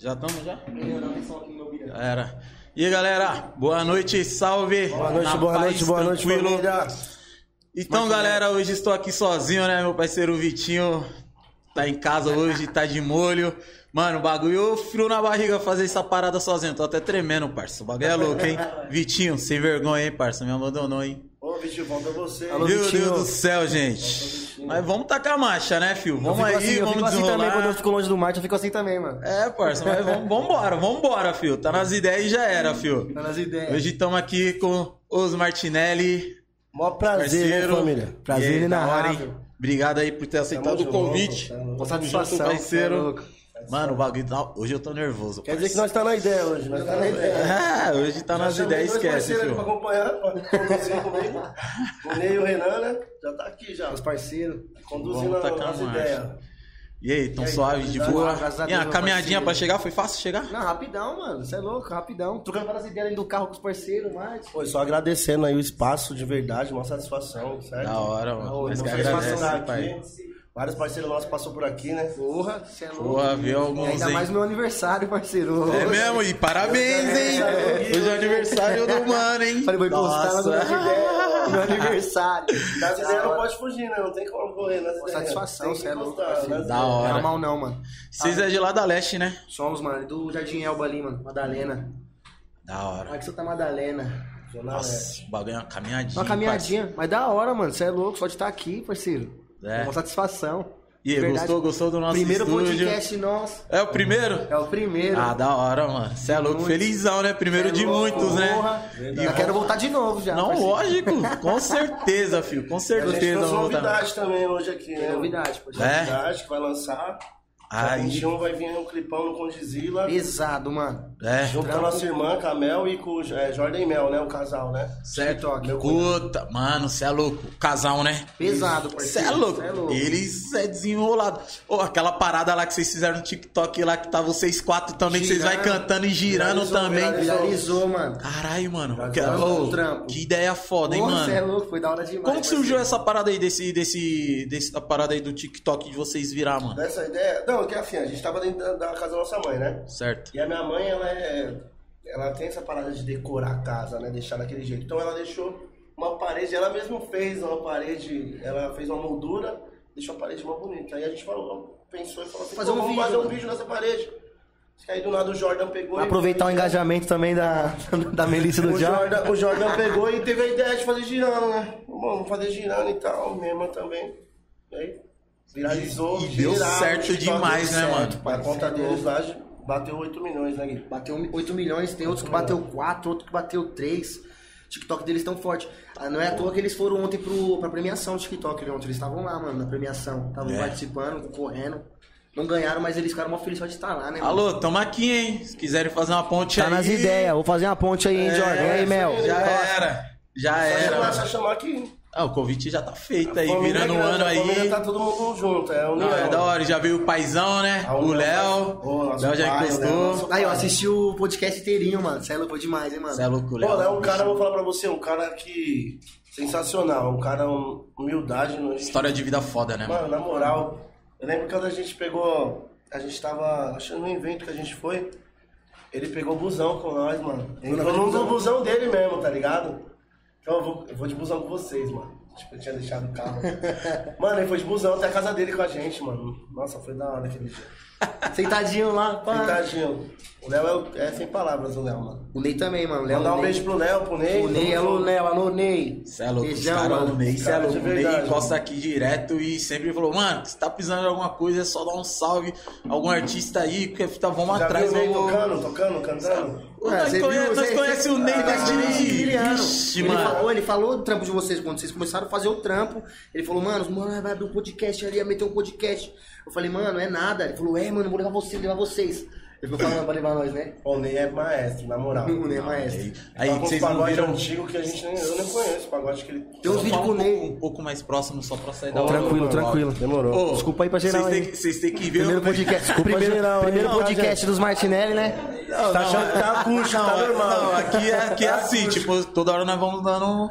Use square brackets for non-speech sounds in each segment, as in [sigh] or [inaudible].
já estamos já? Era. E aí, galera, boa noite, salve. Boa noite, Na boa paz, noite, boa noite, tranquilo. família. Então, galera, hoje estou aqui sozinho, né? Meu parceiro Vitinho tá em casa hoje, tá de molho. Mano, o bagulho frio na barriga fazer essa parada sozinho. Tô até tremendo, parça. O bagulho é louco, hein? [laughs] Vitinho, sem vergonha, hein, parça? Me abandonou, hein? Ô, Vitinho, volta você. Alô, Meu Vitinho. Deus do céu, gente. Mas vamos tacar marcha, né, filho? Vamos aí, assim, eu vamos fico assim também, desenrolar. quando eu fico longe do Marte, eu fico assim também, mano. É, parça, mas vamos, vambora, vambora, filho. Tá nas ideias e já era, filho. Tá nas ideias. Hoje estamos aqui com os Martinelli, Mó prazer, parceiro. né, família? Prazer E aí, da hora? Obrigado aí por ter aceitado Tamo o convite. Com satisfação, parceiro. louco. Mano, o bagulho tá... Hoje eu tô nervoso. Quer dizer que nós tá na ideia hoje, nós tá na ideia. É, hoje tá nas ideias, esquece, aqui pra filho. acompanhar, pra conduzir comigo. O Ney e o Renan, né? Já tá aqui já. Os parceiros. Conduzindo Vamos tacar as ideias. E aí, tão E aí, suave, de tá boa? E a caminhadinha parceiro. pra chegar? Foi fácil chegar? Não, rapidão, mano. Você é louco, rapidão. Trocando várias ideias dentro do carro com os parceiros, mas. Pô, só agradecendo aí o espaço de verdade, uma satisfação, certo? Da hora, mano. Mas que agradece, pai. aqui. Vários parceiros nossos passou por aqui, né? Porra, você é louco. Boa, viu alguns, ainda hein? mais meu aniversário, parceiro. É mesmo, e parabéns, hein? [laughs] Hoje é aniversário do mano, hein? Falei, vou postar nas minhas Nossa. ideias. Meu aniversário. Das ideias não pode fugir, né? Não tem como correr nas ideias. Satisfação, você é louco, nas Da hora. Não é mal não, mano. Vocês é de lá da leste, né? Somos, mano, do Jardim Elba ali, mano. Madalena. Da hora. Aqui você tá Madalena. Nossa, o bagulho é uma caminhadinha. Uma caminhadinha. Mas da hora, mano. Você é louco, só de estar aqui, parceiro. É. Uma satisfação. E aí, gostou? Gostou do nosso Primeiro estúdio? podcast nosso. É o primeiro? É o primeiro. Ah, da hora, mano. Você é louco. Muito. Felizão, né? Primeiro É de louco, muitos, né? porra. Já quero voltar de novo já. Não, parceiro. lógico. Com certeza, filho. Com E a gente certeza. trouxe vou voltar. novidade também hoje aqui, né? Tem novidade, pô. É? Novidade que vai lançar. Aí. Dia 21 vai vir um clipão no Condizila. Pesado, mano. É. Junto com a nossa irmã, com a Mel e com o é, Jordan Mel, né? O casal, né? Certo. TikTok. Puta, mano, você é louco. Casal, né? Pesado, parceiro. é louco. Cê é louco. Eles é desenrolado. Ô, aquela parada lá que vocês fizeram no TikTok lá, que tá vocês quatro também, que vocês vai Girando. cantando e girando Viralizou, também. viralizou. Mano. Caralho, mano. Que, que ideia foda, hein, Porra, mano? você é louco, foi da hora demais. Como que surgiu essa parada aí desse, desse, desse da parada aí do TikTok de vocês virar, mano? Dessa ideia. Não, que é assim, a gente tava dentro da, da casa da nossa mãe, né? Certo. E a minha mãe, ela é. Ela tem essa parada de decorar a casa, né? Deixar daquele jeito. Então ela deixou uma parede, ela mesma fez uma parede, ela fez uma moldura, deixou a parede mais bonita. Aí a gente falou, pensou e falou assim, Fazer "Pô, um vamos vídeo, fazer um né?" vídeo nessa parede. Aí do nada o Jordan pegou e- Aproveitar o engajamento também da, [laughs] da Melissa do O Diabo. Jordan, o Jordan pegou e teve a ideia de fazer girando, né? Bom, vamos fazer girando e tal, minha irmã também. E aí, viralizou. E deu geral, certo demais, deu né, certo. mano? A conta deles lá bateu 8 milhões, né, Gui? Bateu 8 milhões, tem outros que bateu 4, outro que bateu 3. TikTok deles tão forte. Ah, não é à toa que eles foram ontem pro, pra premiação do TikTok né? ontem. Eles estavam lá, mano, na premiação. Estavam É. participando, concorrendo. Não ganharam, mas eles ficaram mó felizes só de estar lá, né? mano? Alô, tamo aqui, hein? Se quiserem fazer uma ponte Tá aí. nas ideias. Vou fazer uma ponte aí, hein, É, Jordan. E aí, Mel? Já era. Já Só era. chamar, só chamar aqui. Ah, o convite já tá feito aí, virando um grande, ano a família aí. tá todo mundo junto, é união. Não, é da hora, já veio o paizão, né? Ah, O o Léo. O Léo já pai, o Léo, encostou. Aí, eu assisti o podcast inteirinho, mano. Você é louco demais, hein, mano? Você é louco, Pô, Léo. Léo é um cara, vou falar pra você, um cara que... Sensacional, um cara, um, humildade. No... História de vida foda, né, mano? Mano, na moral, eu lembro quando a gente pegou. A gente tava achando um evento que a gente foi. Ele pegou o busão com nós, mano. Ele entrou no busão dele mesmo, tá ligado? Então eu vou, eu vou de busão com vocês, mano. Tipo, eu tinha deixado o carro. [laughs] mano, ele foi de busão até a casa dele com a gente, mano. Nossa, foi da hora aquele dia. [laughs] Sentadinho lá, pá. Tadinho. O Léo é, é sem palavras, o Léo, mano. O Ney também, mano. Léo, Mandar um Ney. beijo pro Léo, pro Ney. O Ney, alô. Léo, alô, Ney. Você é louco, os Beijão, caras, o mano. Ney, você é louco. O Ney encosta aqui direto e sempre falou, mano, se tá precisando de alguma coisa, é só dar um salve. Algum artista aí, que tá, vamos Já atrás, viu o Ney vamos. tocando, tocando, cantando? Nós, É, conhece, nós conhece o Ney desde... Ixi, ele mano. falou, ele falou do trampo de vocês quando vocês começaram a fazer o trampo. Ele falou, mano, mano, vai abrir um podcast ali, vai meter um podcast. Eu falei, mano, é nada. Ele falou, é, mano, eu vou levar você, vou levar vocês. Ele ficou falando pra levar nós, né? O Ney é maestro, na moral. [laughs] O Ney é maestro. Aí, Aí, vocês vocês não pagode viram... antigo que a gente nem, eu nem conheço, pagode que ele. Tem uns vídeos com o um Ney. pouco- Um pouco mais próximo, só pra sair da hora. Tranquilo, tranquilo. Demorou. Ô, Desculpa aí pra geral Vocês têm que- Vocês ver... Primeiro o- podcast, primeiro, geral, primeiro podcast dos Martinelli, né? Não, Tá não, achando que tá acústico, tá normal. Não, aqui é, aqui é assim, tipo, toda hora nós vamos dando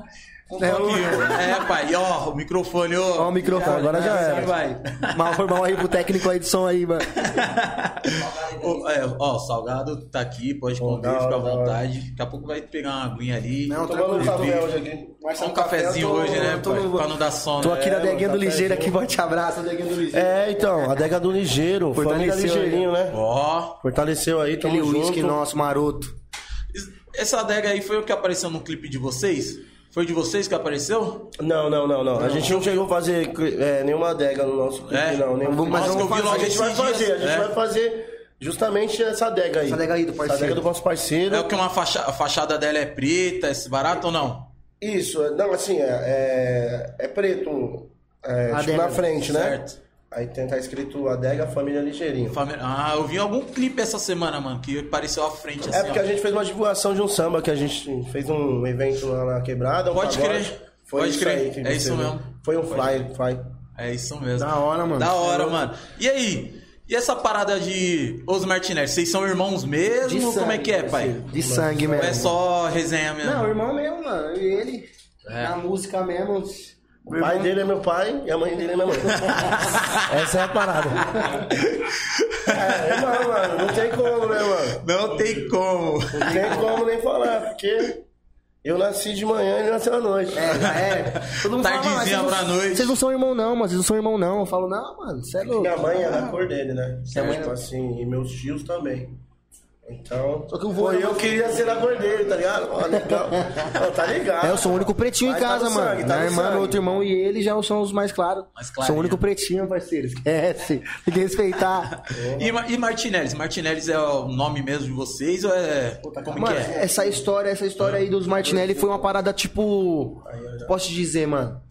Pouquinho. É, pai. Ó, o microfone, ó. Ó o microfone, agora já era. vai. Mal foi mal aí pro técnico aí de som aí, mano. Ó, [laughs] é, ó, o Salgado tá aqui, pode comer, fica à vontade. Daqui a pouco vai pegar uma aguinha ali. Não, Tô tomando um café hoje aqui. Só um cafezinho hoje, né, tô pai? Pra não dar sono. Tô aqui né? na deguinha do mano, ligeiro aqui, forte abraço, deguinha do ligeiro. É, então, a adega do Ligeiro, Fortaleceu Ligeirinho, né? Ó, Fortaleceu aí, tamo Aquele uísque junto. nosso, maroto. essa adega aí foi o que apareceu no clipe de vocês? Foi de vocês que apareceu? Não, não, não, não. A gente não chegou a fazer é, nenhuma adega no nosso clipe, É? não. Nenhum... Mas Nossa, que eu vi a logo gente vai esses dias, fazer, a gente é. vai fazer justamente essa adega aí. Essa adega aí do parceiro. Essa adega do nosso parceiro. É o que uma facha- a fachada dela é preta, esse barato ou não? Isso, é- não, assim, é, é, é preto é, tipo, Adega, na frente, né? Certo. Aí tem, tá escrito Adega Família Ligeirinho. Família- Ah, eu vi algum clipe essa semana, mano, que apareceu à frente assim. É porque ó. a gente fez uma divulgação de um samba que a gente fez um evento lá na quebrada. um Pode pagode. crer, Foi pode isso crer. É isso viu. mesmo. Foi um fly, fly. É isso mesmo. Da hora, mano. Da hora, mano. E aí? E essa parada de Os Martinelli? Vocês são irmãos mesmo? Como é que é, pai? De sangue Ou mesmo. é só resenha mesmo? Não, o irmão mesmo, mano. Eu e ele. É. Na música mesmo. O pai dele é meu pai e a mãe dele é minha mãe. [laughs] Essa é a parada. é, irmão, mano. Não tem como, né, mano? Não tem como. Não tem como nem falar, porque eu nasci de manhã e ele nasceu à noite. É, já é. Todo mundo fala, "Mano, Tardezinha não- pra noite." Vocês não são irmão, não, mano. Vocês não são irmão, não. Eu falo, não, mano, você é louco. Minha mãe é da cor dele, né? Mãe tipo é- assim, e meus tios também. Então, Só que eu vou- pô, eu queria ser da cor dele, tá ligado? Ó, legal. Ó, tá ligado? É, eu sou o único pretinho em Mas tá casa, no mano. sangue, tá Minha irmã, sangue. meu outro irmão e ele já são os mais claros. Mais Sou clarinho. o único pretinho, parceiro. Esquece. [laughs] Tem que respeitar. E, e Martinelli? Martinelli é o nome mesmo de vocês ou é. Como Mano, que é? essa história, essa história aí dos Martinelli foi uma parada tipo. Posso te dizer, mano?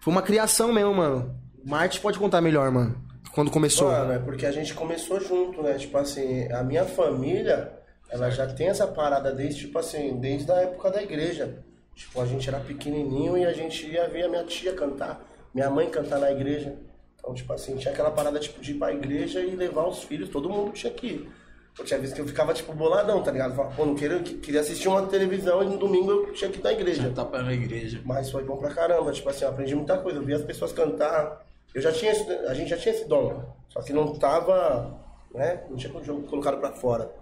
Foi uma criação mesmo, mano. O Marte pode contar melhor, mano. Quando começou. Mano, é porque a gente começou junto, né? Tipo assim, a minha família, ela já tem essa parada desde, tipo assim, desde a época da igreja. Tipo, a gente era pequenininho e a gente ia ver a minha tia cantar, minha mãe cantar na igreja. Então, tipo assim, tinha aquela parada, tipo, de ir pra igreja e levar os filhos, todo mundo tinha que ir. Eu tinha visto que eu ficava, tipo, boladão, tá ligado? Falava, pô, não queria, queria assistir uma televisão e no domingo eu tinha que ir na igreja. Tá pra na igreja. Mas foi bom pra caramba, tipo assim, eu aprendi muita coisa. Eu vi as pessoas cantar. Eu já tinha, esse- a gente já tinha esse dom, só que não tava, né? Não tinha colocado pra fora.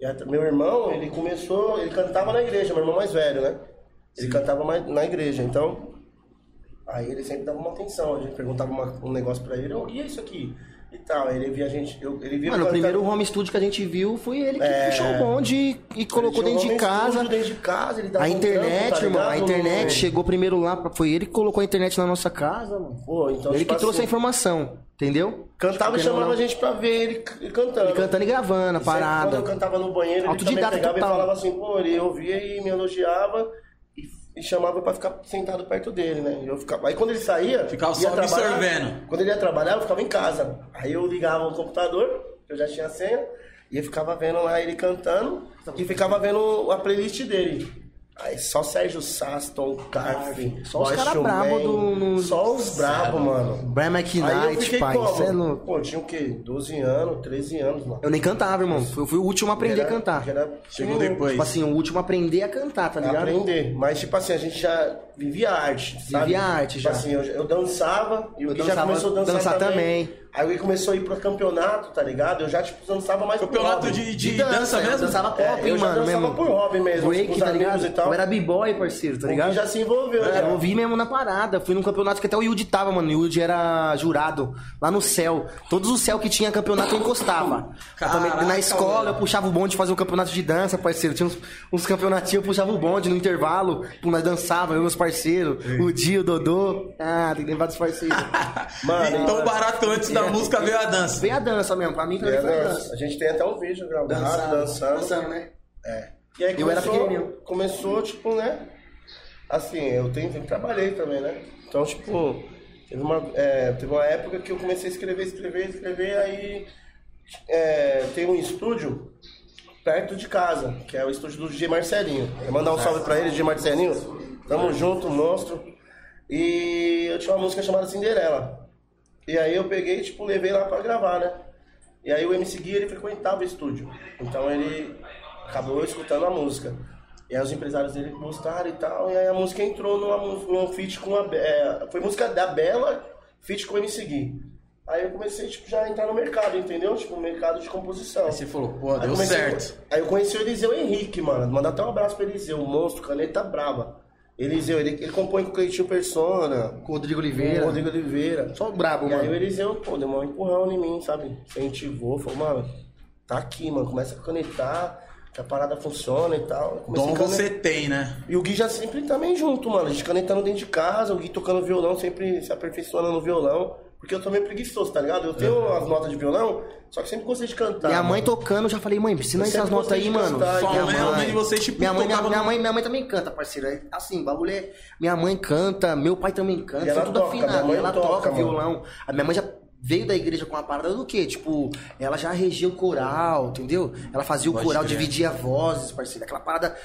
E meu irmão, ele começou, ele cantava na igreja, meu irmão mais velho, né? Ele cantava mais na igreja, então. Aí ele sempre dava uma atenção, a gente perguntava uma- um negócio pra ele, o que é isso aqui? E tal, ele via a gente, eu- ele via Mano, o primeiro home studio que a gente viu foi ele que É. puxou o bonde e colocou Ele dentro de casa. dentro de casa, ele A um internet, trampo, tá irmão, a internet No- chegou primeiro lá, pra- foi ele que colocou a internet na nossa casa, mano. Pô, então, ele tipo que trouxe a assim, informação, entendeu? Cantava e Querendo ou chamava não. a gente pra ver ele, ele cantando. Ele cantando e gravando, a E sempre Quando parada. eu cantava no banheiro, ele também Autodidata pegava total. e falava assim, pô, ele ouvia e me elogiava e, chamava pra ficar sentado perto dele, né? Eu ficava... Aí quando ele saía... Ficava só absorvendo. Quando ele ia trabalhar, eu ficava em casa. Aí eu ligava o computador, eu já tinha a senha, e eu ficava vendo lá ele cantando e ficava vendo a playlist dele. Aí só Sérgio Saston, Carf, Só os cara brabo do- no- Só os brabo, mano. Brian McKnight, pai, como? cê é. Pô, tinha o quê? 12 anos, 13 anos, mano. Eu nem cantava, irmão. Eu fui o último a aprender a Era- cantar. era- Chegou depois. Tipo assim, o último a aprender a cantar, tá ligado? Aprender. Mas, tipo assim, a gente já vivia arte, sabe? Vivia arte tipo já. assim, eu, eu dançava e o Eu Gui já começou a dançar, dançar também. também. Aí o Gui começou a ir pro campeonato, tá ligado? Eu já, tipo, dançava mais Campeonato hobby. de, de dança, eu mesmo? dançava pop, É, eu já mano, dançava mesmo. por hobby mesmo, Break, com os tá ligado? e tal. Eu era b-boy, parceiro, tá O Gui ligado? já se envolveu, É, já. eu vi mesmo na parada. Fui num campeonato que até o Yudi tava, mano. O Yudi era jurado lá no céu. Todos os céu que tinha campeonato eu encostava. Eu também- Caraca, na escola mano. eu puxava o bonde de fazer um campeonato de dança, parceiro. Tinha uns, uns campeonatinhos, eu puxava o bonde no intervalo. Nós dançava, eu e meus parceiros. O Dio, o Dodô. Ah, tem que lembrar dos parceiros. [laughs] Mano, Tão barato antes da música veio a dança. Veio a dança mesmo, pra mim é, também foi a dança. a gente tem até um vídeo gravado, Dançando, dançando. dançando, né? É. E aí Eu era começou, pequenininho. começou, tipo, né? Assim, eu tenho, trabalhei também, né? Então, tipo, teve uma, é, teve uma época que eu comecei a escrever, escrever, escrever, aí é, tem um estúdio perto de casa, que é o estúdio do DJ Marcelinho. Quer mandar um salve pra ele, DJ Marcelinho? Tamo junto, monstro. E eu tinha uma música chamada Cinderela. E aí eu peguei, tipo, levei lá pra gravar, né? E aí o MC Gui, ele frequentava o estúdio. Então ele acabou escutando a música. E aí os empresários dele gostaram e tal, e aí a música entrou numa, num feat com a... É, foi música da Bela, feat com o MC Gui. Aí eu comecei, tipo, já a entrar no mercado, entendeu? Tipo, mercado de composição. Aí você falou, pô, Aí deu comecei- certo. Aí eu conheci o Eliseu Henrique, mano. Mandar até um abraço pro Eliseu, o monstro, caneta brava. Eliseu, ele, ele compõe com o Cleitinho Persona, Com o Rodrigo com Oliveira. o Rodrigo Oliveira. Só o brabo, E aí o mano. Eliseu, pô, deu um empurrão em mim, sabe? Incentivou, falou, mano, tá aqui, mano, começa a conectar, que a parada funciona e tal. Comecei Dom você tem, né? E o Gui já sempre também junto, mano. A gente canetando dentro de casa, o Gui tocando violão, sempre se aperfeiçoando no violão. Porque eu tô meio preguiçoso, tá ligado? Eu tenho as notas de violão, só que sempre gostei de cantar. Minha mãe mano. tocando, eu já falei, mãe, ensina essas notas aí, mano. Sua minha mãe, de vocês, tipo, minha mãe, minha, mãe, minha mãe também canta, parceiro. É Assim, o bagulho é. Minha mãe canta, meu pai também canta, E ela são tudo toca, afinado. Ela toca, toca, mano. violão. A minha mãe já veio da igreja com uma parada do quê? Tipo, ela já regia o coral, entendeu? Ela fazia o Pode coral, crer. dividia vozes, parceiro. Aquela parada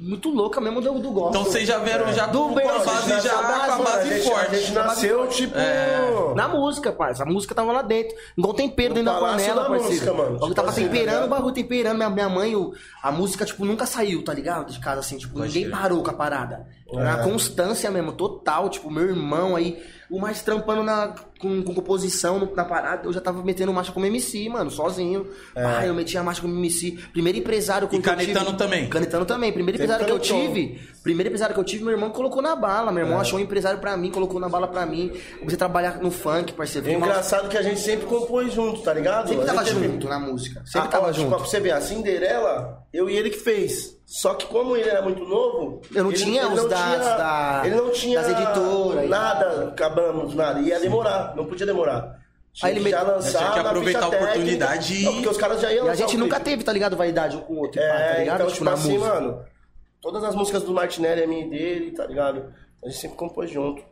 muito louca mesmo do, do gospel. Então vocês já vieram já Do com bem, a a base já a base, com a base a gente, forte. A gente nasceu, tipo... Na música, parça. A música tava lá dentro. Igual tempero No dentro da panela, parceiro. música, mano. Tipo tava assim, tá temperando, ligado? o bagulho temperando. Minha, minha mãe, o, a música, tipo, nunca saiu, tá ligado? De casa, assim, tipo, Pode ninguém crer. parou com a parada. Era É. uma constância mesmo, total. Tipo, meu irmão aí, o mais trampando na, com, com composição na parada, eu já tava metendo marcha como MC, mano, sozinho. Ah, eu metia marcha como MC. Primeiro empresário com E que eu canetando tive- também? Canetando também. Primeiro empresário que eu tive, primeiro empresário que eu tive, meu irmão colocou na bala. Meu irmão achou um empresário pra mim, colocou na bala pra mim. Comecei a trabalhar no funk, parceiro. É engraçado que a gente sempre compôs junto, tá ligado? Sempre tava junto na música. Sempre Ah, tava ó, tipo, junto. Pra você ver, a Cinderela, eu e ele que fez. Só que como ele era muito novo... Eu não ele- tinha ele os não dados tinha- da- Ele não tinha... das editoras Nada, acabamos, nada. Ia demorar, não podia demorar. Tinha Aí ele que já lançar Tinha que na aproveitar ficha a oportunidade técnica. e- Não, porque os caras já iam E a gente nunca clipe. teve, tá ligado? Vaidade um com o outro, pá, tá É, ligado? então, tipo, tipo assim, música. mano, todas as músicas do Martinelli é minha e dele, tá ligado? A gente sempre compôs junto.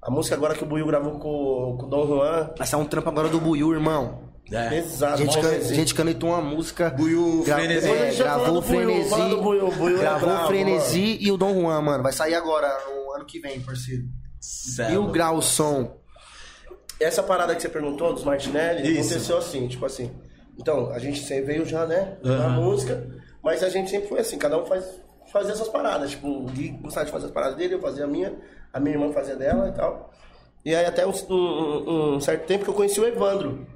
A música agora que o Buiu gravou com, com o Dom Juan, Vai sair um trampo agora do Buiu, irmão. É. pesado. A gente, can- a gente canetou uma música. Buiu Frenesi. É, falar gravou o Buiu, Frenesi. Buiu, Buiu é gravou o Frenesi e o Dom Juan, mano. Vai sair agora, no ano que vem, parceiro. E o. Grau Som. Essa parada que você perguntou dos Martinelli Isso. aconteceu assim, tipo assim. Então, a gente sempre veio já, né, na Aham. música, mas a gente sempre foi assim, cada um faz, fazia essas paradas. Tipo, o Gui gostava de fazer as paradas dele, eu fazia a minha, a minha irmã fazia dela e tal. E aí até um, um- um certo tempo que eu conheci o Evandro.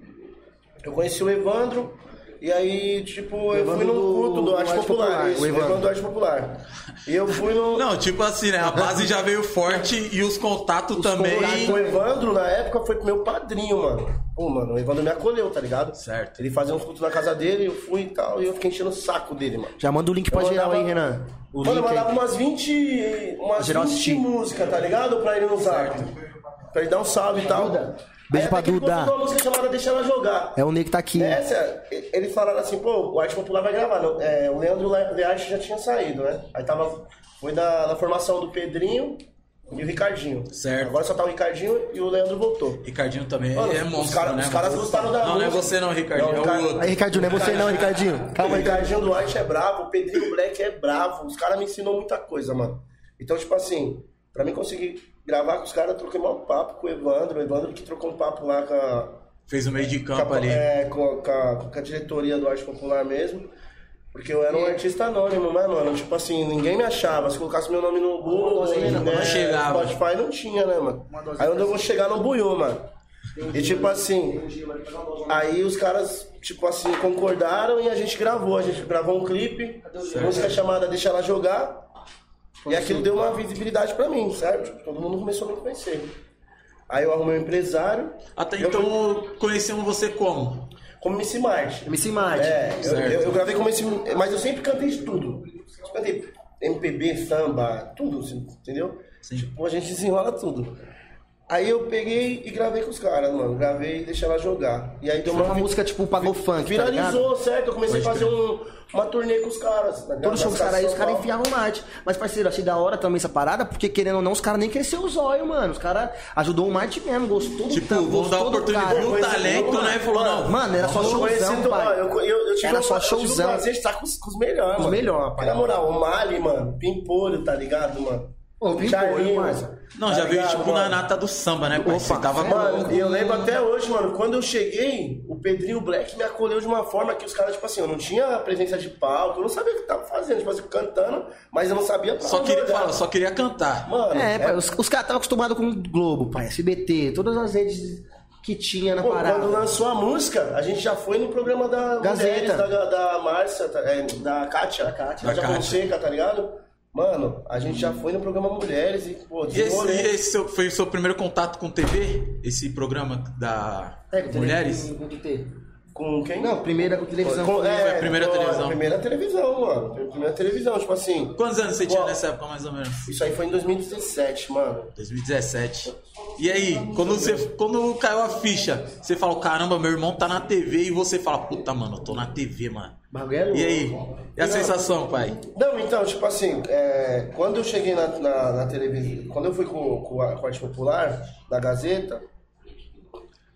Eu conheci o Evandro, e aí, tipo, eu fui no culto do Arte Popular. Popular, Isso, Evandro. Do Arte Popular. E eu fui no. Não, tipo assim, né? A base já veio forte e os contatos também. contatos. O Evandro, na época, foi meu padrinho, mano. Pô, mano, o Evandro me acolheu, tá ligado? Certo. Ele fazia uns cultos na casa dele, eu fui e tal, e eu fiquei enchendo o saco dele, mano. Já manda o link pra Eu geral mandava- aí, Renan. O mano, eu mandava aí. umas 20, umas Geral 20 assistir. músicas, tá ligado? Pra ele no zap. Pra ele dar um salve e tal. Beijo Aí pra ele Duda. postou uma música chamada Deixa Ela Jogar. É o Nego que tá aqui. Essa, eles falaram assim, pô, o Arte Popular vai gravar. não, é, o Leandro Le- Learte já tinha saído, né? Aí tava. Foi da, da formação do Pedrinho e o Ricardinho. Certo. Agora só tá o Ricardinho e o Leandro voltou. Ricardinho também Mano, é os monstro, cara- né? os caras gostaram da Não, não é você não, Ricardinho, Não, é cara- o outro. Aí, Ricardinho, não é você não, Ricardinho. Calma, Calma o aí. Ricardinho Duarte é bravo, o Pedrinho Black é bravo. Os caras me ensinam muita coisa, mano. Então, tipo assim, pra mim conseguir gravar com os caras, eu troquei um papo com o Evandro. O Evandro que trocou um papo lá com a, Fez o meio de com campo a- ali. é, com, a, com a- com a diretoria do Arte Popular mesmo. Porque eu era um artista anônimo, né, mano? Tipo assim, ninguém me achava. Se colocasse meu nome no Google, né, não chegava. Spotify não tinha, né, mano? Aí onde eu vou chegar no Buiú, mano. E tipo assim, aí os caras, tipo assim, concordaram e a gente gravou. A gente gravou um clipe, música chamada Deixa Ela Jogar. E aquilo deu uma visibilidade pra mim, certo? Todo mundo começou a me conhecer. Aí eu arrumei um empresário. Até eu então conhecemos você como? Como MC Marte. MC Mate. É, eu, eu, eu gravei como esse. Mas eu sempre cantei de tudo. Eu cantei MPB, samba, tudo, assim, entendeu? Sim. Tipo, a gente desenrola tudo. Aí eu peguei e gravei com os caras, mano. Gravei e deixei ela jogar. E aí deu uma. uma vi- música tipo pagou funk, tá? Viralizou, certo? Eu comecei Pode a fazer um, uma turnê com os caras. Tá Todo show dos caras aí, os caras enfiavam Marte. Mas, parceiro, achei da hora também essa parada, porque querendo ou não, os caras nem cresceu os olhos, mano. Os caras ajudou o Marte mesmo, gostou do Tipo, vamos dar oportunidade, cara. viu o talento, né? Falou, não. Mano, era só showzão, pai. Eu, eu, eu tive Era uma- só eu tive o showzão. prazer de estar com os, com os melhores, Os mano. melhores, pai. Na moral, o Mali, mano, Pimpolho, tá ligado, mano? Pô, pimpou, Charlinho. parça? Não, Tá já veio ligado, tipo na mano? nata do samba, né? Você Opa, tava Mano, e eu lembro até hoje, mano, quando eu cheguei, o Pedrinho Black me acolheu de uma forma que os caras, tipo assim, eu não tinha presença de palco, eu não sabia o que tava fazendo, tipo assim, cantando, mas eu não sabia pra Só onde queria, olhar. fala, só queria cantar. Mano, É, pai, os, os caras estavam acostumados com o Globo, pai, SBT, todas as redes que tinha na Pô, parada. quando lançou a música, a gente já foi no programa da Gazeta. Mulheres, da, da Márcia, tá- é, da Kátia. Da Kátia. Da Da Kátia. Fonseca, tá ligado? Mano, a gente já foi no programa Mulheres e, pô, E esse, desenrolei. e esse seu- foi o seu primeiro contato com TV? Esse programa da É, Mulheres? com. Com quem? Não, primeira com televisão. Com- Foi a primeira pô, televisão. Primeira televisão, mano. Primeira televisão, tipo assim. Quantos anos você tinha nessa época, mais ou menos? Isso aí foi em 2017, mano. 2017. E aí, quando, você, quando caiu a ficha, você fala, caramba, meu irmão tá na TV e você fala, puta, mano, eu tô na TV, mano. Bagulho é. E aí? E a Não. sensação, pai? Não, então, tipo assim, é, quando eu cheguei na, na, na televisão, quando eu fui com, com a Corte Popular, da Gazeta,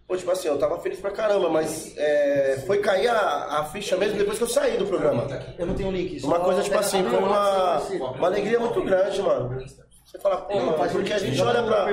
pô, tipo assim, eu tava feliz pra caramba, mas é, foi cair a, a ficha mesmo depois que eu saí do programa. Eu não tenho link. Uma coisa, tipo assim, foi uma, uma alegria muito grande, mano. Você fala, pô, Não, mano, porque a gente olha pra,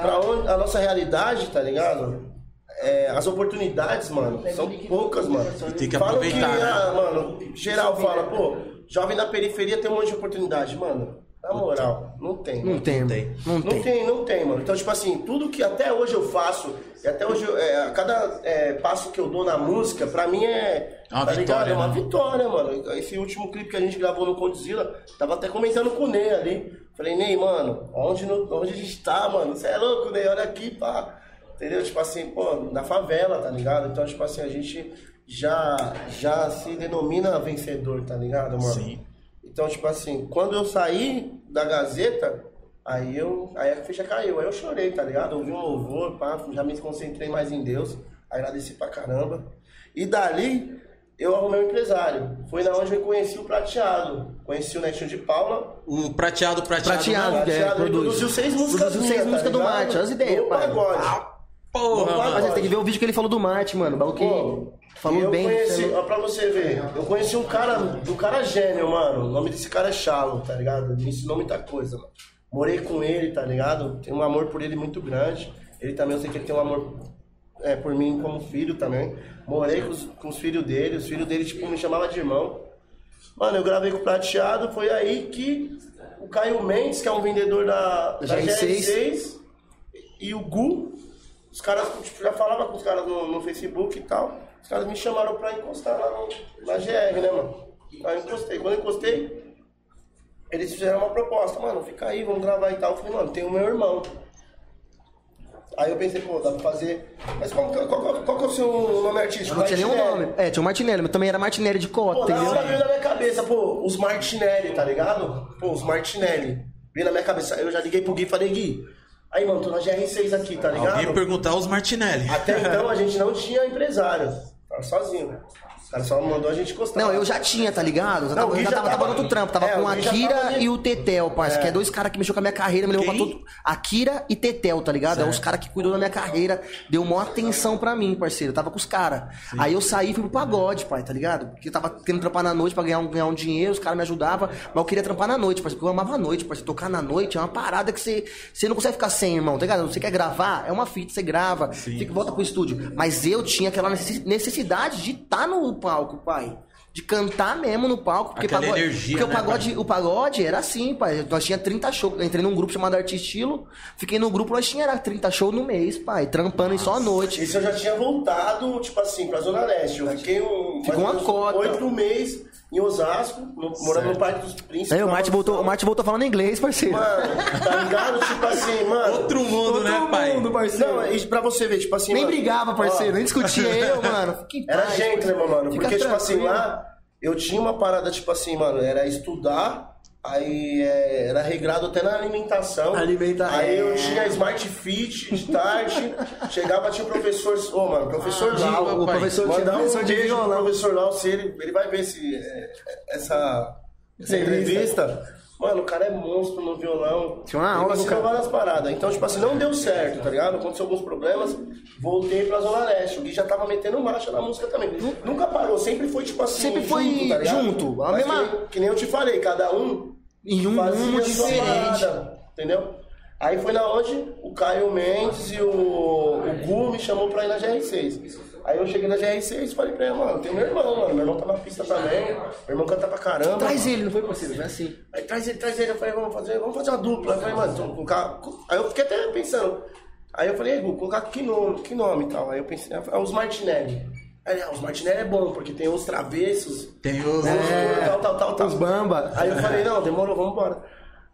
pra onde a nossa realidade, tá ligado? É, as oportunidades, mano, são poucas, mano. E tem que Falam aproveitar, que, né? ah, mano, geral fala, pô, jovem na periferia tem um monte de oportunidade, mano. Na moral, não tem. Não mano. tem, tem. Não Não tem. não tem, mano. Então, tipo assim, tudo que até hoje eu faço, e até hoje, eu- é, a cada é, passo que eu dou na música, pra mim é. É uma tá ligado? vitória, É uma né? vitória, mano. Esse último clipe que a gente gravou no Condzilla, tava até comentando com o Ney ali. Falei, Ney, mano, onde, no- onde a gente tá, mano? Você é louco, Ney? Olha aqui, pá. Entendeu? Tipo assim, pô, na favela, tá ligado? Então, tipo assim, a gente já, já se denomina vencedor, tá ligado, mano? Sim. Então, tipo assim, quando eu saí da Gazeta, aí eu. Aí a ficha caiu, aí eu chorei, tá ligado? Ouvi um louvor, pá, já me concentrei mais em Deus, agradeci pra caramba. E dali eu arrumei um empresário. Foi na onde eu conheci o prateado. Conheci o Netinho de Paula. O prateado, prateado. Prateado. né? que é, Prateado, produz. produziu seis músicas. Produziu seis minhas, músicas do ligado? Mate, as ideias, No pai. pagode. Porra, Não, mano. Mas você tem que ver o vídeo que ele falou do Mate, mano. O bagulho que Pô, falou eu bem. Conheci, ó, pra você ver, eu conheci um cara, um cara gênio, mano. O nome desse cara é Shalom, tá ligado? Ele me ensinou muita coisa, mano. Morei com ele, tá ligado? Tenho um amor por ele muito grande. Ele também, eu sei que ele tem um amor é, por mim como filho também. Morei com os, com os filhos dele, os filhos dele, tipo, me chamavam de irmão. Mano, eu gravei com o Prateado, foi aí que o Caio Mendes, que é um vendedor da, da GR6. GR6, e o Gu, os caras, tipo, já falava com os caras no, no Facebook e tal. Os caras me chamaram pra encostar lá no, na GR, né, mano? Aí eu encostei. Quando eu encostei, eles fizeram uma proposta, mano, fica aí, vamos gravar e tal. Eu falei, mano, tem o meu irmão. Aí eu pensei, pô, dá pra fazer. Mas qual, qual, qual, qual que é o seu nome artístico? Não tinha nenhum nome. É, tinha o Martinelli, mas também era Martinelli de Pô, cota, na hora entendeu? veio na minha cabeça, pô, os Martinelli, tá ligado? Pô, os Martinelli. Veio na minha cabeça. Eu já liguei pro Gui e falei, Gui, aí, mano, tô na GR6 aqui, tá ligado? Alguém perguntar os Martinelli. Até então a gente não tinha empresário. Sozinho. O cara só mandou a gente encostar. Não, eu já tinha, tá ligado? Eu já Não, tava, já tava, tava- no outro trampo. Tava É, com Akira tava ali. e o Tetel, parça. Que é dois caras que mexeu com a minha carreira, me levou pra Quem? todo. Akira e Tetel, tá ligado? É os caras que cuidou da minha carreira, deu maior atenção pra mim, parceiro. Eu tava com os caras. Aí eu saí e fui pro pagode, pai, tá ligado? Porque eu tava querendo trampar na noite pra ganhar um, ganhar um dinheiro, os caras me ajudavam, mas eu queria trampar na noite, parceiro, porque eu amava a noite, parceiro. Tocar na noite é uma parada que você, você não consegue ficar sem, irmão, tá ligado? Você quer gravar, é uma fita, você grava, fica, volta pro estúdio. Mas eu tinha aquela necessi- necessidade de estar no palco, pai. De cantar mesmo no palco. Porque, Aquela pagode, energia, porque né, o, pagode, o pagode era assim, pai. Nós tinha 30 shows. Eu entrei num grupo chamado Arte Estilo. Fiquei no grupo, nós tinha era 30 shows no mês, pai. Trampando só à noite. Esse eu já tinha voltado, tipo assim, pra Zona Leste. Eu fiquei um. Ficou uma cota. Oito meses em Osasco, no- morando no Parque dos Príncipes. Aí o Mate voltou, o Mate voltou falando inglês, parceiro. Mano, tá ligado? Tipo assim, mano. Outro mundo, né, pai? parceiro. Não, e pra você ver, tipo assim. Nem mano, brigava, parceiro. ó, Nem discutia [laughs] eu, mano. Em Era paz, gente, né, mano? Porque, tipo assim, lá eu tinha uma parada, tipo assim, mano, era estudar, aí é, era regrado até na alimentação. Alimenta- Aí eu é. tinha Smart Fit de tarde, [laughs] chegava, tinha um professor, ô, mano, professor Ah, Lau, o pai. professor Mandar um de beijo pro violão. professor Lau, se ele, ele vai ver esse, é, essa, essa entrevista. Mano, o cara é monstro no violão. Tinha uma Ele aula cara. várias paradas. Então, tipo assim, não deu certo, tá ligado? Aconteceu alguns problemas, voltei pra Zona Leste. O Gui já tava metendo marcha na música também. Nunca parou, sempre foi, tipo assim, Sempre foi junto, tá junto, a mesma- que nem eu te falei, cada um Em um sua diferente. parada. entendeu? Aí foi na onde o Caio Mendes e o, o Gu me chamou pra ir na GR6. Aí eu cheguei na GR6 e falei pra ele, mano, tem meu irmão, mano. Meu irmão tá na pista também. Meu irmão canta pra caramba. Traz ele, não foi parceiro? Não é assim. Aí traz ele, traz ele. Eu falei, vamos fazer, vamos fazer uma dupla. Eu falei, mano, colocar. Aí eu fiquei até pensando. Aí eu falei, Gu, colocar que nome, que nome e tal. Aí eu pensei, ah, os Martinelli. Aí, ah, os Martinelli é bom, porque tem os travessos, Tem os. é. tal, tal, tal, tal. Os bamba. Aí eu falei, não, demorou, vamos embora.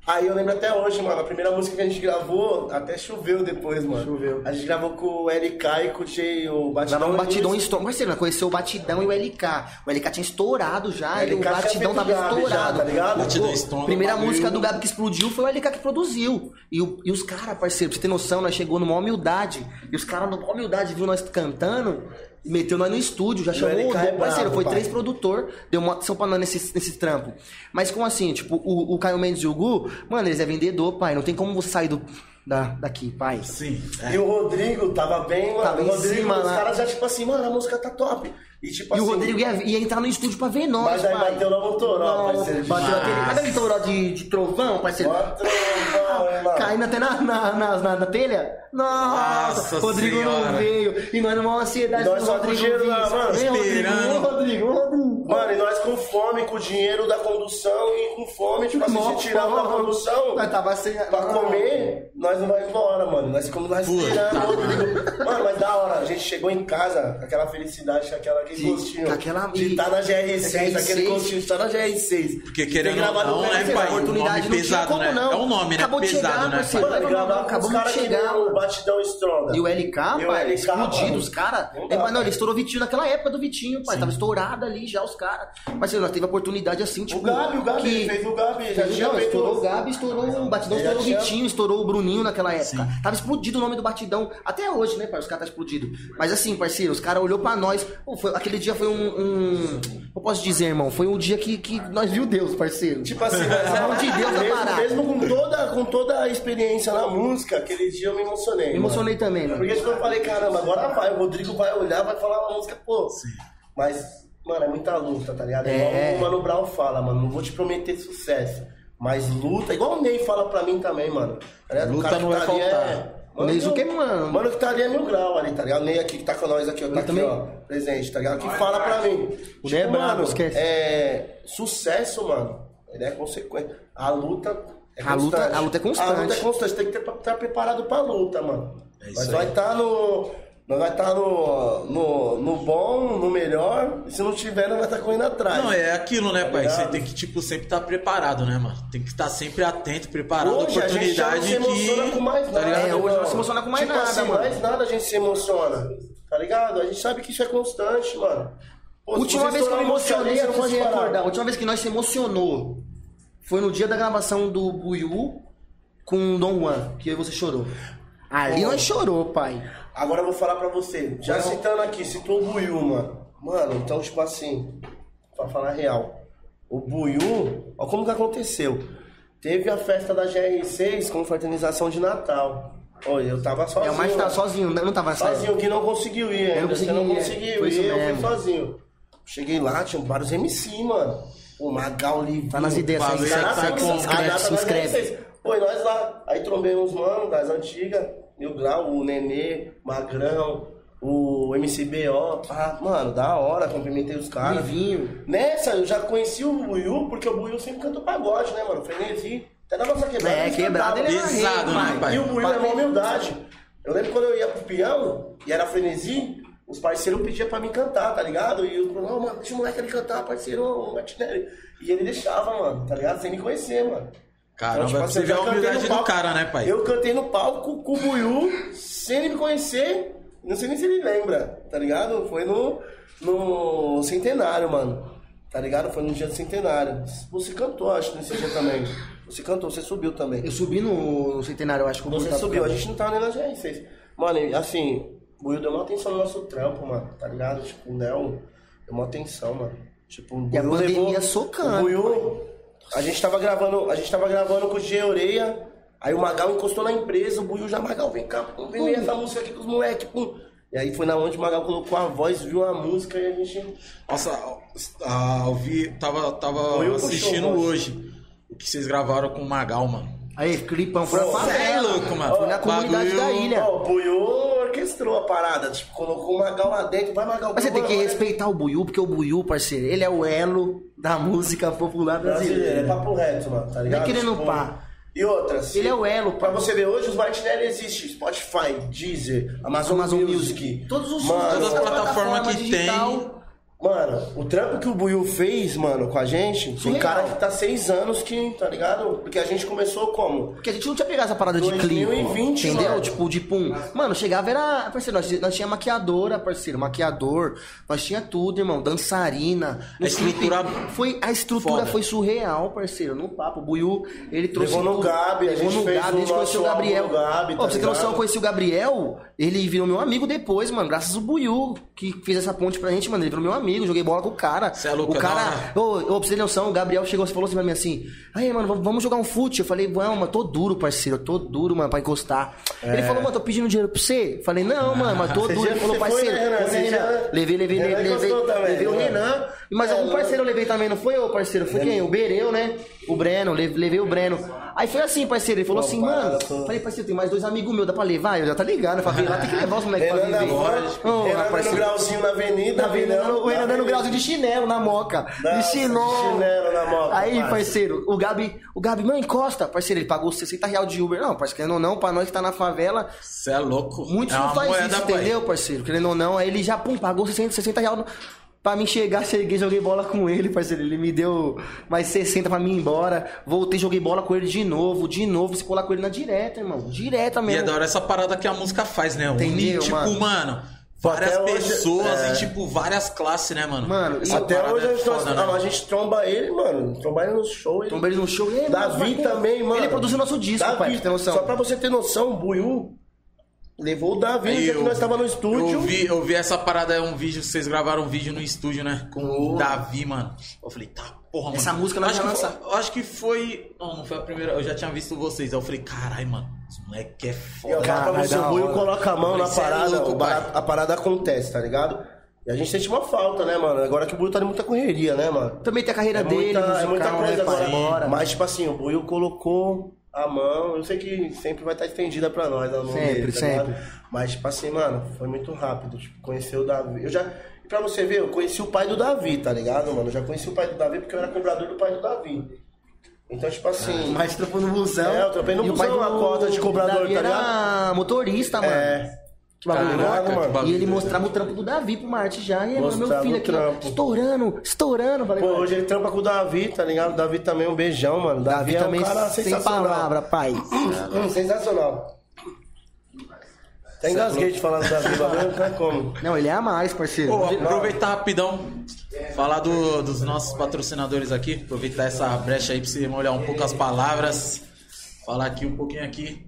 Aí eu lembro até hoje, mano, a primeira música que a gente gravou, até choveu depois, mano. Choveu. A gente gravou com o LK e com o Jay, o Batidão. Gravava um batidão estourado. Parceiro, nós conheceu o batidão e o LK. O LK tinha estourado já, O e o batidão tava Gabi já, estourado. tá ligado? Batidão estourado, Primeira música do Gabi que explodiu foi o LK que produziu. E, o- e os caras, parceiro, pra você ter noção, nós chegou numa humildade. E os caras, numa humildade, viu nós cantando. Meteu nós no estúdio, já chamou o é parceiro, brabo, foi pai. três produtor, deu uma atenção pra nós nesse, nesse trampo. Mas como assim, tipo, o, o Caio Mendes e o Gu, mano, eles é vendedor, pai, não tem como você sair do, da, daqui, pai. Sim. é. E o Rodrigo tava bem, mano. Tava o Rodrigo, cima os lá. caras já, tipo assim, mano, a música tá top. E tipo E assim. o Rodrigo ia, ia entrar no estúdio pra ver nós, Mas aí pai. bateu lá no toró, Não, parceiro. Bateu aquele. Cadê aquele toró de, de trovão, parceiro? Mano. Caindo até na, na, na, na, na telha? Nossa, Nossa Rodrigo Senhora. não veio. E nós numa ansiedade Nós do só com Rodrigo vir. lá, mano, Vem, Rodrigo, Rodrigo, Rodrigo. Mano, e nós com fome, com o dinheiro da condução e com fome, tipo assim, se tirar da condução Nós tava sem. pra comer, nós não vai embora, mano. Nós ficamos lá esperando. Mano, mas da hora, a gente chegou em casa com aquela felicidade, com aquela, aquele De- gostinho. aquela- de estar na GR6, GR6. aquele gostinho de estar na GR6. Porque querendo ou gravado não, né, pai? Um oportunidade nome não tinha pesado, como né? não. É um nome, né? Acabou de pesado, chegar, né? Mano, com os Acabamos de caras que chegar, o mano. Batidão Stronda. E o LK, o pai, LK, explodido, mano. os caras. Não ele estourou Vitinho naquela época do Vitinho, pai. Tava estourado ali já os caras. Mas nós teve a oportunidade assim, tipo. O Gabi, o Gabi, que- fez o Gabi, já tinha não, estourou o Gabi, estourou o Batidão, Ele já estourou o tinha- Vitinho, estourou o Bruninho naquela época. Tava explodido o nome do Batidão. Até hoje, né, pai? Os caras tá explodido. Mas assim, parceiro, os caras olhou pra nós. Pô, foi- aquele dia foi um, um. Eu posso dizer, irmão, foi um dia que, que nós viu Deus, parceiro. Tipo assim, A mão de Deus mesmo, parada. mesmo com toda, com toda a experiência na música, aquele dia eu me emocionei. Me emocionei também, mano. Porque tipo, eu falei, caramba, agora vai, o Rodrigo vai olhar, vai falar uma música, pô. Mas, mano, é muita luta, tá ligado? É. Igual o Mano Brown fala, mano, não vou te prometer sucesso. Mas luta, igual o Ney fala pra mim também, mano. Tá ligado? O Luta cara que não vai tá ali faltar. É... O Ney mil- o quê, mano? Mano que tá ali é mil grau ali, tá ligado? O Ney aqui que tá com nós aqui, ó, tá aqui, também. ó, presente, tá ligado? Que fala pra mim. Tipo, O Ney é brabo, mano, esquece. é... Sucesso, mano, ele é consequente. A luta é A luta- a luta é constante. A luta é constante, tem que estar preparado pra luta, mano. É isso Nós aí. vai estar no... Nós vai estar no, no, no bom, no melhor, e se não tiver, nós vai estar correndo atrás. Não, é aquilo, né, pai? ligado? Você tem que, tipo, sempre estar preparado, né, mano? Tem que estar sempre atento, preparado, Hoje a gente já não oportunidade se emociona que. com mais tá nada. ligado? É, hoje mano. não se emociona com mais tipo nada, assim, mano. mais nada a gente se emociona. Tá ligado? A gente sabe que isso é constante, mano. Pô, Última vez que eu me emocionei, eu não recordar. A última vez que nós se emocionou foi no dia da gravação do Buiu com o Dom Juan, que e você chorou. Ali nós chorou, pai. Agora eu vou falar pra você. Já citando aqui, citou o Buiu, mano. Mano, então, tipo assim, pra falar real. O Buiu, ó como que aconteceu. Teve a festa da GR6 com fraternização de Natal. Olha, eu tava sozinho. É, mais tava sozinho, não tava nessa Sozinho, que não conseguiu ir ainda. não consegui não é. conseguiu ir, eu fui sozinho. Cheguei lá, tinha vários MC, mano. O Magal Livinho. Tá nas ideias, se inscreve, se inscreve. GR6. Pô, e nós lá. Aí trombei uns manos das antigas. Mil Grau, o Nenê, Magrão, o MCBO. Ah, mano, da hora, cumprimentei os caras. Livinho. Nessa, eu já conheci o Buiu, porque o Buiu sempre cantou pagode, né, mano? Frenesi. Até na nossa quebrada. É, quebrada ele é Pesado, rei, né, pai? E o Buiu é uma humildade. Eu lembro quando eu ia pro peão, e era frenesi, os parceiros pediam pra mim cantar, tá ligado? E eu falava, não, mano, deixa o moleque ele cantar, parceiro, o Martinelli. E ele deixava, mano, tá ligado? Sem me conhecer, mano. Caramba, tipo pra assim, você já a humildade no do cara, né, pai? Eu cantei no palco com o Buiu, sem ele me conhecer, não sei nem se ele lembra, tá ligado? Foi no, no centenário, mano. Tá ligado? Foi no dia do centenário. Você cantou, acho, nesse dia também. Você cantou, você subiu também. Eu subi no, no centenário, eu acho que eu Você subiu, a gente não tava nem na GR6. Mano, assim, o Will deu uma atenção no nosso trampo, mano, tá ligado? Tipo, o Nel deu uma atenção, mano. Tipo, o E a pandemia levou- socando. O Will, a gente tava gravando, a gente tava gravando com o G Oreia, aí o Magal encostou na empresa, o Buiu já, Magal, vem cá, pum, vem ver essa música aqui com os moleques, pum. E aí foi na onde o Magal colocou a voz, viu a música e a gente... Nossa, ah, eu vi, tava, tava assistindo hoje o que vocês gravaram com o Magal, mano. Aí, clipão, foi favela. cê é louco, mano. Foi na comunidade Bagulho- da ilha. Ó, o Buiú orquestrou a parada, tipo, colocou uma gal lá dentro, vai Magal. Mas você tem que vai- respeitar o Buiú, porque o Buiú, parceiro, ele é o elo da música popular brasileiro, é brasileira. papo reto, mano, tá ligado? Não é querendo pá. E outras. Ele é o elo, Pra você ver, hoje os Martinelli existem. Spotify, Deezer, Amazon, Amazon Music. Music. Todos os Mano, Todas as plataformas que digital. Mano, o trampo que o Buiu fez, mano, com a gente, tem Surreal. cara que tá seis anos que, tá ligado? Porque a gente começou como? Porque a gente não tinha pegado essa parada de clipe. 2020, entendeu? mano. Tipo, de pum. Mano, chegava era. Parceiro, nós, nós tinha maquiadora, parceiro, maquiador. Nós tinha tudo, irmão. Dançarina. A estrutura Foi, a estrutura foda. foi surreal, parceiro. No papo. O Buiu, ele trouxe. Levou no tudo. Gabi, a Levou gente no fez Gabi, a gente conheceu o Gabriel. Gabi, Ô, tá você ter noção, eu conheci o Gabriel. Ele virou meu amigo depois, mano. Graças ao Buiu, que fez essa ponte pra gente, mano. Ele virou meu amigo. Joguei bola com o cara. Cê é louco, o é cara. hora. Ô, ô, pra você ter noção, o Gabriel chegou e falou assim pra mim assim: Aí, mano, vamos- jogar um fute. Eu falei, vamos, mas tô duro, parceiro, eu tô duro, mano, pra encostar. Ele falou, mano, tô pedindo dinheiro pra você. Eu falei, não, mano, mas tô Você duro. já- Ele falou, você foi, parceiro, né, Renan? foi, Você Renan. já- Levei, levei, Renan levei, levei, levei o né? Renan. Mais É, algum né? parceiro eu levei também, não foi eu, parceiro? Foi quem? O Bereu, né? O Breno, le- levei o Breno. Aí foi assim, parceiro. Ele falou assim, mano. Falei, parceiro, tem mais dois amigos meus, dá pra levar? Eu já tá ligado, né? Favela tem que levar os moleques pra na viver. Ô, Renan dando grauzinho na avenida. Vendo? Renan- O Renan dando grauzinho de chinelo na moca. De chinelo. chinelo na moca, Aí, parceiro, o Gabi, o Gabi, mãe, encosta. Parceiro, ele pagou 60 real de Uber. Não, parceiro, querendo ou não, pra nós que tá na favela, Você é louco. muitos é não faz isso, entendeu, parceiro? Querendo ou não, aí ele já, pum, pagou 60, 60 real no- pra mim chegar, cheguei, joguei bola com ele, parceiro. Ele me deu mais 60 pra mim ir embora. Voltei, joguei bola com ele de novo, de novo, se colar com ele na direta, irmão. Direta E mesmo. é da hora essa parada que a música faz, né? Entendeu, tipo, mano? várias até hoje- pessoas é. e, tipo, várias classes, né, mano? Mano, e- Até hoje é a gente, foda, nós- né? a gente tromba ele, mano. Tromba ele no show. Ele... Tomei ele no show. e, Davi mano, também, mano. Ele produziu nosso disco, Davi, pai, ter noção. Só pra você ter noção, o Buiu levou o Davi Aí eu- nós tava no estúdio. Eu vi, eu vi essa parada, é um vídeo, vocês gravaram um vídeo no estúdio, né? Com o Davi, mano. Eu falei, tá, porra, mano. Essa música nós acho já que foi, lança- eu Acho que foi. Não, não foi a primeira. Eu já tinha visto vocês. Aí eu falei, caralho, mano. Esse moleque é E eu foda. falo pra você, o Buiu hora. coloca a mão na é parada, louco, o bara- a parada acontece, tá ligado? E a gente sente uma falta, né, mano? Agora que o Buiu tá em muita correria, né, mano? Também tem a carreira É dele, muita, musical, é muita coisa né, agora. Mas, tipo assim, o Buiu colocou a mão. Eu sei que sempre vai estar estendida pra nós, a mão Sempre, dele, tá sempre. ligado? Mas, tipo assim, mano, foi muito rápido. Tipo, conhecer o Davi. Eu já. Pra você ver, eu conheci o pai do Davi, tá ligado, mano? Eu já conheci o pai do Davi porque eu era cobrador do pai do Davi. Então, tipo assim. Mas trampou no busão. É, eu trampei no E busão, do- a cota de cobrador, Davi tá era motorista, mano. É. Que bagulho Caraca, louco, mano. E ele mostrava o trampo do Davi pro Marte já. E mano, meu filho aqui, ó, estourando, estourando. Falei, Pô, hoje ele trampa com o Davi, tá ligado? O Davi também é um beijão, mano. Davi Davi, é também um cara sem sensacional. palavra, pai. Hum, sensacional. Até engasguei de falar do Davi, bagulho não tem como. Não, ele é a mais, parceiro. Pô, aproveitar rapidão, falar do- dos nossos patrocinadores aqui, aproveitar essa brecha aí pra você molhar um pouco as palavras, falar aqui um pouquinho aqui.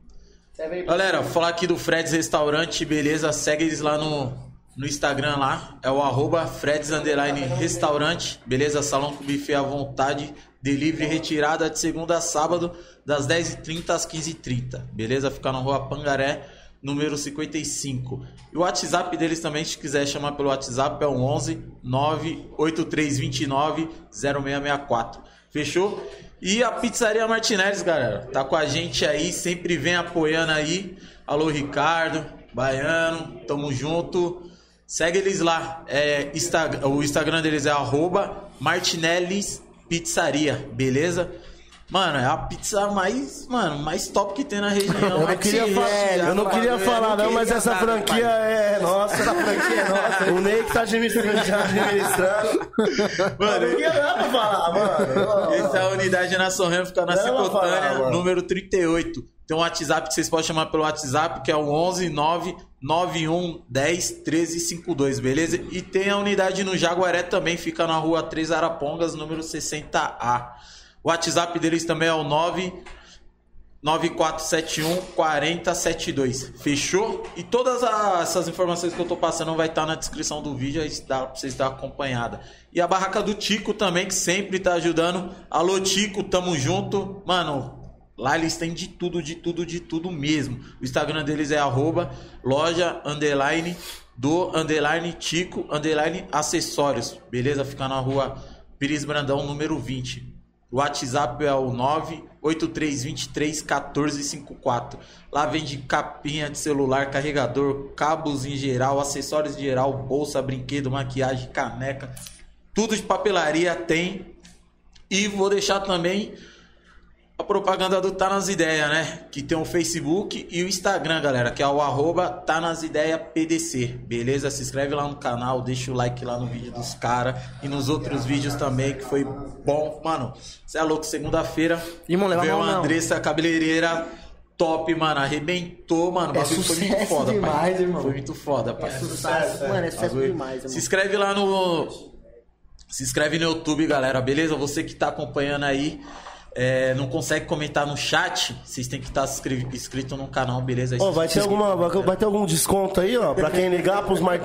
Galera, falar aqui do Freds Restaurante, beleza? Segue eles lá no, no Instagram lá, é o arroba Freds Underline Restaurante, beleza? Salão com buffet à vontade, delivery retirada de segunda a sábado, das 10h30 às 15h30, beleza? Fica na rua Pangaré, número 55. E o WhatsApp deles também, se quiser chamar pelo WhatsApp, é o 11 98329 0664. Fechou? E a Pizzaria Martinelli, galera, tá com a gente aí, sempre vem apoiando aí. Alô, Ricardo, Baiano, tamo junto. Segue eles lá. É, Insta- o Instagram deles é arroba Martinellis Pizzaria, beleza? Mano, é a pizza mais, mano, mais top que tem na região. Eu não queria, falar, velho, eu não queria bagulho, falar, eu não, mas essa franquia é nossa. Essa franquia é nossa. O Ney que tá administrando. [laughs] Mano, não queria nada pra falar, mano. Essa é a unidade na Sorrento, fica na Cicotânia, número 38. Tem um WhatsApp que vocês podem chamar pelo WhatsApp, que é o 11 991 10 13 52, beleza? E tem a unidade no Jaguaré também, fica na rua 3 Arapongas, número 60A. O WhatsApp deles também é o 9 9471 4072. Fechou? E todas a- essas informações que eu tô passando vai estar na descrição do vídeo, aí dá pra vocês dar acompanhada. E a barraca do Tico também, que sempre tá ajudando. Alô, Tico, tamo junto. Mano, lá eles têm de tudo, de tudo, de tudo mesmo. O Instagram deles é arroba loja underline do underline Tico underline acessórios. Beleza? Fica na rua Pires Brandão, número 20. O WhatsApp é o 983231454. Lá vende capinha de celular, carregador, cabos em geral, acessórios em geral, bolsa, brinquedo, maquiagem, caneca. Tudo de papelaria tem. E vou deixar também a propaganda do Tá Nas Ideias, né? Que tem o Facebook e o Instagram, galera, que é o arroba Tá Nas Ideias PDC, beleza? Se inscreve lá no canal, deixa o like lá no vídeo dos caras e nos outros vídeos também, que foi bom. Mano, você é louco, segunda-feira Irmão, leva a veio mão, a não. Andressa Cabeleireira top, mano, arrebentou, mano. O É bagulho foi muito sucesso foda, demais, pai. irmão. Foi muito foda, pai. Sucesso, mano, é sucesso demais, Se irmão. inscreve lá no. Se inscreve no YouTube, galera, beleza? Você que tá acompanhando aí. É, não consegue comentar no chat, vocês têm que estar inscri- inscrito no canal, beleza? Ó, vocês vai ter alguma, vai, vai ter algum desconto aí, ó, pra quem ligar pros Vai.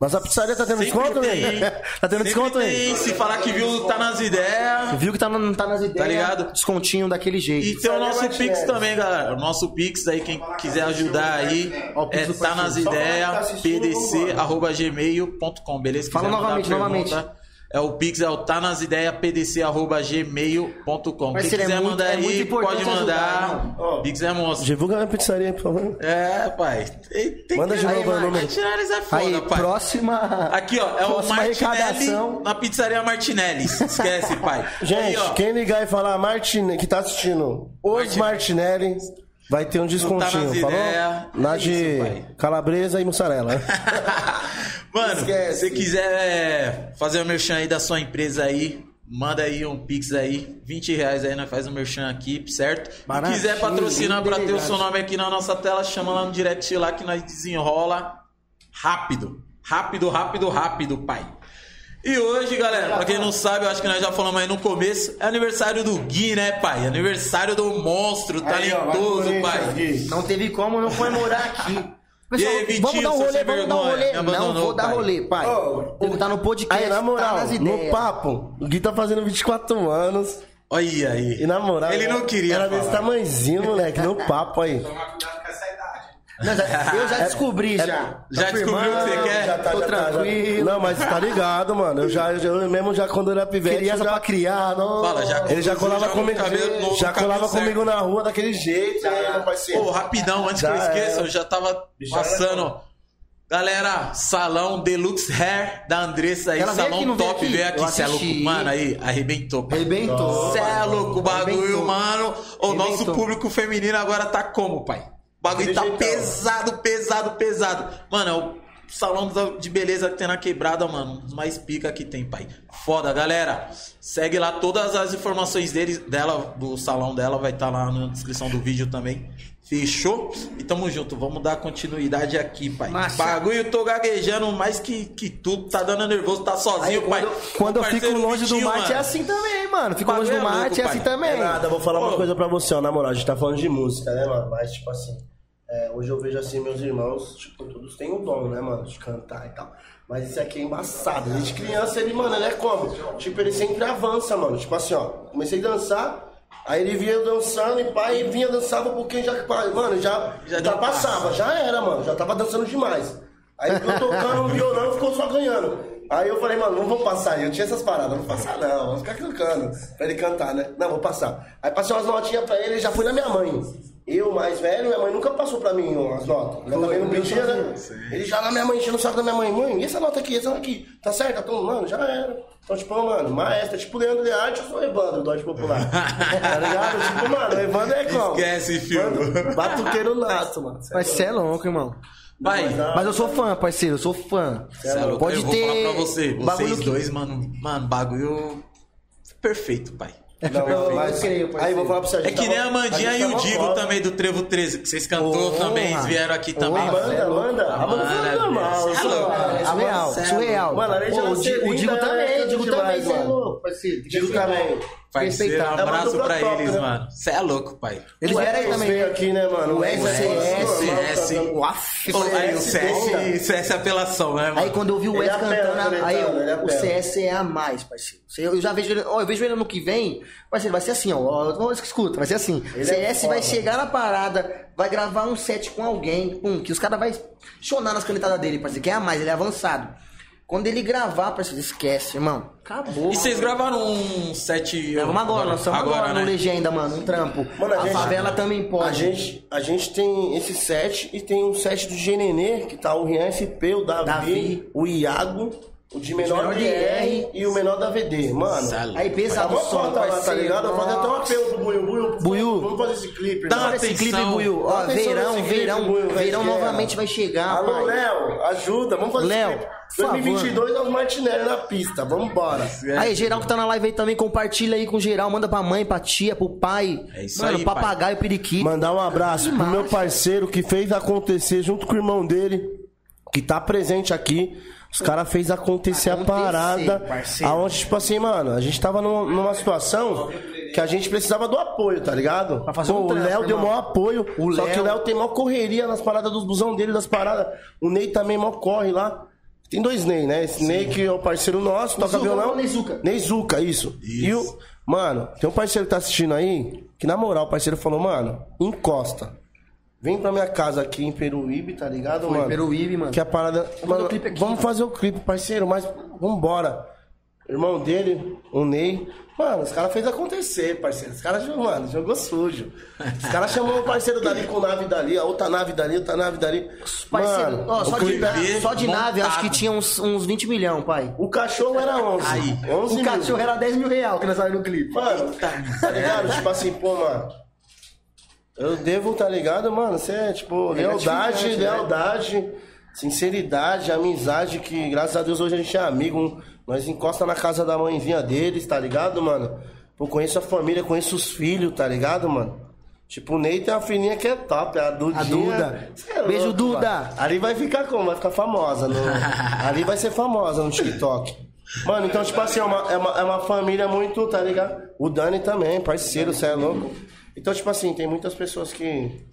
Mas a pizzaria tá tendo Sempre desconto, tem, velho? [laughs] Tá tendo Sempre desconto aí? Se falar que viu, tá nas ideias. Viu que tá, no- tá nas ideias. ligado? Descontinho daquele jeito. E tem o nosso. Pix também, galera. O nosso Pix aí, quem quiser ajudar aí, Ó, é tá nas tá ideias, assistindo, pdc, vambora. arroba gmail.com, beleza? Fala novamente, novamente. É o Pix, é o tá nas ideias, pdc, arroba gmail.com. Quem Parceiro, é quiser muito- mandar é aí, importante pode mandar. Pix é monstro. Divulga a minha pizzaria por favor. É, pai. Tem, tem Manda que... de novo o mano, número. Martinelli é foda, Aí, pai. próxima. Aqui, ó, é o Martinelli arrecadação. na pizzaria Martinelli. Esquece, pai. Gente, Aí, quem ligar e falar Martine, que tá assistindo os Martinelli, vai ter um descontinho, nas falou? Na É de isso, calabresa e mussarela. [laughs] Mano, Esquece. se você quiser é, fazer o merchan aí da sua empresa aí, manda aí um pix aí, 20 reais aí, nós faz o merchan aqui, certo? Se quiser patrocinar pra ter o seu nome aqui na nossa tela, chama lá no direct lá que nós desenrola rápido. Rápido, rápido, rápido, pai. E hoje, galera, pra quem não sabe, eu acho que nós já falamos aí no começo, é aniversário do Gui, né, pai? Aniversário do monstro, Aí, ó, talentoso, Corinthians, pai. Gui. Não teve como não comemorar aqui. [laughs] E aí, Vitinho, vamos dar um rolê, vamos dar um rolê. Não, vou dar pai. rolê, pai. Ele tá no podcast, Aí, na moral, tá nas no papo, o Gui tá fazendo 24 anos. Olha aí. E na moral, Ele não queria Era falar. desse tamanhozinho, moleque, no papo aí. Não, já- eu já descobri, já. Já Tá descobriu o que você quer? Já tá, Tô já tá, já- tranquilo. Não, mas tá ligado, mano. Eu já, eu mesmo já quando era pivete. Criança eu já, pra criar, não. Fala, já Ele já colava no comigo. cabelo- no já colava comigo na rua daquele jeito, né, meu parceiro? Pô, rapidão, antes Já que eu esqueça, era. eu já tava Já passando. Galera, salão Deluxe Hair da Andressa aí, Ela veio salão aqui, não veio top, aqui? veio aqui, Eu cê é louco. assisti. Mano, aí, arrebentou. pai. Arrebentou. Cê é louco, o bagulho, Arrebentou. mano. O nosso Arrebentou. público feminino agora tá como, pai? O bagulho tá pesado, pesado, pesado. Mano, é o salão de beleza que tem na quebrada, mano. Mais pica que tem, pai. Foda, galera. Segue lá todas as informações dele, dela, do salão dela, vai estar lá na descrição do vídeo também. Fechou? E tamo junto, vamos dar continuidade aqui, pai. Massa. Bagulho, tô gaguejando mais que, que tudo, tá dando nervoso, tá sozinho, Aí, pai. quando, quando eu fico longe do mate é assim também, mano. Fico longe do é mate louco, é assim pai. também. É nada, vou falar Ô. uma coisa pra você, ó, na moral, a gente tá falando de música, né, mano? Mas, tipo assim, é, hoje eu vejo assim, meus irmãos, tipo, todos têm o dom, né, mano, de cantar e tal. Mas isso aqui é embaçado. Desde criança ele, mano, ele é como? Tipo, ele sempre avança, mano. Tipo assim, ó, comecei a dançar, aí ele vinha dançando e pai, vinha dançava um pouquinho já, mano, já, Já já, passava, já era, mano, já tava dançando demais. Aí ficou tocando um violão ficou só ganhando. Aí eu falei, mano, não vou passar. Eu tinha essas paradas, não vou passar não, vou ficar cantando. Pra ele cantar, né? Não, vou passar. Aí passei umas notinhas pra ele e já fui na minha mãe. Eu, mais velho, minha mãe nunca passou pra mim as notas. Ela também não pedia, né? Ele já na minha mãe, enchendo o saco da minha mãe. Mãe, e essa nota aqui, essa nota aqui? Tá certo? Tá todo mano, já era. Então, tipo, mano, maestra, tipo Leandro Learte, o Evandro, do Arte Popular. [laughs] tá ligado? Tipo, mano, Evandro é como? Esquece, filho. Batuqueiro nato, mano. Mas você é louco, irmão. Pai, Mas eu sou fã, parceiro, eu sou fã. Cê é. Pode eu ter. vou falar pra você, bagulho vocês que- dois, mano, mano, bagulho perfeito, pai. Não, Eu mas, creio, aí vou falar pra você. a É que nem a Mandinha e o Digo também do Trevo 13, que vocês cantou também, eles vieram aqui também. Porra, Amanda, Amanda, Ah, Amanda mano, foi normal. é. É surreal, é surreal. Mano, ela o Digo é também, o Digo demais, também, você é mano. louco, parceiro. Digo também. Parceiro, um Respeitar. abraço É pra dupla eles, top, né? mano. Você é louco, pai. Eles vieram aí também. veio aqui, né, mano? O CS. O af- o CS, CS, CS é apelação, né, mano? Aí quando eu vi o apela, cantando, aí o. CS é a mais, parceiro. Eu já vejo ele, ó, eu vejo ele ano que vem, parceiro, vai ser assim, ó, ó, ó, escuta, vai ser assim. Ele é CS vai chegar na parada, vai gravar um set com alguém, pum, que os caras vai chonar nas canetadas dele, parceiro, que é a mais, ele é avançado. Quando ele gravar, parceiro, esquece, irmão. Acabou. E vocês gravaram um set. Vamos agora, nós estamos agora, né? no Legenda, mano, um trampo. Mano, a a gente- favela também pode. A gente, a gente tem esse set e tem um set do GNN, que tá o Rian SP, o Davi, Davi. o Iago, o de menor menor DR e o menor da VD. Mano, Salo. Aí pesado Tá o uma som, tá ligado? Eu vou fazer até um apelo pro Buiu. Buiu, Buiu. vamos fazer esse clipe, Dá irmão. Olha esse clipe, Buiu. Ó, verão, nesse clipe, verão, verão novamente vai chegar, Alô, pai. Léo, ajuda, vamos fazer Léo, esse clipe. por favor. 2022 é os Martinelli na pista, vambora. Aí, geral que tá na live aí também, compartilha aí com geral, manda pra mãe, pra tia, pro pai. É isso Mano, aí, pai. papagaio, periquito. Mandar um abraço Que pro meu parceiro que fez acontecer junto com o irmão dele, que tá presente aqui. Os caras fez acontecer, a Acontecer, parada. parceiro. Aonde, tipo assim, mano, a gente tava numa, numa situação que a gente precisava do apoio, tá ligado? Pra fazer Pô, um o Léo deu maior apoio. O só que o Léo- Léo tem maior correria nas paradas dos busão dele, das paradas. O Ney também maior corre lá. Tem dois Ney, né? Esse Ney que é o parceiro nosso, toca Zuca, violão. Neizuka. Neizuka, isso. E o. Mano, tem um parceiro que tá assistindo aí, que na moral, o parceiro falou, mano, encosta. Vem pra minha casa aqui em Peruíbe, tá ligado, Foi, mano? Peruíbe, mano. Que a parada. Mano, o clipe aqui, vamos mano. fazer o clipe, parceiro, mas vambora. Irmão dele, o Ney. Mano, os caras fez acontecer, parceiro. Os caras, mano, jogou sujo. Os caras chamou o parceiro dali com nave dali, a outra nave dali, outra nave dali. Parceiro, Mano, ó, só, de, só de nave, acho que tinha uns, uns 20 milhões, pai. O cachorro era 11. Aí. 11 O mil. cachorro era 10 mil real que nós saímos no clipe. Mano, tá ligado? Tipo assim, pô, mano. Eu devo, tá ligado, mano? Você é, tipo, lealdade, né? lealdade, sinceridade, amizade, que graças a Deus hoje a gente é amigo. Nós encosta na casa da mãezinha deles, tá ligado, mano? Pô, conheço a família, conheço os filhos, tá ligado, mano? Tipo, o Ney tem uma filhinha que é top, a Dudinha. A Duda. É Beijo, louco, Duda. mano. Ali vai ficar como? Vai ficar famosa. No... [laughs] Ali vai ser famosa no TikTok. Mano, então, tipo assim, é uma, é, uma, é uma família muito, tá ligado? O Dani também, parceiro, você é louco. Então, tipo assim, tem muitas pessoas que.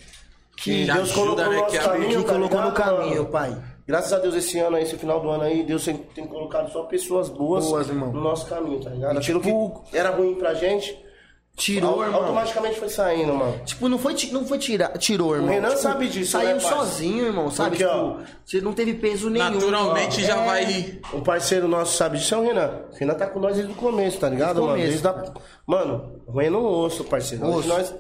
Que Já Deus ajuda, colocou no né, que caminho. que tá colocou no caminho, pai. Graças a Deus, esse ano aí, esse final do ano aí, Deus tem, tem colocado só pessoas boas, Boas, no nosso caminho, tá ligado? E, Aquilo tipo, que era ruim pra gente, Tirou, irmão. automaticamente foi saindo, mano. Tipo, não foi, não foi tirar, tirou, irmão. Renan Tipo, sabe disso, Saiu né, sozinho, irmão, sabe? Porque, ó, tipo, você não teve peso nenhum. Naturalmente Ó, já é, vai. Um parceiro nosso sabe disso é o Renan. O Renan tá com nós desde o começo, tá ligado, Desde o mano? começo. Desde a... Mano, roendo um osso, parceiro. Osso. nós,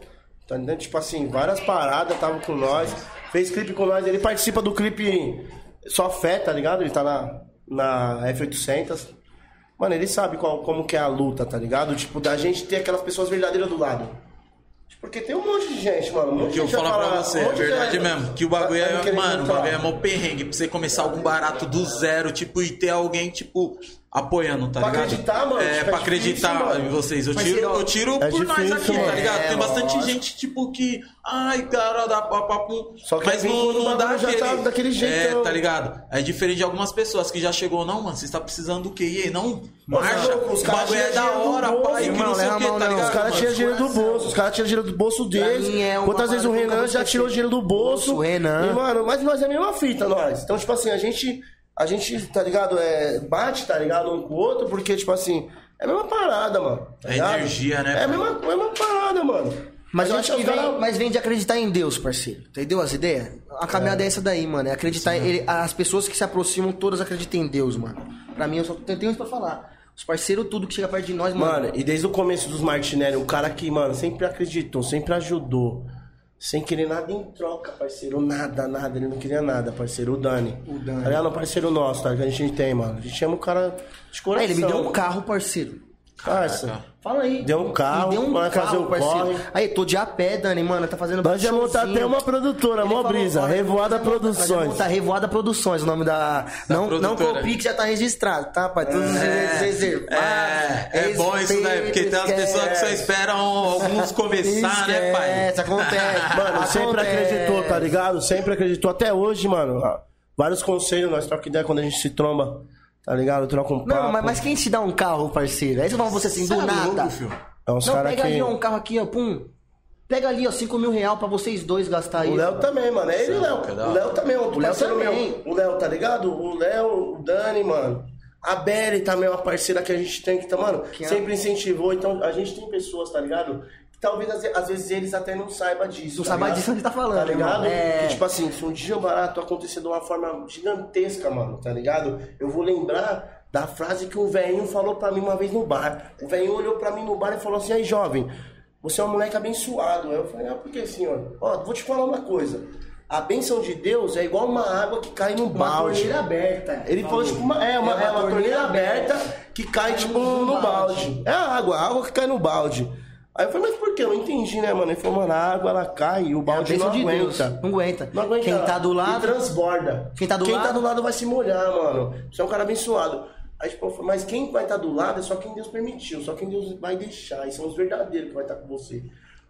tá entendendo? Tipo assim, várias paradas tava com nós. Fez clipe com nós. Ele participa do clipe Só Fé, tá ligado? Ele tá na, na F800. Mano, ele sabe qual, como que é a luta, tá ligado? Tipo, da gente ter aquelas pessoas verdadeiras do lado. Porque tem um monte de gente, mano. Um monte que eu vai falar pra você, um é verdade gente mesmo. Que o bagulho é, mano, o bagulho é mó perrengue. Pra você começar algum barato do zero, tipo, e ter alguém, tipo, apoiando, tá Pra ligado? acreditar, mano, É, tipo, pra é difícil, acreditar em vocês. Eu tiro, eu- tiro É por nós difícil, aqui, mano. tá ligado? É, Tem bastante lógico. gente, tipo, que. Ai, cara, dá papo. Só que Mas vem não, não dá já aquele. tá daquele jeito, É, tá ligado? É diferente de algumas pessoas que já chegou, não, mano, você está precisando do quê? E aí, não, marcha. os o caras bagulho é da dinheiro do hora, bolso, pai, que não sei o mão, tá ligado? Os caras tinham dinheiro do bolso, os caras tinham dinheiro do bolso deles. é Quantas vezes o Renan já tirou dinheiro do bolso. O Renan. E, mano, mas nós é a mesma fita, nós. Então, tipo assim, a gente, a gente, tá ligado? É, bate, tá ligado? Um com o outro, porque, tipo assim, é a mesma parada, mano. tá É ligado? energia, né, É a mesma, é a mesma parada, mano. Mas A eu gente acho que é vem, cara- mas vem de acreditar em Deus, parceiro. Entendeu as ideias? A caminhada é, essa daí, mano. É acreditar. Ele, as pessoas que se aproximam, todas acreditam em Deus, mano. Pra mim, eu só tenho tenho isso pra falar. Os parceiros, tudo que chega perto de nós, mano. Mano, e desde o começo dos Martinelli, o cara que, mano, sempre acreditou, sempre ajudou. Sem querer nada em troca, parceiro. Nada, nada. Ele não queria nada, parceiro. O Dani. O Dani. Tá ligado? Um parceiro nosso, tá? Que a gente tem, mano. A gente chama o cara de coração. Aí, ele me deu um carro, parceiro. Parça. Fala aí. Deu um carro, deu um vai carro, fazer o parceiro. corre. Aí, tô de a pé, Dani, mano. Tá fazendo Nós já montar até uma produtora, mó brisa. Revoada nós Produções. montar Revoada Produções, o nome da. Não, não produtora. copie que já tá registrado, tá, pai? Todos os direitos reservados. É, é bom isso daí, porque tem umas pessoas que só esperam alguns começar, né, pai? Esquece, acontece. [laughs] Mano, sempre acreditou, tá ligado? Sempre acreditou. Até hoje, mano. Vários conselhos, nós trocamos ideia quando a gente se tromba. Tá ligado? Troca um papo. Não, mas, mas quem te dá um carro, parceiro? Aí você fala você assim, do é nada. É uns Não, pega que... ali ó, um carro aqui, ó, pum. Pega ali, ó, 5 mil real pra vocês dois gastar aí. O Léo também, mano. É ele e o Léo. O Léo também outro O Léo parceiro também. meu. O Léo, tá ligado? O Léo, o Dani, mano. A Beri também é uma parceira que a gente tem que tá, mano, Que sempre incentivou. Então a gente tem pessoas, tá ligado? Talvez às, vezes eles até não saibam disso. Não tá saiba ligado? disso que tá falando, Tá ligado? É. Que, tipo assim, se um dia barato acontecer de uma forma gigantesca, mano, tá ligado? Eu vou lembrar da frase que o velhinho falou pra mim uma vez no bar. O velhinho olhou pra mim no bar e falou assim, aí jovem, você é um moleque abençoado. Aí eu falei, ah, por que senhor? Ó, vou te falar uma coisa. A bênção de Deus é igual uma água que cai num Uma balde. torneira aberta. Ele falou, tipo, uma, é, uma, é uma, torneira aberta que cai, tipo, no balde. É a água, a água que cai no balde. Aí eu falei, mas por que? Eu não entendi, né, mano? Ele falou, mano, a água ela cai e o É balde bênção não de aguenta. Deus. Não aguenta. Não aguenta. Quem tá do E lado. transborda. Quem tá do quem lado- tá do lado vai se molhar, mano. Você é um cara abençoado. Aí, tipo, falei, mas quem vai estar do lado é só quem Deus permitiu, só quem Deus vai deixar. E são os verdadeiros que vai estar com você.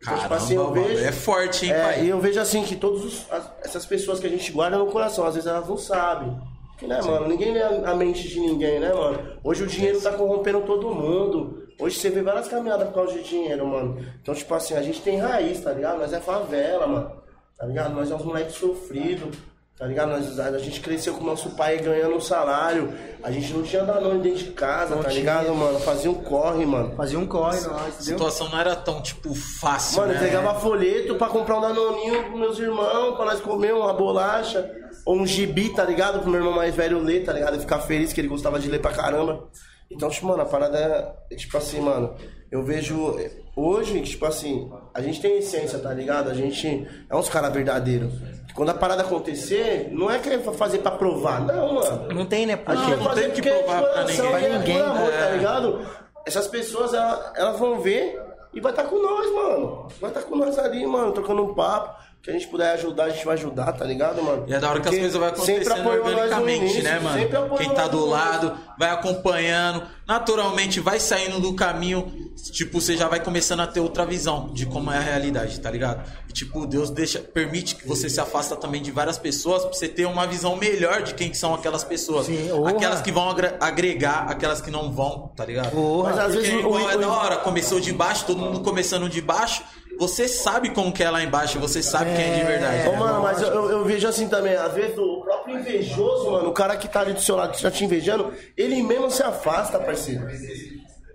Então, tipo assim, eu vejo. é forte, hein, É, pai? e eu vejo assim que todas essas pessoas que a gente guarda no coração, às vezes elas não sabem. Porque, né, mano, ninguém lê a mente de ninguém, né, mano? Hoje o dinheiro tá corrompendo todo mundo. Hoje você vê várias caminhadas por causa de dinheiro, mano. Então, tipo assim, a gente tem raiz, tá ligado? Nós é favela, mano. Tá ligado? Nós é uns moleques sofridos. Tá ligado? Nós, a gente cresceu com nosso pai ganhando um salário. A gente não tinha danone dentro de casa, Não tá tinha. ligado, mano? Fazia um corre, mano. Fazia um corre, nós, A situação não era tão, tipo, fácil, Mano, né? entregava folheto pra comprar um danoninho pros meus irmãos, pra nós comer uma bolacha, ou um gibi, tá ligado? Pro meu irmão mais velho ler, tá ligado? E ficar feliz que ele gostava de ler pra caramba. Então, tipo, mano, a parada é, tipo assim, mano, eu vejo hoje, tipo assim, a gente tem essência, tá ligado? A gente é uns caras verdadeiros. Quando a parada acontecer, não é querer fazer pra provar, não, mano. Não tem, né? A Por gente quê? vai fazer tem que porque é provar pra coração, ninguém. é Pra ninguém, por amor, é. tá ligado? Essas pessoas, elas, elas vão ver e vai estar com nós, mano. Vai estar com nós ali, mano, trocando um papo. Que a gente puder ajudar, a gente vai ajudar, tá ligado, mano? E é da hora que as Porque coisas vão sempre acontecendo organicamente, início, né, sempre mano? Quem tá do lado vai acompanhando, naturalmente vai saindo do caminho, tipo, você já vai começando a ter outra visão de como é a realidade, tá ligado? E tipo, Deus deixa, permite que você se afasta também de várias pessoas pra você ter uma visão melhor de quem que são aquelas pessoas. Sim, aquelas que vão agregar, aquelas que não vão, tá ligado? Porra. Mas às Porque vezes o- igual é o- da hora, começou de baixo, todo mundo começando de baixo, você sabe como que é lá embaixo, você sabe quem é de verdade. Ô, mano, mas eu, eu- vejo assim também, às vezes o próprio invejoso, mano, o cara que tá ali do seu lado, que tá te invejando, ele mesmo se afasta, parceiro.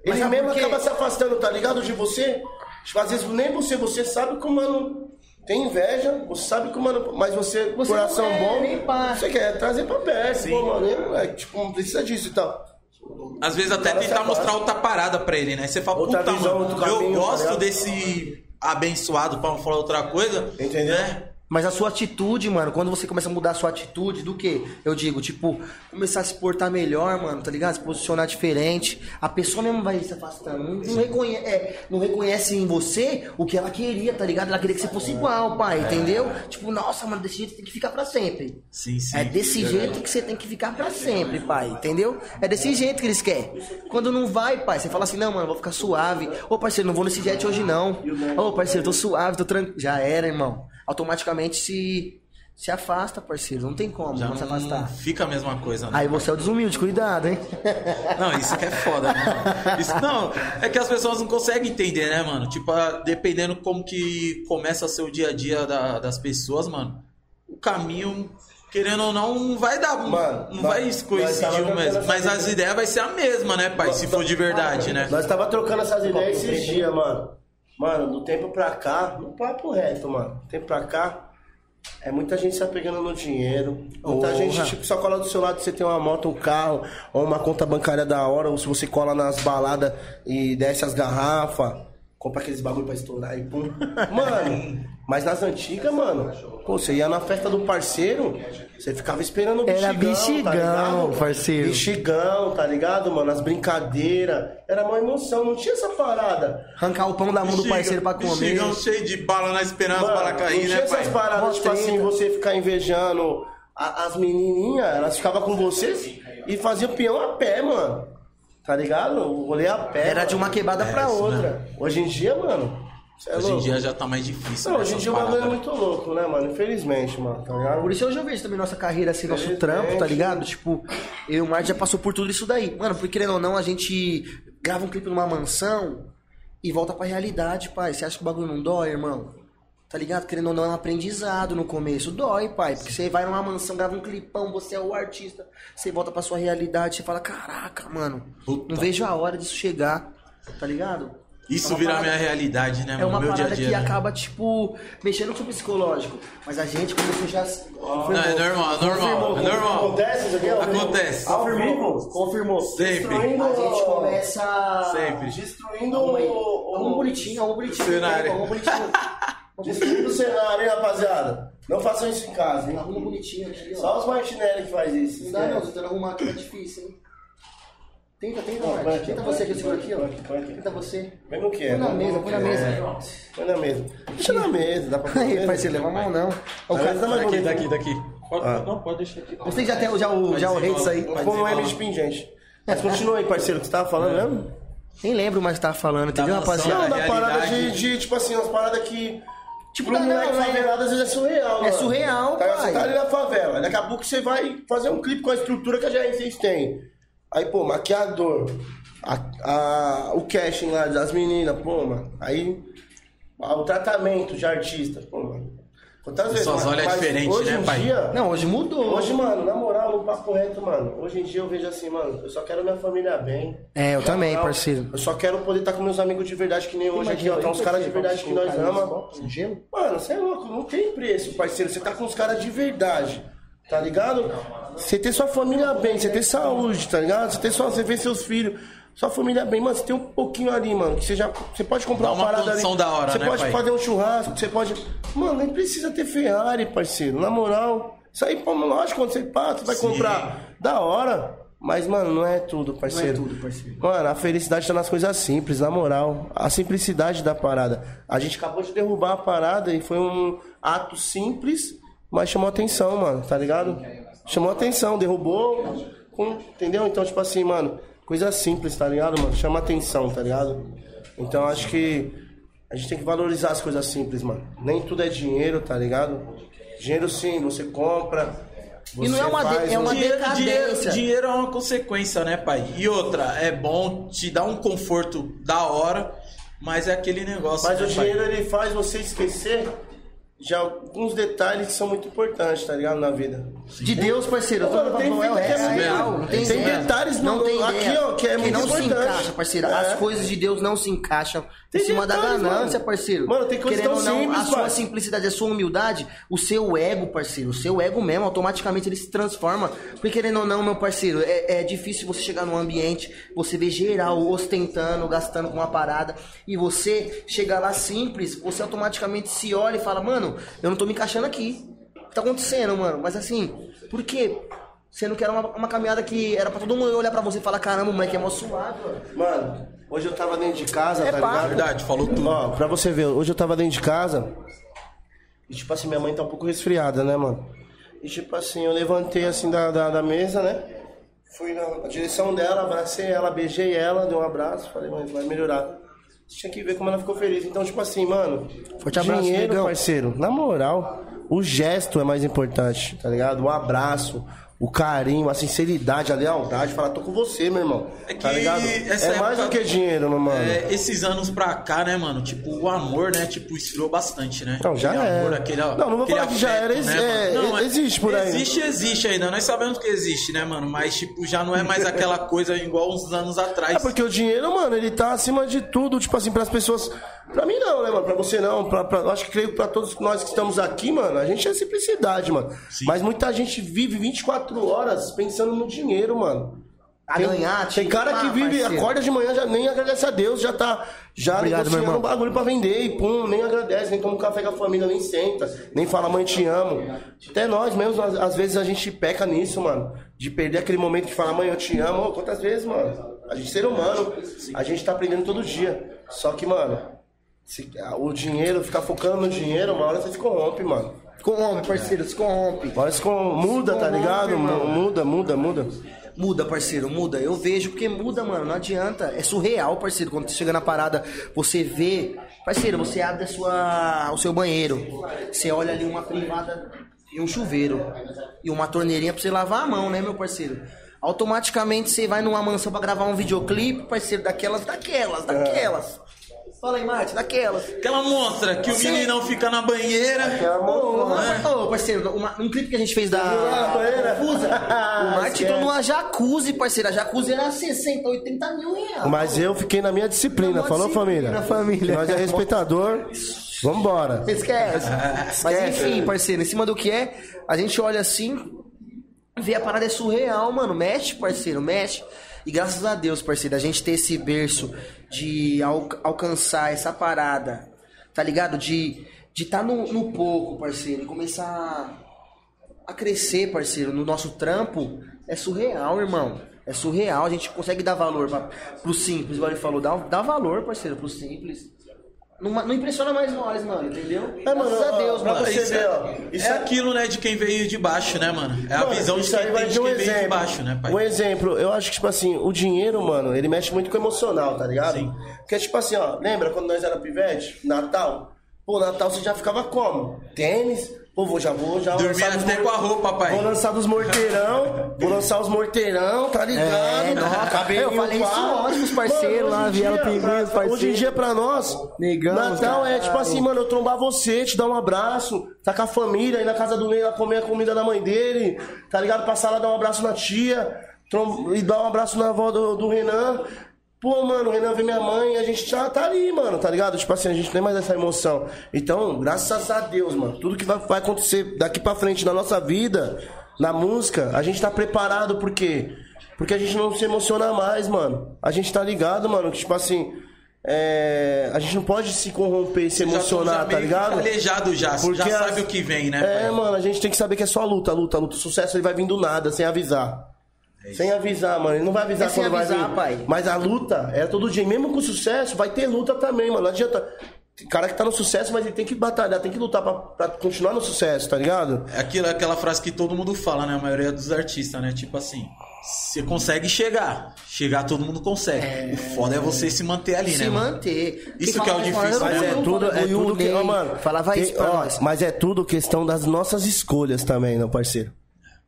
Ele sabe mesmo por quê? acaba se afastando, tá ligado? De você. Tipo, às vezes nem você, você sabe que o mano tem inveja, você sabe que o mano. Mas você, Você coração é, bom, você quer trazer pra perto, pô, mano. Moleque, tipo, não precisa disso e tal. Às vezes até tentar mostrar outra parada pra ele, né? Você fala, Outra puta, visão, mano, eu caminho, tá gosto desse abençoado, pra não falar outra coisa. Entendeu? Né? Mas a sua atitude, mano, quando você começa a mudar a sua atitude, do que? Eu digo, tipo, começar a se portar melhor, mano, tá ligado? Se posicionar diferente. A pessoa mesmo vai se afastando. Não, não reconhece, é, não reconhece em você o que ela queria, tá ligado? Ela queria que você fosse igual, pai, entendeu? Tipo, nossa, mano, desse jeito você tem que ficar pra sempre. Sim, sim. É desse jeito que você tem que ficar pra sempre, pai, entendeu? É desse jeito que eles querem. Quando não vai, pai, você fala assim, não, mano, vou ficar suave. Ô, parceiro, não vou nesse jet hoje, não. Ô, parceiro, tô suave, tô tranquilo. Já era, irmão. Automaticamente se, se afasta, parceiro. Não tem como Já não se não afastar. fica a mesma coisa, né? Aí você é o desumilde, cuidado, hein? [laughs] Não, isso que é foda, né? mano? Isso, não, é que as pessoas não conseguem entender, né, mano? Tipo, dependendo como que começa a ser o dia a dia da- das pessoas, mano, o caminho, querendo ou não, não vai dar. Mano, não vai coincidir mesmo. Mas as ideias vai ser a mesma, né, pai? Se for de verdade, né? Nós tava trocando essas ideias esses dias, mano. Mano, do tempo pra cá, no papo reto, mano. Do tempo pra cá, é muita gente se apegando no dinheiro. Muita gente, tipo, só cola do seu lado você tem uma moto, um carro, ou uma conta bancária da hora, ou se você cola nas baladas e desce as garrafas, compra aqueles bagulho pra estourar e pum. Mano, mas nas antigas, mano, pô, você ia na festa do parceiro, você ficava esperando o Era bexigão, bexigão, tá parceiro. Bexigão, tá ligado, mano? As brincadeiras. Era uma emoção, não tinha essa parada. Arrancar o pão da mão do parceiro pra comer. Bexigão cheio de bala na esperança Mano, para não cair, tinha né, essas pai? paradas, tipo assim, você ficar invejando a- as menininhas, elas ficavam com você e faziam peão a pé, mano. Tá ligado? O rolê a pé. Era de uma quebrada É, pra outra. Hoje em dia, mano. é Hoje em dia já tá mais difícil. Não, né, hoje em dia o bagulho é muito louco, né, mano? Infelizmente, mano, tá ligado? Por isso hoje eu vejo também nossa carreira assim, nosso trampo, tá ligado? Tipo, eu e o Mark já passou por tudo isso daí. Mano, porque querendo ou não, a gente grava um clipe numa mansão e volta pra realidade, pai. Você acha que o bagulho não dói, irmão? Tá ligado? Querendo ou não, é um aprendizado no começo. Dói, pai. Porque você vai numa mansão, grava um clipão, você é o artista. Você volta pra sua realidade, você fala, caraca, mano. Puta. Não vejo a hora disso chegar. Tá ligado? Isso É uma vira a parada- minha realidade, né, É uma meu dia parada dia. que né? acaba, tipo, mexendo com o psicológico. Mas a gente começou já. Não, é normal, é normal, é normal. Acontece isso aqui? Acontece. Confirmou? Confirmou. Sempre. A gente começa. Sempre. Destruindo Arruma aí. o... Arruma um bonitinho, arruma um bonitinho. Cenário. Arruma um bonitinho. [laughs] Destruindo o cenário, hein, rapaziada? Não façam isso em casa, hein? Arruma um bonitinho aqui, ó. Só os Martinelli que faz isso. Não dá não, tentando arrumar aqui é difícil, hein? Tenta, tenta, Não, Marte. põe Tenta põe você aqui, que eu seguro aqui, ó. põe põe. Tenta você. Põe no que é? Põe na não, mesa, não põe na quer. mesa. Põe na mesa. Deixa na mesa, dá pra mesa. parceiro, leva a mão não. O Tá cara? Tá mais Daqui, bonito. daqui, daqui. Pode, Ah. Não, pode deixar aqui. Você já tem já o, já o rei disso aí. Um M de pingente. Mas continua aí, parceiro, que você tava falando mesmo? Nem lembro mais o que tava falando, entendeu, rapaziada? Não, da parada de, de, tipo assim, umas paradas que. Tipo, pro moleque é- favelado às vezes é surreal, É mano. surreal, Tá, pai. Você tá ali na favela, daqui a pouco você vai fazer um clipe com a estrutura que a GR6 tem. Aí, pô, maquiador, a, a- o casting lá das meninas, pô, mano. Aí, a- o tratamento de artista, pô, mano. Quantas vezes, mano, olham mas diferente, hoje né, em pai? Dia, Não, hoje mudou. Hoje, mano, na moral, no papo reto, mano. Hoje em dia eu vejo assim, mano, eu só quero minha família bem. É, eu também, moral, parceiro. Eu só quero poder estar com meus amigos de verdade, que nem hoje aqui, ó. Tá uns caras de verdade que nós amamos. Mano, você é louco, não tem preço, parceiro. Você tá com os caras de verdade, tá ligado? Você ter sua família bem, você ter saúde, tá ligado? Você ter sua, você ver seus filhos, sua família bem, mano. Você tem um pouquinho ali, mano. Que você já, você pode comprar Dá uma uma parada ali. da hora, Você né, pode pai? fazer um churrasco, você pode. Mano, nem precisa ter Ferrari, parceiro. Na moral, isso aí, pô, lógico, quando você passa, você vai Sim. comprar da hora. Mas, mano, não é tudo, parceiro. tudo, parceiro. Mano, a felicidade tá nas coisas simples, na moral. A simplicidade da parada. A gente acabou de derrubar a parada e foi um ato simples, mas chamou atenção, mano, tá ligado? Chamou atenção, derrubou, com- entendeu? Então, tipo assim, mano, coisa simples, tá ligado, mano? Chama atenção, tá ligado? Então, acho que a gente tem que valorizar as coisas simples, mano. Nem tudo é dinheiro, tá ligado? Dinheiro sim, você compra. E não você é uma de- faz é um- uma Dinheiro, dinheiro, dinheiro é uma consequência, né, pai? E outra, é bom, te dá um conforto da hora, mas é aquele negócio. Mas né, o pai? dinheiro ele faz você esquecer de alguns detalhes que são muito importantes, tá ligado? Na vida. De Deus, parceiro. eu tô Mano, falando, tem é que é real, não tem, detalhes não tem aqui, ó, que é muito não se importante. encaixa, parceiro. É. As coisas de Deus não se encaixam Tem em cima da ganância, mano. parceiro. Mano, tem coisas Querendo tão ou não, simples, a sua pai. simplicidade, a sua humildade, o seu ego, parceiro, o seu ego mesmo, automaticamente ele se transforma. Porque querendo ou não, meu parceiro, é, é difícil você chegar num ambiente, você ver geral ostentando, gastando com uma parada, e você chegar lá simples, você automaticamente se olha e fala, mano, eu não tô me encaixando aqui. O que tá acontecendo, mano? Mas assim, por quê? Sendo que era uma, uma caminhada que era pra todo mundo olhar pra você e falar, caramba, o moleque é mó suave, mano. Mano, hoje eu tava dentro de casa, É tá ligado? Verdade, falou tudo. Ó, pra você ver, hoje eu tava dentro de casa e tipo assim, minha mãe tá um pouco resfriada, né, mano? E tipo assim, eu levantei assim da, da, da mesa, né? Fui na, na direção dela, abracei ela, beijei ela, dei um abraço, falei, mãe, vai melhorar. Você tinha que ver como ela ficou feliz. Então, tipo assim, mano, Forte abraço, dinheiro, negão. parceiro, na moral, o gesto é mais importante, tá ligado? O abraço, o carinho, a sinceridade, a lealdade, falar, tô com você, meu irmão. É que tá ligado? É mais do que dinheiro, meu mano. É, esses anos pra cá, né, mano? Tipo, o amor, né? Tipo, esfriou bastante, né? Não, já aquele é. amor, aquele, Não, não vou falar que já afeto, era, ex- é, mano? existe por aí. Existe, existe ainda. Nós sabemos que existe, né, mano? Mas, tipo, já não é mais aquela coisa igual uns anos atrás. É porque o dinheiro, mano, ele tá acima de tudo, tipo assim, pras pessoas. Pra mim não, né, mano? Pra você não. Pra, pra- eu acho que creio que pra todos nós que estamos aqui, mano, a gente é simplicidade, mano. Mas muita gente vive 24 horas pensando no dinheiro, mano. A Tem, ganhar, tem tipo, cara que ah, vive, parceiro. acorda de manhã, já nem agradece a Deus, já tá já Obrigado, negociando um bagulho pra vender e pum, nem agradece, nem toma um café com a família, nem senta, nem fala mãe te amo. Até nós mesmos, às, às vezes a gente peca nisso, mano, de perder aquele momento de falar mãe eu te amo. Quantas vezes, mano? A gente é ser humano, a gente tá aprendendo todo dia. Só que, mano, se- o dinheiro, ficar focando no dinheiro, uma hora você se corrompe, mano. Se corrompe, parceiro, se corrompe. Uma hora com- muda, tá corrompe, ligado? irmão. Muda, muda, muda. Muda, parceiro, muda. Eu vejo porque muda, mano. Não adianta. É surreal, parceiro. Quando você chega na parada, você vê. Parceiro, você abre a sua, o seu banheiro. Você olha ali uma privada e um chuveiro. E uma torneirinha pra você lavar a mão, né, meu parceiro? Automaticamente você vai numa mansão pra gravar um videoclipe, parceiro, daquelas, daquelas, daquelas. Fala aí, Marte, daquelas. Aquela monstra que o Sim. meninão fica na banheira. Ô, né? ô, parceiro, uma- um clipe que a gente fez da. Ah, banheira. Fusa. [laughs] O Marte Esquece. entrou numa jacuzzi, parceiro. A jacuzzi era 60, 80 mil reais. Mas eu fiquei na minha disciplina, Na falou disciplina, família? família. Nós é respeitador. Vambora. Esquece. [laughs] Mas enfim, parceiro, em cima do que é, a gente olha assim, vê a parada é surreal, mano. Mexe, parceiro, mexe. E graças a Deus, parceiro, a gente ter esse berço de al- alcançar essa parada, tá ligado? De de tá no, no pouco, parceiro, e começar a crescer, parceiro, no nosso trampo, é surreal, irmão. É surreal, a gente consegue dar valor pra, pro simples, igual ele falou, dá, dá valor, parceiro, pro simples. Não, não impressiona mais nós, mano, entendeu? É, mano, Graças a ó, Deus, pra mano. você Isso ver, ó. é, Isso é é- aquilo, né, de quem veio de baixo, né, mano? É a Mano, visão de quem, tem, de um quem veio de exemplo. baixo, né, pai? Um exemplo, eu acho que, tipo assim, o dinheiro, mano, ele mexe muito com o emocional, tá ligado? Sim. Porque, tipo assim, ó, lembra quando nós era pivete? Natal? Pô, Natal você já ficava como? Tênis? Pô, vou, já vou, já lançar dos até com a roupa, pai. Vou lançar dos morteirão, vou lançar os morteirão, tá ligado? É, nossa, Cabelinho eu falei isso ontem pros parceiros lá, hoje em vieram pra- parceiro. Hoje em dia, pra nós, Negão, Natal é tipo caralho. assim, mano, eu trombar você, te dar um abraço, tá com a família, ir na casa do Ney lá comer a comida da mãe dele, tá ligado? Passar lá, dar um abraço na tia, e dar um abraço na avó do, do Renan. Pô, mano, o Renan vê minha mãe, a gente já tá ali, mano, tá ligado? Tipo assim, a gente tem mais essa emoção. Então, graças a Deus, mano, tudo que vai, vai acontecer daqui pra frente na nossa vida, na música, a gente tá preparado, por quê? Porque a gente não se emociona mais, mano. A gente tá ligado, mano, que tipo assim. é, a gente não pode se corromper, se já emocionar, tá ligado? calejado já, Porque já as- sabe o que vem, né, É, pai? mano, a gente tem que saber que é só luta, luta, luta. O sucesso ele vai vir do nada, sem avisar. Sem avisar, mano. Ele não vai avisar É sem quando vai avisar, vir. pai. Mas a luta é todo dia. E mesmo com sucesso, vai ter luta também, mano. Não adianta. Tem cara que tá no sucesso, mas ele tem que batalhar, tem que lutar pra, pra continuar no sucesso, tá ligado? É aquilo, aquela frase que todo mundo fala, né? A maioria dos artistas, né? Tipo assim, você consegue chegar. Chegar todo mundo consegue. O foda é você se manter ali, se né? mano? manter. Isso que é o difícil, né, Mas é tudo, é O tudo que. Ó, mano, Falava isso pra ó, nós. Mas é tudo questão das nossas escolhas também, meu parceiro.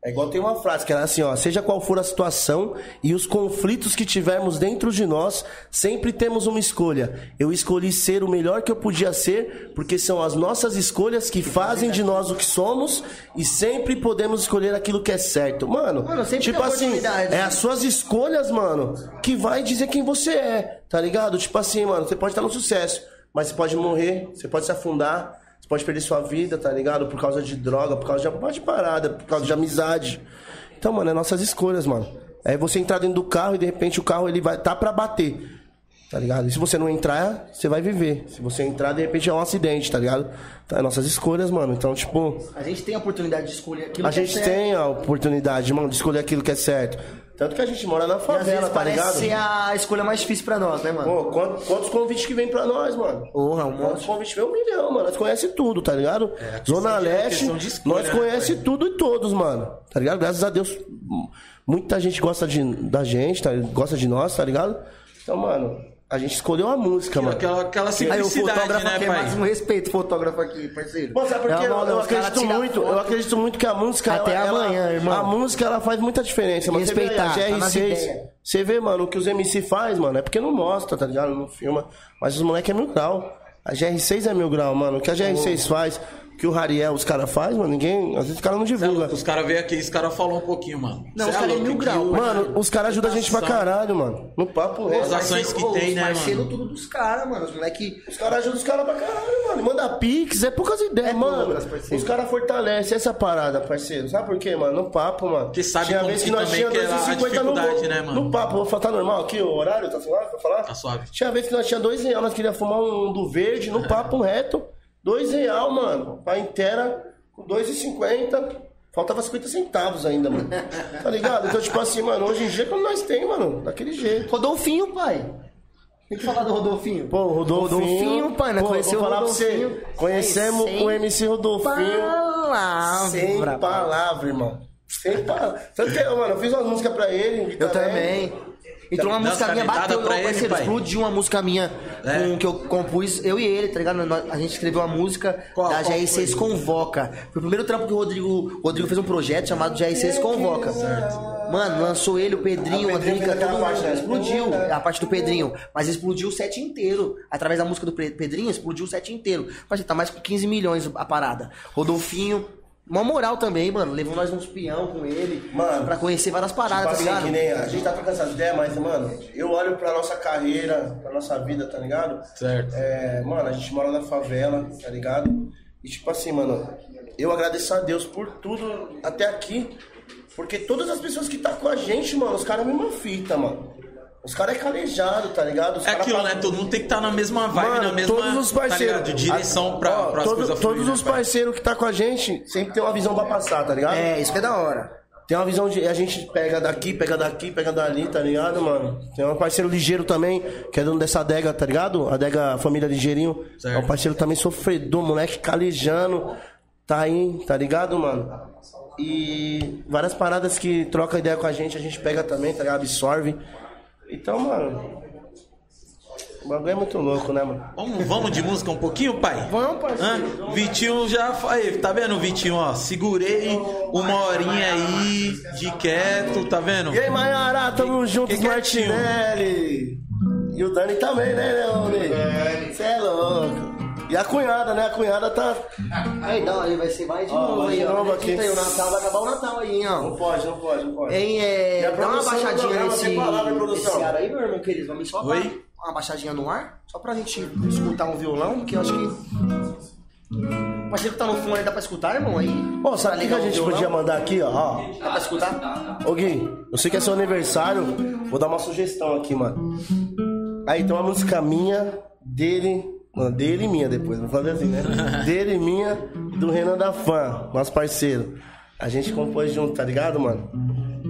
É igual tem uma frase que era assim, ó, seja qual for a situação e os conflitos que tivermos dentro de nós, sempre temos uma escolha. Eu escolhi ser o melhor que eu podia ser, porque são as nossas escolhas que fazem de nós o que somos e sempre podemos escolher aquilo que é certo. Mano, Mano, sempre tipo assim, é as suas escolhas, mano, que vai dizer quem você é, tá ligado? Tipo assim, mano, você pode estar no sucesso, mas você pode morrer, você pode se afundar, você pode perder sua vida, tá ligado? Por causa de droga, por causa de uma de parada, por causa de amizade. Então, mano, é nossas escolhas, mano. É você entrar dentro do carro e de repente o carro ele vai tá pra bater. Tá ligado? E se você não entrar, você vai viver. Se você entrar, de repente é um acidente, tá ligado? Então, é nossas escolhas, mano. Então, tipo, A gente tem a oportunidade de escolher aquilo a que é gente certo. tem a oportunidade, mano, de escolher aquilo que é certo. Tanto que a gente mora na favela, tá ligado? ser a escolha mais difícil pra nós, né, mano? Pô, quantos, quantos convites que vem pra nós, mano? Porra, um Quantos monte. convites vem? Um milhão, mano. Nós conhece tudo, tá ligado? Zona questão de- Leste, escolha, nós né, conhece pai? tudo e todos, mano. Tá ligado? Graças a Deus, muita gente gosta de, da gente, tá? gosta de nós, tá ligado? Então, mano, a gente escolheu a música, mano. Aquela, aquela Aí o simplicidade, fotógrafo né, aqui é pai? mais um respeito, fotógrafo aqui, parceiro. Pô, sabe por quê? uma- Eu, eu acredito muito, eu acredito muito que a música. Até ela- ela- amanhã, irmão. A música ela faz muita diferença, mano. Você vê aí, Respeitar, a tá nas GR6. ideias. Você vê, mano, o que os MC faz, mano, é porque não mostra, tá ligado? Não filma. Mas os moleques é mil grau. A GR6 é mil grau, mano. O que a GR6 faz, o que o Rariel, os caras faz, mano, ninguém. Às vezes os caras não é louco, Os caras veio aqui, os caras falaram um pouquinho, mano. Não, Cê os caras é louco mil que grau, o- Mano, os caras ajudam a gente pra caralho, mano. No papo reto. As ações que tem, os né, parceiro mano? tudo dos caras, mano. Os moleque... Os caras ajudam os caras pra caralho, mano. Manda pix, é poucas ideias, mano. poucas. Os caras fortalecem essa parada, parceiro. Sabe por quê, mano? No papo, mano. Porque sabe Tinha como vez que nós também que é a 2,50 no né, mano? No papo, vou falar tá normal aqui, o horário, tá suave pra falar? Tá suave. Tinha vez que nós tinha dois reais, nós queríamos fumar um do verde, no papo reto. Dois real, mano. Pra inteira, com 2,50. Faltava 50 centavos ainda, mano. Tá ligado? Então, tipo assim, mano, hoje em dia, como nós tem, mano, daquele jeito. Rodolfinho, pai. Tem que falar do Rodolfinho. Pô, o Rodolfinho. Rodolfinho, pai, né? Pô, Conheceu o Rodolfinho. você. Conhecemos Sem o MC Rodolfinho. Palavra, Sem palavra, irmão. Sem palavra. Tanto que, mano, eu fiz uma música pra ele. Eu também. Entrou uma música minha, bateu, pra ele, parceiro, explodiu uma música minha É. com, que eu compus, eu e ele, tá ligado? A gente escreveu uma música Qual- da qual GR6 Convoca. Foi o primeiro trampo que o Rodrigo, o Rodrigo fez um projeto chamado GR6 Convoca. Mano, lançou ele, o Pedrinho, a o Pedrinho todo mundo. Explodiu É. a parte do Pedrinho. Mas explodiu o set inteiro. Através da música do Pe- Pedrinho, explodiu o set inteiro. Mas tá mais com 15 milhões a parada. Rodolfinho. Uma moral também, mano. Levou nós uns peão com ele. Mano, Pra conhecer várias paradas, Tipo tá assim, ligado? que nem a gente tá trocando essas ideias, mas, mano, eu olho pra nossa carreira, pra nossa vida, tá ligado? Certo. É, mano, a gente mora na favela, tá ligado? E tipo assim, mano, eu agradeço a Deus por tudo até aqui. Porque todas as pessoas que tá com a gente, mano, os caras é a mesma fita, mano. Os caras é calejado, tá ligado? Os É aquilo, né? Todo mundo tem que estar na mesma vibe, Mano, na mesma todos os parceiros. tá ligado? direção pra, Ó, pra todo- coisas Todos fluírem, os né, parceiros que tá com a gente sempre tem uma visão pra passar, tá ligado? É, isso que é da hora. Tem uma visão de. A gente pega daqui, pega daqui, pega dali, tá ligado, mano? Tem um parceiro ligeiro também, que é dono dessa adega, tá ligado? Adega Família Ligeirinho. Certo. É um parceiro também sofredor, moleque calejando. Tá aí, tá ligado, mano? E várias paradas que troca ideia com a gente, a gente pega também, tá ligado? Absorve. Então, mano. O bagulho é muito louco, né, mano? Vamos, vamos de música um pouquinho, pai? Vamos, parceiro. Hã? Vitinho já. Aí, tá vendo, Vitinho? Ó, segurei uma horinha aí de quieto, tá vendo? E aí, Maiara, tamo junto, que que é? Martinelli. E o Dani também, né, Leone? Você é louco. E a cunhada, né? A cunhada tá. Aí, não, aí vai ser mais de Ó, novo mais aí, de ó. novo aqui. aí, o Natal vai acabar o Natal aí, hein, Não ó. pode, não pode, não pode. Hein, é. E a Dá uma baixadinha nesse, palavra, nesse ar aí, meu irmão querido. Vamos só pra Oi? uma baixadinha no ar, só pra gente escutar um violão, que eu acho que. O parceiro que tá no fundo aí dá pra escutar, irmão? Aí. Pô, sabe o que, que a Tá o gente violão? podia mandar aqui, ó? ó? Dá pra escutar? Ô Gui, eu sei que é seu aniversário, vou dar uma sugestão aqui, mano. Aí tem uma música minha, dele, mano, dele e minha depois, vou fazer assim, né? [laughs] dele e minha, do Renan da Fã, nosso parceiro. A gente compôs junto, tá ligado, mano?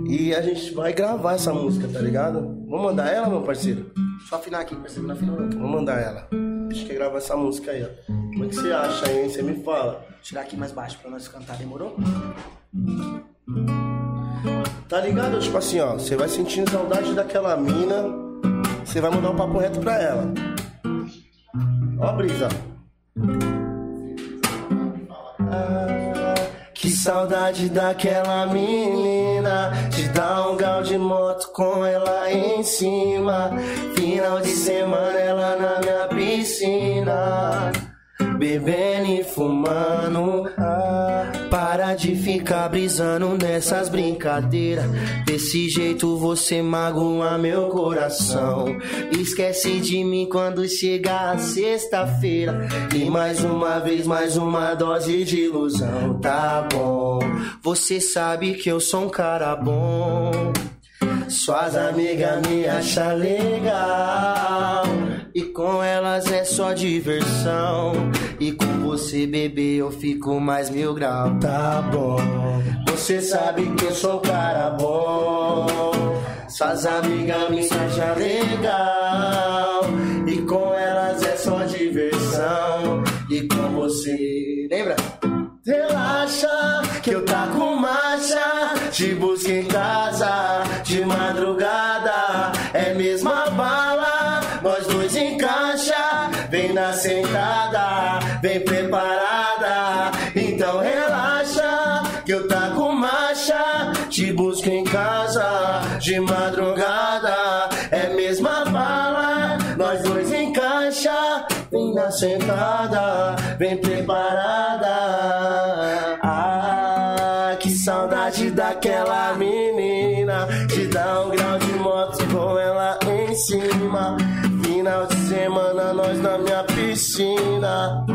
E a gente vai gravar essa música, tá ligado? Vamos mandar ela, meu parceiro? Só afinar aqui, parceiro, não afinou não. Vamos mandar ela. A gente quer gravar essa música aí, ó. Como é que você acha aí, hein? Você me fala. Tirar aqui mais baixo pra nós cantar, demorou? Tá ligado? Tipo assim, ó, você vai sentindo saudade daquela mina, você vai mandar um papo reto pra ela. Ó brisa. Que saudade daquela menina. De dar um grau de moto com ela em cima. Final de semana ela na minha piscina Bebendo e fumando. Ah, Para de ficar brisando nessas brincadeiras. Desse jeito você magoa meu coração. Esquece de mim quando chegar a sexta-feira. E mais uma vez, mais uma dose de ilusão. Tá bom, você sabe que eu sou um cara bom. Suas amigas me acham legal E com elas é só diversão. E com você, bebê, eu fico mais mil grau. Tá bom. Você sabe que eu sou cara bom. Suas amigas me acham legal. E com elas é só diversão. E com você... Lembra? Relaxa, que eu tá com marcha. Te busco em casa, de madrugada. É mesma bala, sentada, vem preparada Então relaxa, que eu tá com marcha Te busco em casa, de madrugada É mesma bala, nós dois encaixa Vem na sentada, vem preparada. Ah, que saudade daquela menina. De dar um grau de moto com ela em cima. Final de semana, nós na minha piscina.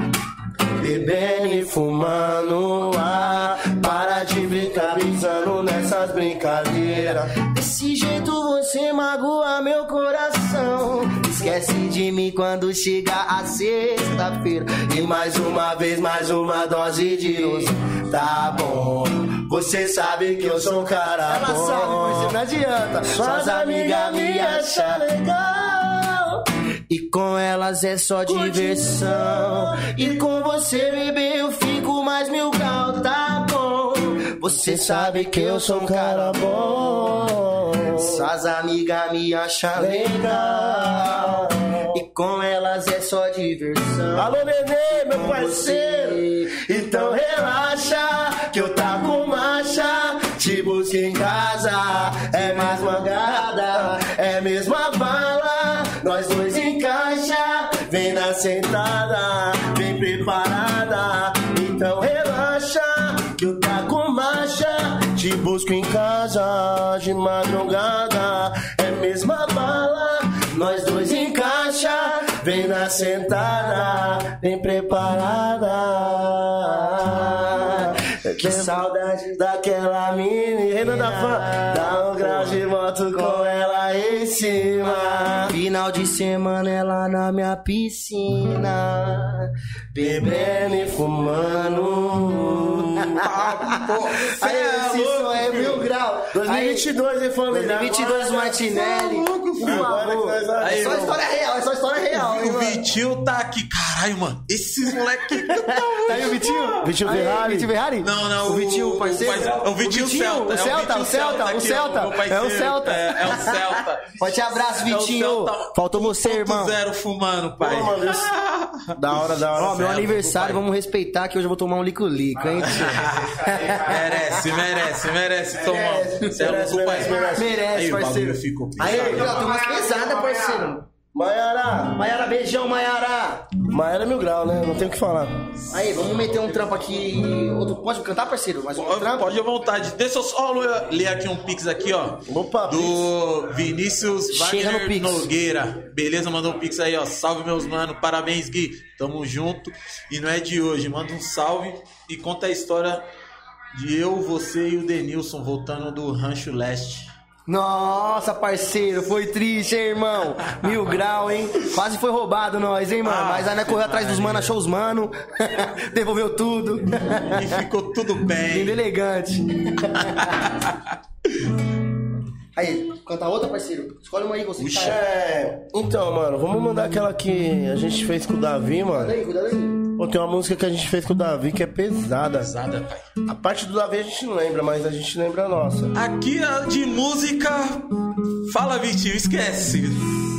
Bebendo e fumando ah, Para de brincar brisando nessas brincadeiras. Desse jeito você magoa meu coração. Esquece de mim quando chegar a sexta-feira. E mais uma vez, mais uma dose de luz Tá bom. Você sabe que eu sou um cara Ela bom. sabe, mas não adianta. Suas amigas me acham legal e com elas é só diversão. E com você, bebê, eu fico mais mil grau, tá bom? Você sabe que eu sou um cara bom. Suas amigas me acham legal. E com elas é só diversão. Alô, Nenê, meu parceiro. Então relaxa, que eu tá com marcha. Te busco em casa, é sentada, vem preparada. Então relaxa, que eu tá com marcha. Te busco em casa, de madrugada, é mesma bala. Nós dois encaixa, vem na sentada, vem preparada. Que saudade daquela menina da fã. Dá um grau de moto com ela em cima. Final de semana ela na minha piscina. Bebendo e fumando. Aí esse som é mil grau. 2022, hein, família? 2022 Martinelli. Que favor. nós É Aí, só história real, é só história real, O. Vitinho tá aqui. Caralho, mano. Esses moleque. [laughs] Tá aí o Vitinho? Vitinho Ferrari? Vitinho Ferrari? Não, não. O Vitinho, parceiro? O, o Vitinho Celta. O Celta, o Celta, o Celta. É o. Celta. É, o Celta. Forte abraço, Vitinho. É o Celta Faltou você, irmão. 1.0 fumando, pai. [laughs] Da hora, da hora. Ó, meu aniversário, vamos respeitar que hoje eu vou tomar um lico-lico, hein, [laughs] merece, merece, merece tomar. Você é merece, louco, pai. merece, o parceiro. Aí, tem umas pesadas, parceiro. Maiara. Maiara, beijão, Maiara. Maiara é mil grau, né? Não tem o que falar. Aí, vamos meter um trampo aqui. Outro, pode cantar, parceiro? Mais um Pode, trampo? pode à vontade. Deixa eu só ler- aqui um pix aqui, ó. Opa, Do Vinícius Wagner Pix. Nogueira. Beleza, mandou um pix aí, ó. Salve, meus mano. Parabéns, Gui. Tamo junto. E não é de hoje. Manda um salve e conta a história de eu, você e o Denilson voltando do Rancho Leste. Nossa, parceiro, foi triste, hein, irmão? Mil grau, hein? Quase foi roubado nós, hein, mano? Ah, Mas aí nós correu atrás dos manos, achou os manos, [laughs] devolveu tudo. E ficou tudo bem. Lindo elegante. [laughs] Aí, canta outra, parceiro? Escolhe uma aí, você que tá. É. Então, mano, vamos mandar aquela que a gente fez com o Davi, Cuidado mano. aí, cuidado aí. Pô, tem uma música que a gente fez com o Davi que é pesada. Pesada, pai. A parte do Davi a gente não lembra, mas a gente lembra a nossa. Aqui a de música. Fala, Vitinho, esquece.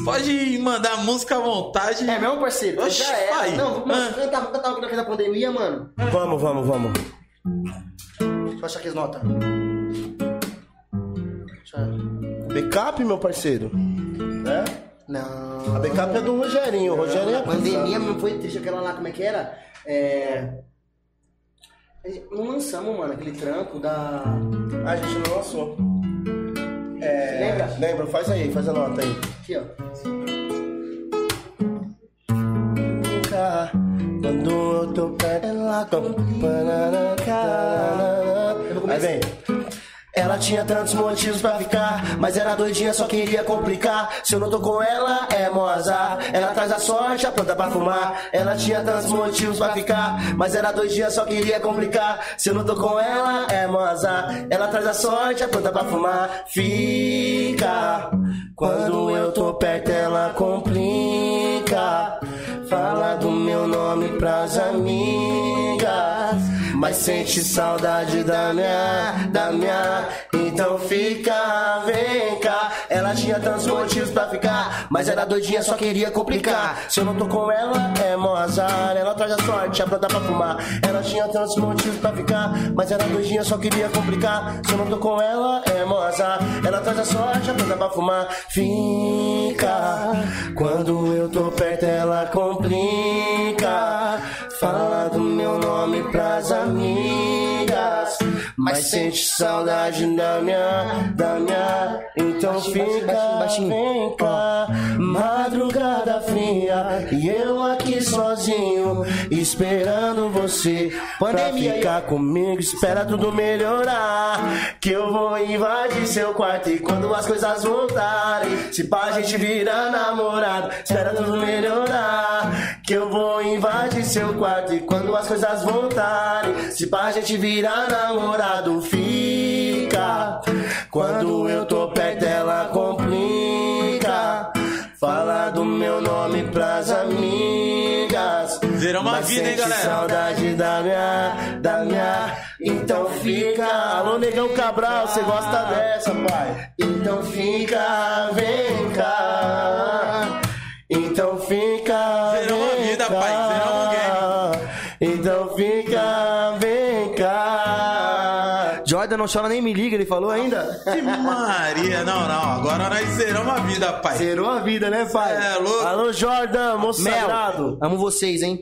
Pode mandar música à vontade. É mesmo, parceiro? Oxi, Já é. pai. Não, vamos Ah. cantar, vamos cantar uma da pandemia, mano. Vamos, vamos, vamos. Deixa eu achar aqui as notas. Eu... Backup, meu parceiro. É? Não. A backup é do Rogerinho. O Rogerinho é A pandemia não foi triste, aquela lá, como é que era? É. Não lançamos, mano, aquele trampo da. A gente não lançou. É. Lembra? Lembra? Faz aí, faz a nota aí. Aqui, ó. Nunca, Quando eu tô ela Aí vem. Ela tinha tantos motivos pra ficar, mas era doidinha, só queria complicar. Se eu não tô com ela, é mó azar. Ela traz a sorte, a planta pra fumar. Ela tinha tantos motivos pra ficar, mas era doidinha, só queria complicar. Se eu não tô com ela, é mó azar. Ela traz a sorte, a planta pra fumar. Fica. Quando eu tô perto, ela complica. Fala do meu nome pras amigas. Mas sente saudade da minha, da minha. Então fica, vem cá. Ela tinha tantos motivos pra ficar. Mas era doidinha, só queria complicar. Se eu não tô com ela, é mó azar. Ela traz a sorte, a planta pra fumar. Ela tinha tantos motivos pra ficar. Mas era doidinha, só queria complicar. Se eu não tô com ela, é mó azar. Ela traz a sorte, a planta pra fumar. Fica. Quando eu tô perto, ela complica. Fala do meu nome pras amigas. Amém. Mas sente saudade da minha, da minha. Então Baixinho, fica, baixinho, baixinho. vem cá. Madrugada fria. E eu aqui sozinho. Esperando você. Pandemia, pra ficar comigo. Espera tudo melhorar. Que eu vou invadir seu quarto. E quando as coisas voltarem. Se pá, a gente vira namorado. Espera tudo melhorar. Que eu vou invadir seu quarto. E quando as coisas voltarem. Se pá, a gente vira namorado. Fica. Quando eu tô perto, ela complica. Fala do meu nome pras amigas. Zeramos a Mas vida, hein, galera? saudade da minha, da minha. Então fica. Alô, Negão Cabral, você gosta dessa, pai? Então fica, vem cá. Então fica. Zerou a vem vida, pai, zerou o Então fica, não chora nem me liga, ele falou ainda. Que Maria, não, não. Agora nós zeramos a vida, pai. Zerou a vida, né, pai? É louco. Alô, Jordan, moço sagrado. Amo vocês, hein?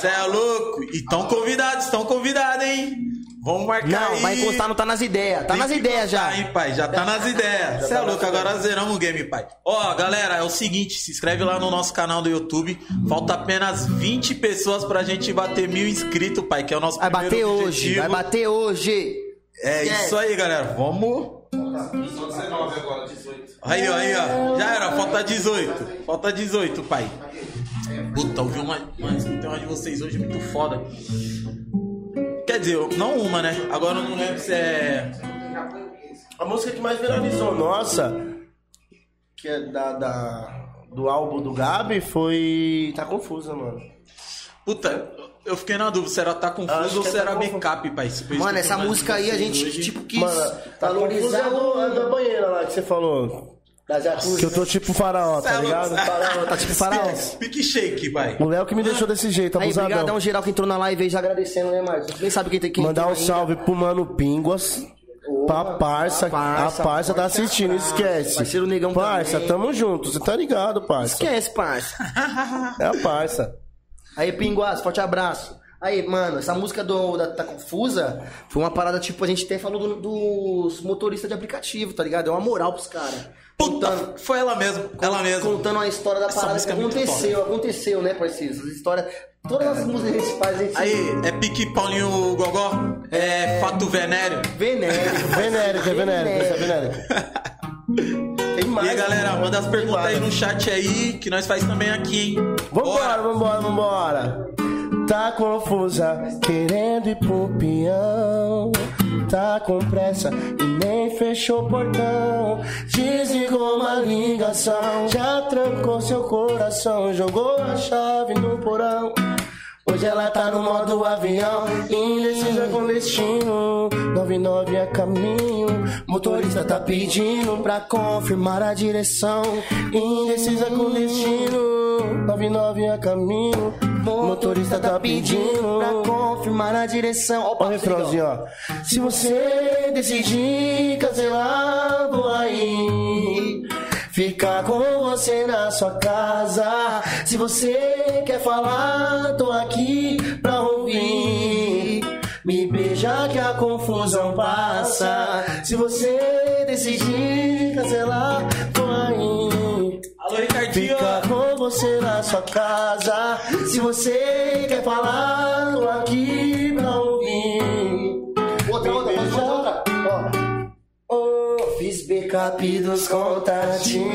Cê é louco. E tão convidados, estão convidados, hein? Vamos marcar Não, aí. vai encostar, não tá nas ideias. Tá Tem nas ideias já. hein, pai? Já tá nas ideias. Você é louco, agora zeramos o game, pai. Ó, galera, é o seguinte, se inscreve lá no nosso canal do YouTube. Falta apenas 20 pessoas pra gente bater mil inscritos, pai, que é o nosso Vai bater primeiro hoje, objetivo. vai bater hoje. É isso aí, galera. Vamos. Aí, ó, aí, ó. Já era, falta 18. Falta 18, pai. Puta, ouvi uma. Mano, escutei uma de vocês hoje muito foda. Quer dizer, não uma, né? Agora eu não lembro se é. A música que mais viralizou, nossa, que é da, da- do álbum do Gabi, foi. Tá confusa, mano. Puta, eu fiquei na dúvida se era tá confuso ou se é era Tá Confuso. backup, pai. Mano, eu essa música aí a gente, hoje. tipo, quis Mano, tá confusa é é da banheira lá que você falou. Da jacuzzi. Que eu tô tipo faraó, tá ligado? Faraó, tá tipo faraó. Pique shake, pai. O Léo que me deixou desse jeito, Aí, abusadão. brigadão geral que entrou na live aí já agradecendo, né, Marcos? Nem sabe quem tem que Mandar um salve pro Mano Pinguas. Pra parça, parça, a parça tá assistindo, esquece. Parceiro Negão Parça, também. tamo junto, você tá ligado, parça. Esquece, parça. É a parça. Aí, Pinguas, forte abraço. Aí, mano, essa música do da Tá Confusa foi uma parada, tipo, a gente até falou do- dos motoristas de aplicativo, tá ligado? É uma moral pros caras. Puta, Contando, foi ela mesmo. Ela mesma. contando a história da Essa parada que é aconteceu. Aconteceu, né, parceiro? Essas histórias. Todas as músicas que a gente faz, a gente. Aí, é pique Paulinho Gogó? É fato venério? Venéreo. Venérico, é venérico, esse é venérico. [laughs] [laughs] Tem E aí, galera, né? manda as perguntas aí no chat aí, que nós faz também aqui, hein? Vambora, vambora, vambora. Tá confusa, querendo ir pro peão. Tá com pressa e nem fechou o portão. Desligou uma ligação, já trancou seu coração. Jogou a chave no porão. Hoje ela tá no modo avião, indecisa com destino. 99 é caminho, motorista tá pedindo pra confirmar a direção. Indecisa com destino, 99 é caminho, motorista tá pedindo pra confirmar a direção. Ó, o refrãozinho, ó. Se você decidir cancelar, vou aí. Ficar com você na sua casa. Se você quer falar, tô aqui pra ouvir. Me beija que a confusão passa. Se você decidir cancelar, tô aí. Alô, Ricardinho! Ficar com você na sua casa. Se você quer falar, tô aqui pra ouvir. Fiz backup dos contatinhos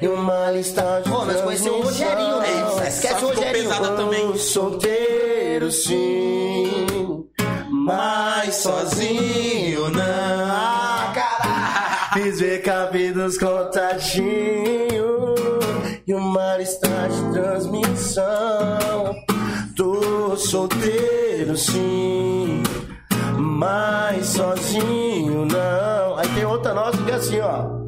e uma lista de Ô, nós conhecemos o Rogerinho, né? Essa Esquece o Rogerinho. pesada também. Solteiro sim, mas sozinho não. Ah, caralho. Fiz backup dos contatinhos e uma lista de transmissão. Tô solteiro sim, mas sozinho não. Aí tem outra nossa que é assim, ó.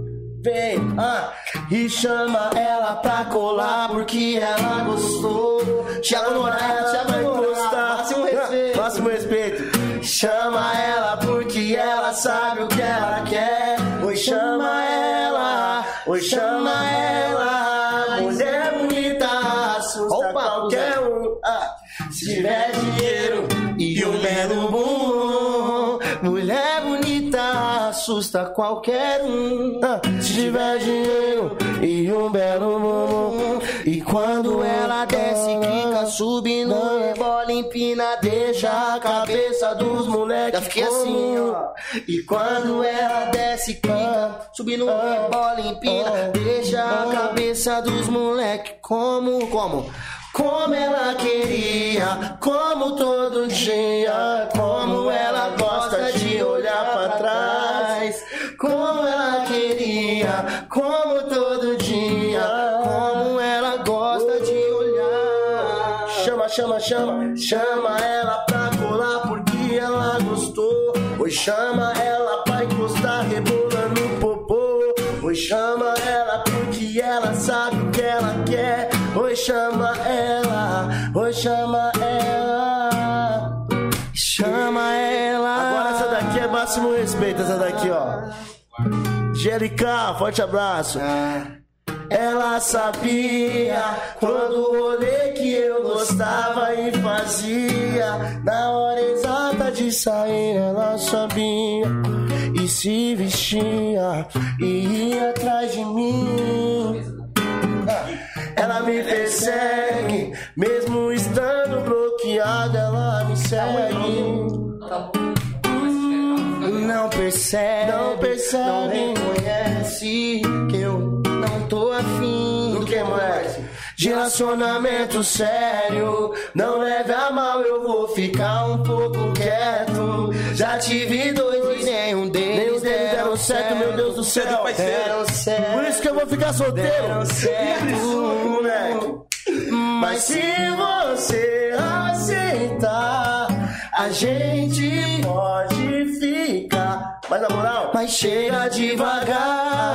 Vem, ah, e chama ela pra colar porque ela gostou. Thiago Norato, Thiago vai Norato, gostar. máximo respeito. Máximo respeito. Chama ela porque ela sabe o que ela quer. Oi, chama ela. Oi, chama ela. Mulher bonita, assusta Opa, qualquer um. Ah, se tiver dinheiro e um belo bumbum. Mulher bonita, assusta qualquer um. Ah, se tiver dinheiro e um belo bumbum. E quando ela desce, quica, subindo, rebola, empina, deixa a cabeça dos moleques. Já fiquei assim, ó. E quando ela desce, quica, Subindo, rebola, empina, deixa a cabeça dos moleque como, como? Como ela queria, como todo dia, como ela gosta de olhar pra trás. Como ela queria, como todo dia, como ela gosta de olhar. Chama, chama, chama, chama ela pra colar porque gostou. Oi, chama ela pra encostar, rebolando o popô. Oi, chama ela porque ela sabe Oi, chama ela, oi, chama ela. Chama ela. Agora essa daqui é máximo respeito, essa daqui, ó. GLK, forte abraço. Ela sabia quando o rolê que eu gostava e fazia. Na hora exata de sair, ela sabia. E se vestia e ia atrás de mim. Ela me persegue, mesmo estando bloqueada, ela me segue. Não percebe, não percebe, não reconhece que eu não tô afim do que mais. De relacionamento sério, não leve a mal, eu vou ficar um pouco quieto. Já tive dois e nenhum deles deram certo, meu Deus do céu. Deram certo. Por isso que eu vou ficar solteiro. Deram certo. Mas se você aceitar, a gente pode ficar. Mas na moral, mas chega devagar.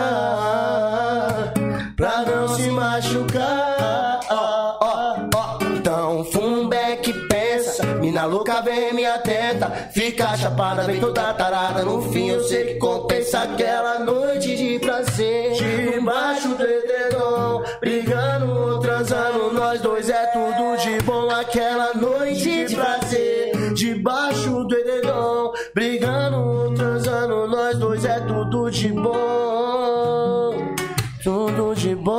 Pra não se machucar. Ó, ó, ó. Então, fumeque pensa. Mina louca vem me atenta. Fica chapada, vem toda tarada. No fim, eu sei que compensa aquela noite de prazer. Debaixo do edredom, brigando ou transando. Nós dois é tudo de bom. Aquela noite de prazer. Debaixo do edredom, brigando ou transando. Nós dois é tudo de bom. Tudo de bom.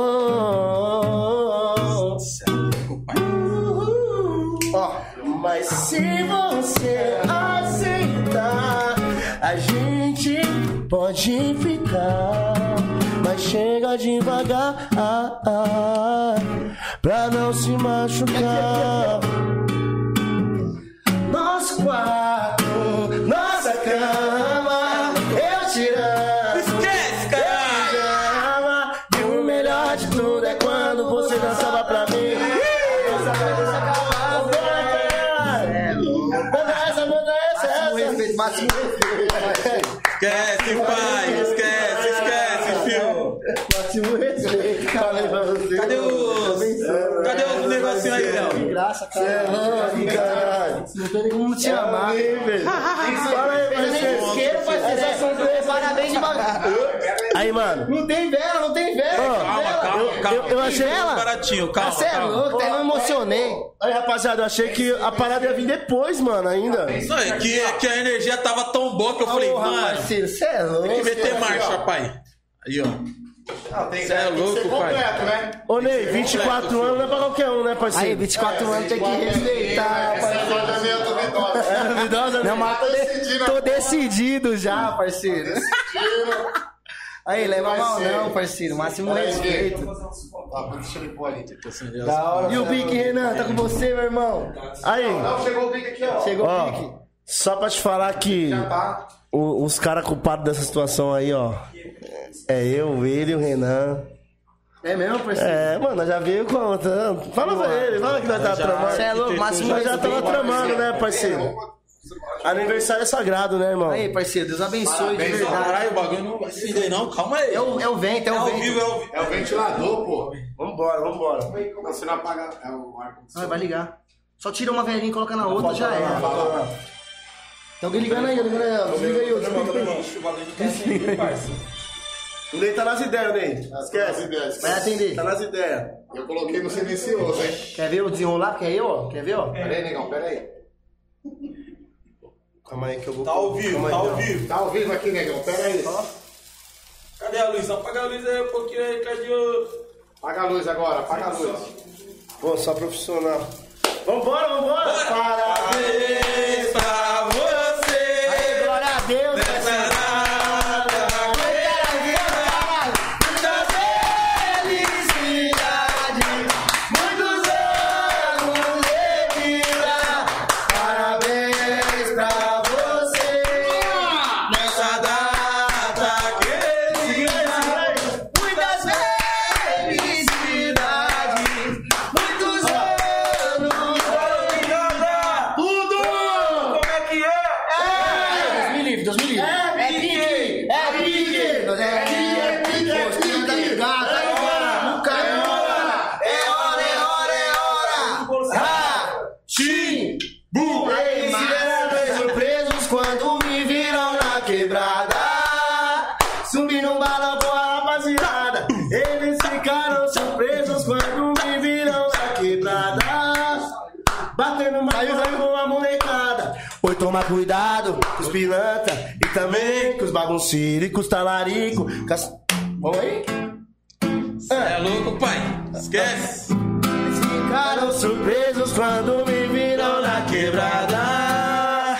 Ó, mas se você aceitar, a gente pode ficar. Mas chega devagar, ah, ah, pra não se machucar. Nós quatro, nossa cama, eu tirando. Graça, Você é cara. louco, caralho. Não tem nem como te amar. Aí, velho. Fala aí, parceiro. Isqueiro, parceiro. Parabéns devagar. Aí, mano. Não tem vela, não tem vela. Calma, calma, calma. eu- eu achei- Tudo baratinho, calma. Você é louco, até me emocionei. Aí, rapaziada, eu achei que a parada ia vir depois, mano, ainda. Não, é que, é que a energia tava tão boa que eu falei, mano, parceiro, você é louco. tem que meter marcha, pai. Aí, ó. Você é louco, pai. né? Ô, Ney, 24 anos não é pra qualquer um, né, Aí, parceiro? 24 anos tem que respeitar, parceiro. É, idosa, né? Não, mas tô, de- tô decidido já, parceiro. Aí, leva mal não, parceiro. Máximo respeito. Deixa ele pôr ali. Da hora. E o Bic, Renan, tá com você, meu irmão? Aí, Não, chegou o bico aqui, ó. Chegou o pique. só pra te falar que Tá. os caras culpados dessa situação aí, ó, é eu, ele e o Renan. É mesmo, parceiro? É, mano, já veio com. tá? Fala pra ele, fala que nós tava tramando. Você é louco, máximo Nós já tava tramando, né, parceiro? Aniversário é sagrado, né, irmão? Aí, parceiro, Deus abençoe de verdade. Caralho, o bagulho não vai acender, não. Calma aí. É o, é o vento, é É o vento. vivo, é vivo. É o ventilador, pô. Vambora, vambora. Não, se não apaga, é o ar Ah, vai ligar. Só tira uma velhinha e coloca na outra, já era. Tem alguém ligando aí, ligando aí. Desliga aí, desliga aí. O Ney tá nas ideias, Ney. As Esquece. ideias. Vai atender. Tá nas ideias. Eu coloquei no silencioso, hein? Quer ver o desenrolar? Quer eu, ó? Quer ver, ó? Pera aí, negão, pera aí. Calma aí que eu vou. Tá ao vivo, Calma aí, tá ao não. vivo. Tá ao vivo aqui, negão, pera aí. Cadê a luz? Apaga a luz aí um pouquinho aí, cadê o... Apaga a luz agora, apaga a luz. Pô, só profissional. Vambora, vambora! Parabéns pra você cuidado com os pilantra e também com os bagunceiros e com os talarico. Cas... Vamos aí? É louco, pai. Esquece. Eles ficaram surpresos quando me viram na quebrada.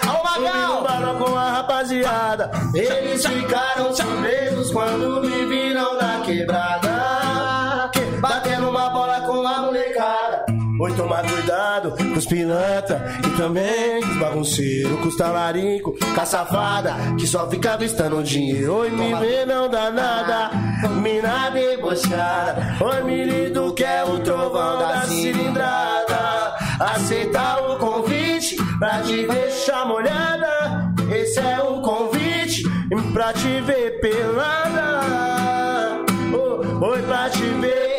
Alô, Magal! com a rapaziada. Eles ficaram surpresos quando me viram na quebrada. Tomar cuidado com os pilantra e também com os bagunceiros, com os talarico, com a safada que só fica avistando dinheiro. Oi, me não dá nada, mina debochada. Oi, menino que é o trovão da cilindrada. Aceita o convite pra te deixar molhada. Esse é o convite pra te ver pelada. Oi, pra te ver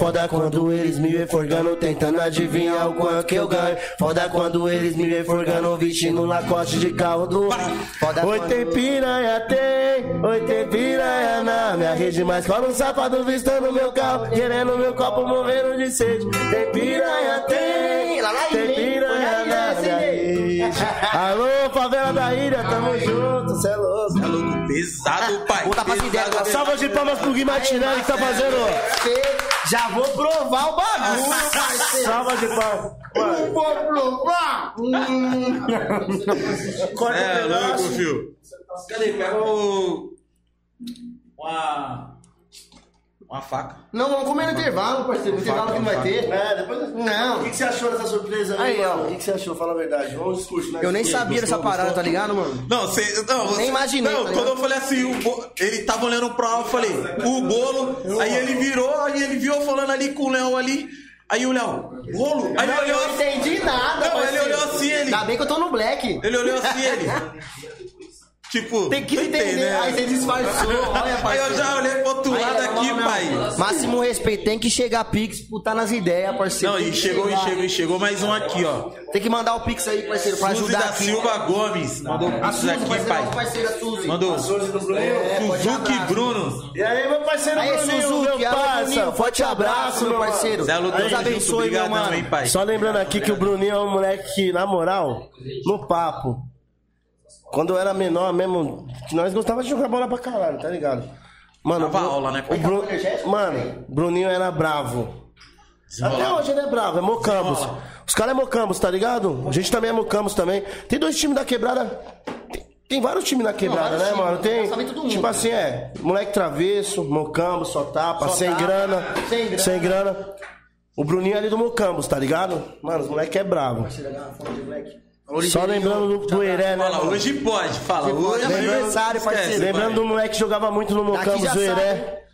foda quando eles me vê forgando, tentando adivinhar o quanto que eu ganho. Foda quando eles me vê forgando, vestindo lacoste de carro do. Foda Oi, tem piranha, tem. Oi, tem piranha na minha rede, mas cola um safado vistando meu carro, querendo meu copo, morrendo de sede. Tem piranha, tem. Tem piranha na minha rede. Alô, favela da ilha, tamo junto, cê é louco. É louco, pesado, pai. Vou dar pra pesado, ideia, pesado. salva de palmas pro Gui Martinelli que tá fazendo. Já vou provar o bagulho, parceiro. [laughs] Salva de palmas. Não vou provar. Corta É um louco, pedaço. fio. Cadê? Pega o. Uma. Uma faca. Não, vamos comer no intervalo, parceiro. No intervalo que não vai ter. É, depois... Não. O que, que você achou dessa surpresa aí, Aí, ó. O que, que você achou? Fala a verdade. Vamos discutir, né? Eu nem sabia dessa parada, gostou? tá ligado, mano? Não, você. Não, você, Nem imaginei, Não, tá quando ligado? eu falei assim, o bo- ele tava olhando pra lá, eu falei, o bolo. Aí ele virou, aí ele viu eu falando ali com o Léo ali. Aí o Léo, bolo? Aí ele Não, olhou eu não assim. entendi nada, Não, ele parceiro. olhou assim, ele. Ainda bem que eu tô no black. Ele olhou assim, ele. [laughs] Tipo, Tem que entender. né? Aí você disfarçou. [laughs] Olha, Aí eu já olhei pro outro lado ó, aqui, pai. Máximo respeito. Tem que chegar Pix, putar nas ideias, parceiro. Não, e chegou, e chegou, e chegou mais um aqui, ó. Tem que mandar o Pix aí, parceiro, pra Suzy ajudar da aqui. Silva Gomes. Mandou o A Pix aqui, pai. parceira Suzy. Mandou. Suzy do Bruninho. É, Suzuki. Bruno. E aí, meu parceiro Aí, Bruninho, Suzuki, meu parça. Forte abraço, meu parceiro. Zé Deus abençoe, meu mano. hein, pai. Só lembrando aqui que o Bruninho é um moleque que, na moral, no papo, quando eu era menor mesmo, que nós gostávamos de jogar bola pra caralho, tá ligado? Mano, Dava o Bru- aula, né, O? Bru... Mano, Bruninho era bravo. Até hoje ele é bravo, é Mocambos. Os caras é Mocambos, tá ligado? A gente também é Mocambos também. Tem dois times da quebrada. Tem, tem vários times na quebrada, vários né, times, mano? Tem. mundo. Tipo assim, é. Moleque travesso, Mocambos, só tapa, Só sem tapa, grana. sem grana. Sem grana. O Bruninho é ali do Mocambos, tá ligado? Mano, os moleque é bravo. Só lembrando do, do Heré, né? Fala, hoje pode, fala. Hoje é aniversário, parceiro. Lembrando do moleque que jogava muito no Daqui Mocambos, já o sabe. Heré.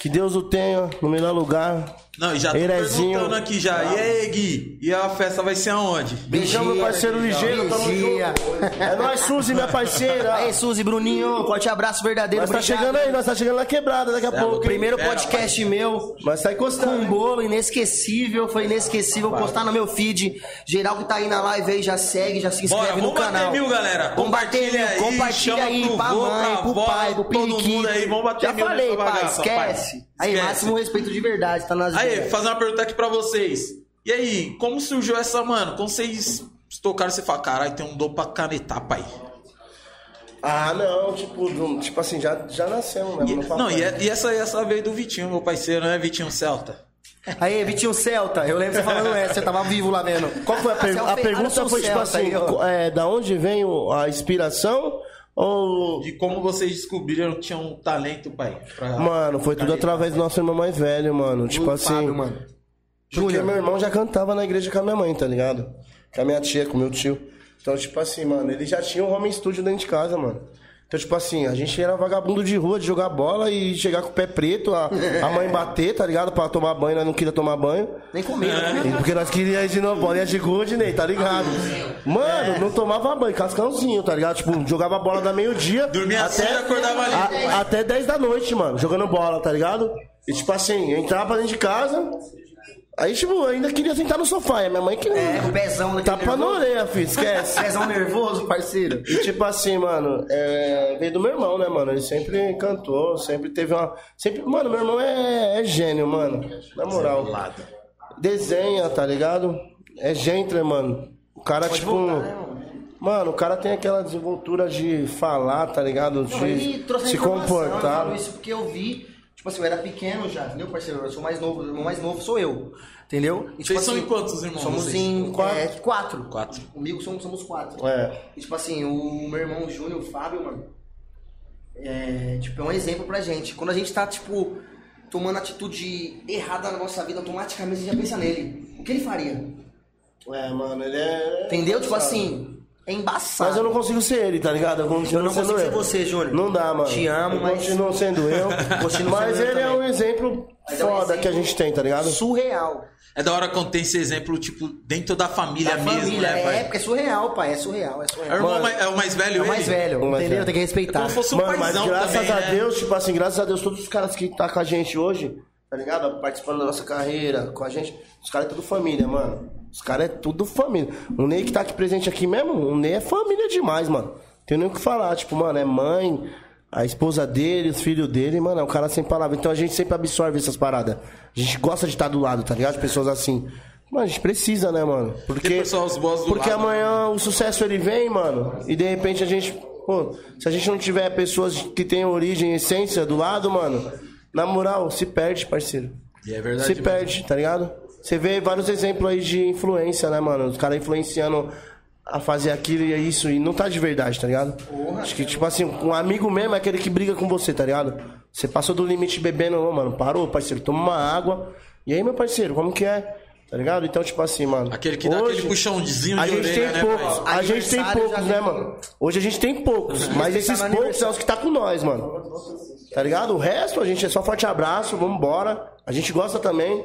Que Deus o tenha no melhor lugar. Não, e já tô Herezinho. perguntando aqui já. E aí, Gui? E a festa vai ser aonde? Beijão, meu parceiro ligeiro, tamo Vigia. junto. É nóis, Suzy, minha parceira. Aí, Suzy, Bruninho, forte abraço verdadeiro. Nós tá obrigado. chegando aí, nós tá chegando na quebrada daqui a pouco. hein? Primeiro Pera, podcast meu. Mas tá Com encostando. um bolo inesquecível, foi inesquecível postar no meu feed. Geral que tá aí na live aí já segue, já se inscreve Bora, no vamos bater canal. mil, galera. Vamos bater Compartilha mil, aí, compartilha chama aí pro pra vô, mãe, pra pro avó, pai, pro todo mundo periquito. aí, vamos bater Já mil falei, nessa pai, bagaça, esquece. Aí, Esquece. máximo respeito de verdade, tá nas Aí, ideias. fazer uma pergunta aqui pra vocês. E aí, como surgiu essa, mano? Quando vocês tocaram, você fala, caralho, tem um dom pra canetar, pai. Ah, não, tipo, do- tipo assim, já, já nascemos E- mesmo no não, e, é- e essa, essa veio do Vitinho, meu parceiro, né? Vitinho Celta. Aí, Vitinho Celta, eu lembro você falando essa, você tava vivo lá vendo. Qual foi a, per- Celta, a pergunta? Foi tipo Celta assim, é, da onde vem o- a inspiração? Ou. De como vocês descobriram que tinha um talento, pai. pra- Mano, foi tudo através do nosso irmão mais velho, mano. Tipo assim. Fábio, mano. Porque meu irmão já cantava na igreja com a minha mãe, tá ligado? Com a minha tia, com o meu tio. Então, tipo assim, mano, ele já tinha um home studio dentro de casa, mano. Então, tipo assim, a gente era vagabundo de rua, de jogar bola e chegar com o pé preto, a, a mãe bater, tá ligado? Pra tomar banho, nós não queria tomar banho. Nem comida, né? Porque nós queríamos ir de novo, bolinha de gude, Ney, tá ligado? Mano, não tomava banho, cascãozinho, tá ligado? Tipo, jogava bola da meio-dia. Dormia assim e acordava ali. a- até 10 da noite, mano, jogando bola, tá ligado? E tipo assim, eu entrava pra dentro de casa. Aí, tipo, eu ainda queria sentar no sofá. E a minha mãe queria. É, o pezão daquele Tapa na orelha, filho, esquece. [laughs] Pezão nervoso, parceiro. E tipo assim, mano, é, veio do meu irmão, né, mano? Ele sempre cantou, sempre teve uma. Sempre, mano, meu irmão é, é gênio, mano. Na moral. Desenha, tá ligado? É gentleman, mano. O cara, tipo. né, Mano, o cara tem aquela desenvoltura de falar, tá ligado? De Não, se Eu comportar. falo isso porque eu vi, tipo assim, eu era pequeno já, entendeu, parceiro? Eu sou mais novo, o irmão mais novo sou eu, entendeu? E, tipo Vocês são assim, em quantos irmãos, Somos vocês? em Quatro. é, quatro. Quatro. Comigo somos, somos quatro. É. E, tipo assim, o meu irmão Júnior, o Fábio, mano, é, tipo, é um exemplo pra gente. Quando a gente tá, tipo, tomando atitude errada na nossa vida, automaticamente a gente já pensa nele. O que ele faria? É, mano, ele é. Entendeu? Tipo assim, é embaçado. Mas eu não consigo ser ele, tá ligado? Eu, continuo Eu não sendo consigo ser eu. você, Júnior. Não dá, mano. Te amo, eu mas- Continuo sendo eu. [laughs] Continuo mas sendo eu ele é também. um exemplo Mas é um foda que a exemplo gente tem, tá ligado? Surreal. É da hora quando tem esse exemplo, tipo, dentro da família Da mesmo, família, né, é, pai? porque é surreal, pai. É surreal, é É o, surreal. irmão Mano, mais- é o mais velho, É o mais ele? velho, mais entendeu? velho. Tem que É respeitar. como se fosse um Mano, mas graças também, a né? Deus, tipo assim, graças a Deus, todos os caras que tá com a gente hoje, tá ligado? Participando da nossa carreira, com a gente, os caras é tudo família, mano. Os caras é tudo família. O Ney que tá aqui presente aqui mesmo, o Ney é família demais, mano. Tem nem o que falar, tipo, mano, é mãe, a esposa dele, os filhos dele, mano, é um cara sem palavra. Então a gente sempre absorve essas paradas. A gente gosta de estar do lado, tá ligado? Pessoas assim. Mano, a gente precisa, né, mano? Porque, porque lado. amanhã o sucesso ele vem, mano, e de repente a gente, pô, se a gente não tiver pessoas que tenham origem e essência do lado, mano, na moral, se perde, parceiro. E é verdade Se perde, tá ligado? Você vê vários exemplos aí de influência, né, mano? Os caras influenciando a fazer aquilo e é isso, e não tá de verdade, tá ligado? Acho que, tipo assim, um amigo mesmo é aquele que briga com você, tá ligado? Você passou do limite bebendo, ô, mano, parou, parceiro, toma uma água. E aí, meu parceiro, como que é? Tá ligado? Então, tipo assim, mano. Aquele que dá aquele puxãozinho a de gente orelha, tem né, poucos, a gente tem poucos, né, mano? Hoje a gente tem poucos, mas esses no poucos é os que tá com nós, mano. Tá ligado? O resto, a gente é só forte abraço, vambora. A gente gosta também.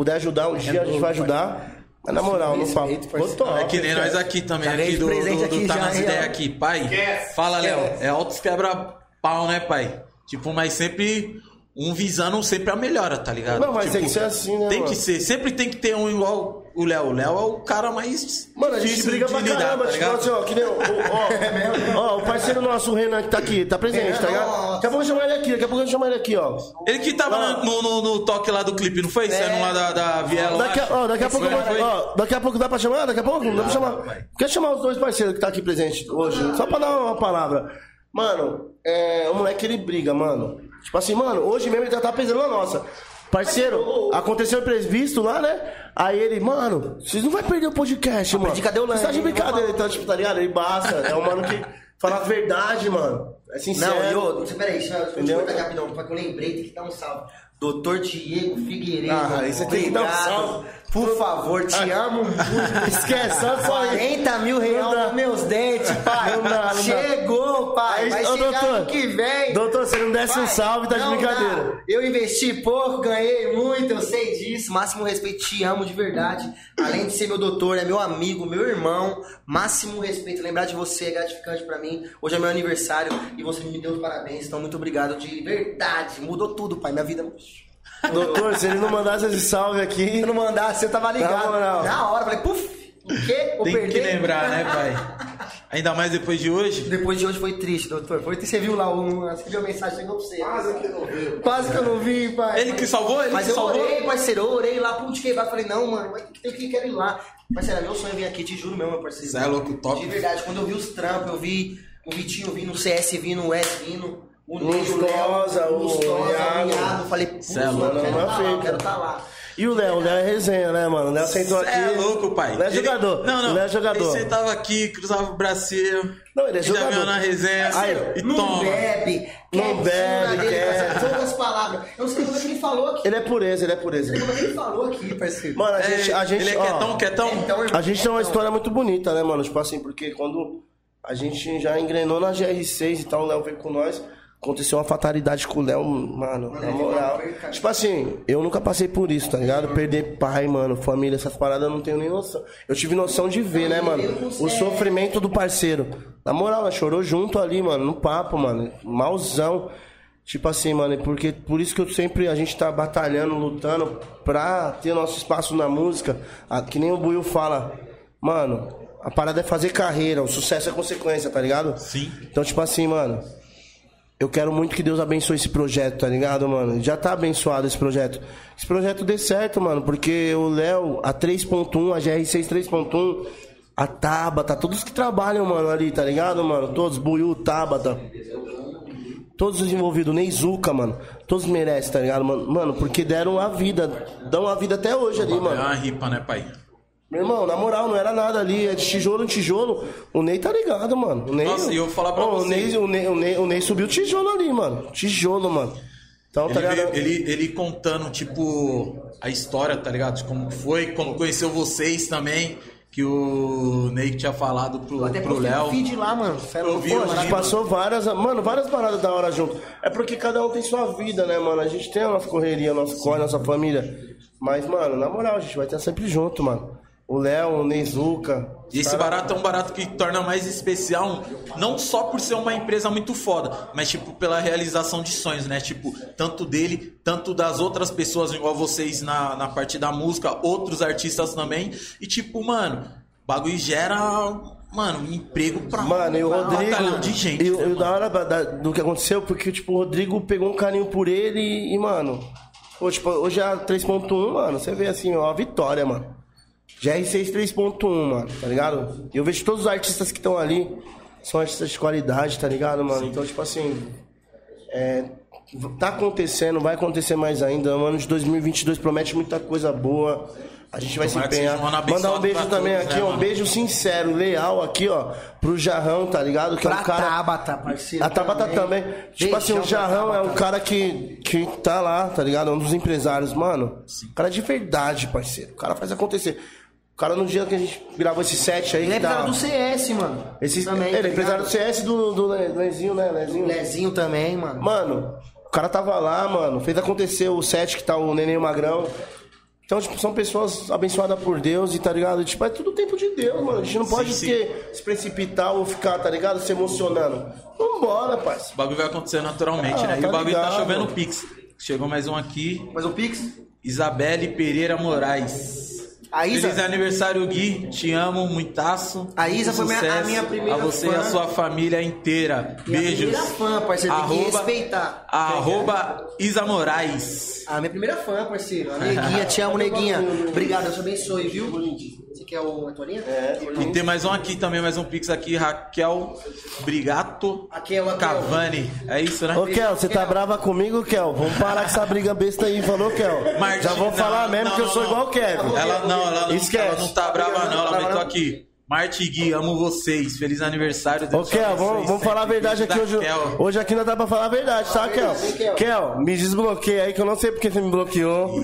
Puder ajudar um dia, a gente vai ajudar. Mas na moral, parceiro. Tô top, É que nem nós aqui também, Já aqui do, do, do aqui Tá nas hein, ideias aqui. Pai, fala, Léo. É altos quebra-pau, né, pai? Tipo, mas sempre um visando sempre a melhora, tá ligado? Não, mas tipo, tem que ser assim, né, Tem mano? que ser. Sempre tem que ter um igual o Léo. O Léo é o cara mais Mano, a gente briga pra lidar, caramba, tá tipo assim, ó, que nem o, o- ó, [laughs] ó, o parceiro nosso, o Renan, que tá aqui, tá presente, tá ligado? Daqui a pouco eu chamo ele aqui, daqui a pouco eu chamo ele aqui, ó. Ele que tava Ah. no, no, no toque lá do clipe, não foi? Saindo lá da, da Viela. Daqui a, ó, daqui a pouco, foi? ó, daqui a pouco dá pra chamar? Daqui a pouco? Dá pra chamar. Quer chamar os dois parceiros que tá aqui presente hoje? Só pra dar uma palavra. Mano, é, o moleque ele briga, mano. Tipo assim, mano, hoje mesmo ele já tá pensando na nossa. Parceiro, aconteceu o imprevisto lá, né? Aí ele, mano, vocês não vai perder o podcast, mano. pedir, cadê o Você tá de brincadeira, então, tipo, tá ligado? Ele basta. É um mano que fala a verdade, mano. É sincero. Não, e ô, você, peraí, deixa eu Entendeu? cortar rapidão, porque eu lembrei, tem que dar um salve. Doutor Diego Figueiredo. Ah, tem que dar um salve. Por favor, te amo muito. Esquece, só só aí. 40 mil reais dá. nos meus dentes, pai. Não dá, não dá. Chegou, pai. Aí, Vai ô, chegar doutor, ano que vem. doutor, você não desce um salve, tá de brincadeira. dá. Eu investi pouco, ganhei muito, eu sei disso. Máximo respeito, te amo de verdade. Além de ser meu doutor, é meu amigo, meu irmão. Máximo respeito. Lembrar de você é gratificante pra mim. Hoje é meu aniversário e você me deu os parabéns. Então, muito obrigado de verdade. Mudou tudo, pai. Minha vida. Doutor, se ele não mandasse esse salve aqui. Se eu não mandasse, eu tava ligado. Na moral. Na hora, falei, puf, o quê? Vou Tem perder? que lembrar, né, [laughs] pai? Ainda mais depois de hoje. Depois de hoje foi triste, doutor. Foi triste. Você viu lá, um, você viu a mensagem chegou pra você. Quase que não viu. Quase que eu não vi, pai. Ele que salvou? Ele Mas que eu salvou? orei, parceiro. Eu orei lá, ponte quebrado. Falei, não, mano, que- tem que quero ir lá. Parceiro, é meu sonho vir aqui, te juro mesmo, meu parceiro. Cê é louco, top. De verdade, quando eu vi os trampos, eu vi o Vitinho vindo, o CS vindo, o S vindo, o o Lustosa, Léo, o Iago. Falei, putz, é mano, louco, quero não é tá lá, quero tá lá. E o Léo, o Léo é resenha, né, mano? O Léo sentou Cê aqui. é louco, pai. Léo é Ele- jogador. Não, não. Léo é jogador. Ele sentava aqui, cruzava o bracinho. Não, ele é jogador. veio na resenha. Aí, e não toma. bebe, Não bebe, na dele, quer. Todas as palavras. Eu não sei como é que ele falou aqui. Ele é pureza, ele é pureza. Como é que ele falou aqui, parceiro? Mano, a É, gente. A gente ele é ó, quietão, quietão? Então, A gente tem uma história muito bonita, né, mano? Tipo assim, porque quando a gente já engrenou na GR6 e tal, o Léo veio com nós. Aconteceu uma fatalidade com o Léo, mano, na moral. Tipo assim, eu nunca passei por isso, tá ligado? Perder pai, mano, família, essas paradas eu não tenho nem noção. Eu tive noção de ver, né, mano? O sofrimento do parceiro. Na moral, nós chorou junto ali, mano, no papo, mano. Malzão. Tipo assim, mano, porque por isso que eu sempre a gente tá batalhando, lutando pra ter nosso espaço na música. Ah, Que nem o Buiu fala, mano, a parada é fazer carreira, o sucesso é consequência, tá ligado? Sim. Então, tipo assim, mano, eu quero muito que Deus abençoe esse projeto, tá ligado, mano? Já tá abençoado esse projeto. Esse projeto dê certo, mano, porque o Léo, a 3.1, a GR6 3.1, a Tabata, todos que trabalham, mano, ali, tá ligado, mano? Todos, Buiu, Tabata. Todos os envolvidos, Neizuka, mano. Todos merecem, tá ligado, mano? Mano, porque deram a vida. Dão a vida até hoje ali, É mano. uma ripa, né, pai? Meu irmão, na moral, não era nada ali. É de tijolo em tijolo. O Ney tá ligado, mano. O Ney, Nossa, e eu vou falar pra Ô, o você. Ney, o, Ney, o, Ney, o Ney subiu tijolo ali, mano. Tijolo, mano. Então, tá Ele, ligado? veio- ele, ele contando, tipo, a história, tá ligado? De como foi, como conheceu vocês também, que o Ney tinha falado pro, Até pro Léo. um feed lá, mano. Fé, Eu vi, Pô, eu a gente passou várias, mano, várias paradas da hora junto. É porque cada um tem sua vida, né, mano? A gente tem a nossa correria, nosso corre, nossa família. Mas, mano, na moral, a gente vai estar sempre junto, mano. O Léo, o Neizuka. E esse barato é um barato que torna mais especial, não só por ser uma empresa muito foda, mas tipo pela realização de sonhos, né? Tipo, tanto dele, tanto das outras pessoas igual vocês na, na parte da música, outros artistas também. E tipo, mano, o bagulho gera, mano, emprego pra Mano, e o um Rodrigo. de gente. e, né, e da hora da- do que aconteceu, porque, tipo, o Rodrigo pegou um carinho por ele e, mano. Pô, tipo, hoje é a 3.1, mano. Você vê assim, ó, a vitória, mano. GR6 3.1, mano, tá ligado? E eu vejo todos os artistas que estão ali são artistas de qualidade, tá ligado, mano? Então, tipo assim. É, tá acontecendo, vai acontecer mais ainda. O ano de 2022 promete muita coisa boa. A gente vai Tomara se empenhar. um Mandar um beijo também todos, aqui, né, ó, um beijo sincero, leal aqui, ó, pro Jarrão, tá ligado? Que é Pra um cara. Tabata, parceiro. A Tabata também. Tipo assim, o Jarrão é um cara que, que tá lá, tá ligado? É um dos empresários, mano. Cara de verdade, parceiro. O cara faz acontecer. O cara no dia que a gente gravou esse set aí. Ele é que tá- empresário do CS, mano. esse, também. ele é tá empresário do? CS do, do Le- Lezinho, né? Lezinho. Lezinho também, mano. Mano, o cara tava lá, mano, fez acontecer o set que tá o Neném e Magrão. Então, tipo, são pessoas abençoadas por Deus e tá ligado? Tipo, é tudo tempo de Deus, mano. A gente não pode sim. ter- se precipitar ou ficar, tá ligado? Se emocionando. Vambora, parceiro. O bagulho vai acontecer naturalmente, Ah, né? E tá o bagulho tá ligado. chovendo Pix. Chegou mais um aqui. Mas o Pix? Isabelle Pereira Moraes. A Isa- Feliz aniversário, Gui. Te amo, muitaço. A Isa foi minha- a minha primeira A você e fã. a sua família inteira. Minha Beijos. primeira fã, parceiro. Tem que respeitar. Arroba Isa Moraes. A minha primeira fã, parceiro. A Neguinha, te amo, Neguinha. Obrigado, Deus te abençoe, viu? Você quer o, a toalhinha? É. E tem mais um aqui também, mais um Pix aqui. Raquel Brigato Aquel, aquel. Cavani. É isso, né? Ô, Kel, você tá brava comigo, Kel? Vamos parar com essa briga besta aí, falou, Kel? Já vou não, falar mesmo não, que eu não, sou não. igual o Kevin. Ela não, ela não, Esquece. ela não tá brava não, ela meteu aqui. Marte e Gui, amo vocês. Feliz aniversário. Deus Kel, vamos, vamos falar a verdade aqui hoje. Hoje aqui não dá pra falar a verdade, tá, Kel? Kel. Me desbloqueia aí que eu não sei porque você me bloqueou.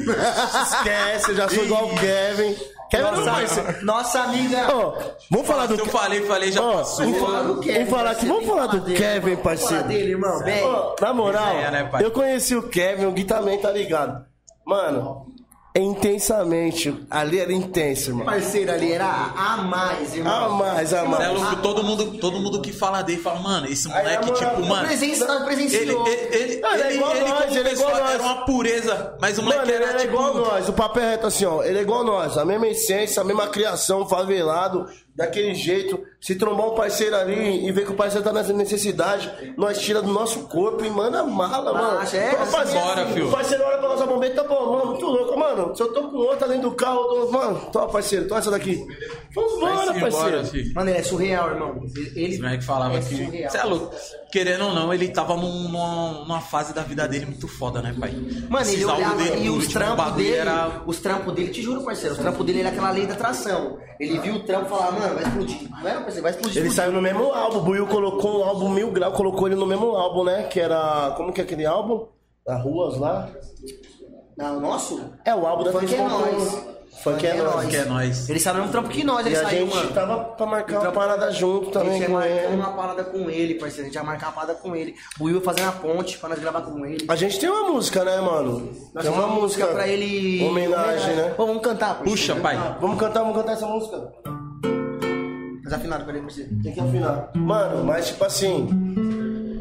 Esquece, eu já sou igual o Kevin. Kevin não vai ser. Nossa, nossa amiga. Ó, vamos falar do Se eu falei, falei, já Ó, passou. em, fa- do Kevin, em falar aqui, parceiro, vamos falar do dele. Kevin, Vamos falar parceiro. dele, irmão. Bem. Na moral, né, pai? eu conheci o Kevin, o Gui também, tá ligado? Mano, intensamente. Ali era intenso, irmão. Parceiro ali era a mais, irmão. A mais, a é mais. louco, todo mundo, todo mundo que fala dele fala, mano, esse moleque, moral, tipo, mano. Presença, Ele, presenciou. ele, ele, Ah, ele é ele, igual ele nós, ele é igual pessoa nós. era uma pureza, mas o moleque Mano, ele era é tipo. igual nós, o papo é reto assim, ó. Ele é igual nós, a mesma essência, a mesma criação, favelado, daquele jeito. Se trombar um parceiro ali e ver que o parceiro tá nessa necessidade, nós tira do nosso corpo e manda mala, mano. Acha, é, Então, parceiro, bora, filho. O parceiro olha pra nossa bombeta, tá bom, mano, muito louco, mano. Se eu tô com outra dentro do carro, eu tô, mano, toma, parceiro, toma essa daqui. Vambora, Vai-se embora, parceiro. filho. Mano, ele é surreal, irmão. Ele. Esse moleque falava é que. Você é louco. Querendo ou não, ele tava num- numa, numa fase da vida dele muito foda, né, pai? Mano, Esses ele olhava dele, e o os trampos dele, Era... os trampos dele, te juro, parceiro, os trampos dele era aquela lei da atração. Ele viu o trampo e falava, mano, vai explodir. Não era, parceiro, vai explodir. Ele explodir. saiu no mesmo álbum, o Buiu colocou um álbum mil grau, colocou ele no mesmo álbum, né? Que era. Como que é aquele álbum? Da Ruas lá? Não, o nosso? É o álbum da Funk é 3.1. nós. Funk é nóis. Que é nós. Ele saiu no mesmo trampo que nós, E ele a gente mano. tava pra marcar uma parada junto A também gente ia com marcar ele. uma parada com ele, parceiro. A gente ia marcar uma parada com ele. O Will fazendo a ponte pra nós gravar com ele. A gente tem uma música, né, mano? Nós tem temos uma música pra ele. Homenagem, né? Pô, vamos cantar, parceiro. Puxa, pai. Vamos cantar, vamos cantar essa música. Desafinado, peraí, parceiro. Tem que afinar. Mano, mas tipo assim.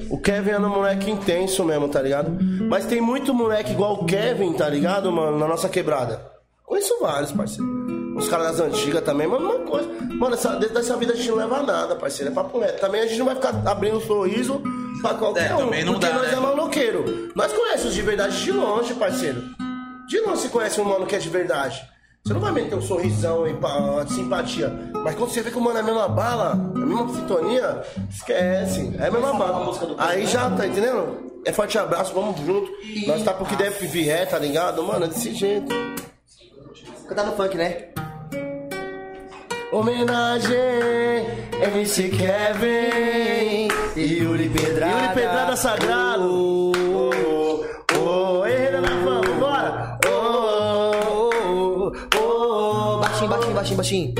O Kevin é um moleque intenso mesmo, tá ligado? Mas tem muito moleque igual o Kevin, tá ligado, mano, na nossa quebrada. Conheço vários, parceiro. Os caras das antigas também, mas uma coisa. Mano, essa, dentro dessa vida a gente não leva nada, parceiro. É papo reto. Também a gente não vai ficar abrindo sorriso pra qualquer É, um. também não porque dá, nós né? é maloqueiro. Nós conhecemos de verdade de longe, parceiro. De longe você conhece um mano que é de verdade. Você não vai meter um sorrisão e simpatia. Mas quando você vê que o mano é a mesma bala, a mesma sintonia, esquece. É a mesma bala. Aí já, tá entendendo? É forte abraço, vamos junto. Nós tá pro que deve vier, tá ligado? Mano, é desse jeito. Cantar no funk, né? Homenagem, MC Kevin E Yuri Pedrada. Yuri Pedrada Sagrado. Baixinho, baixinho.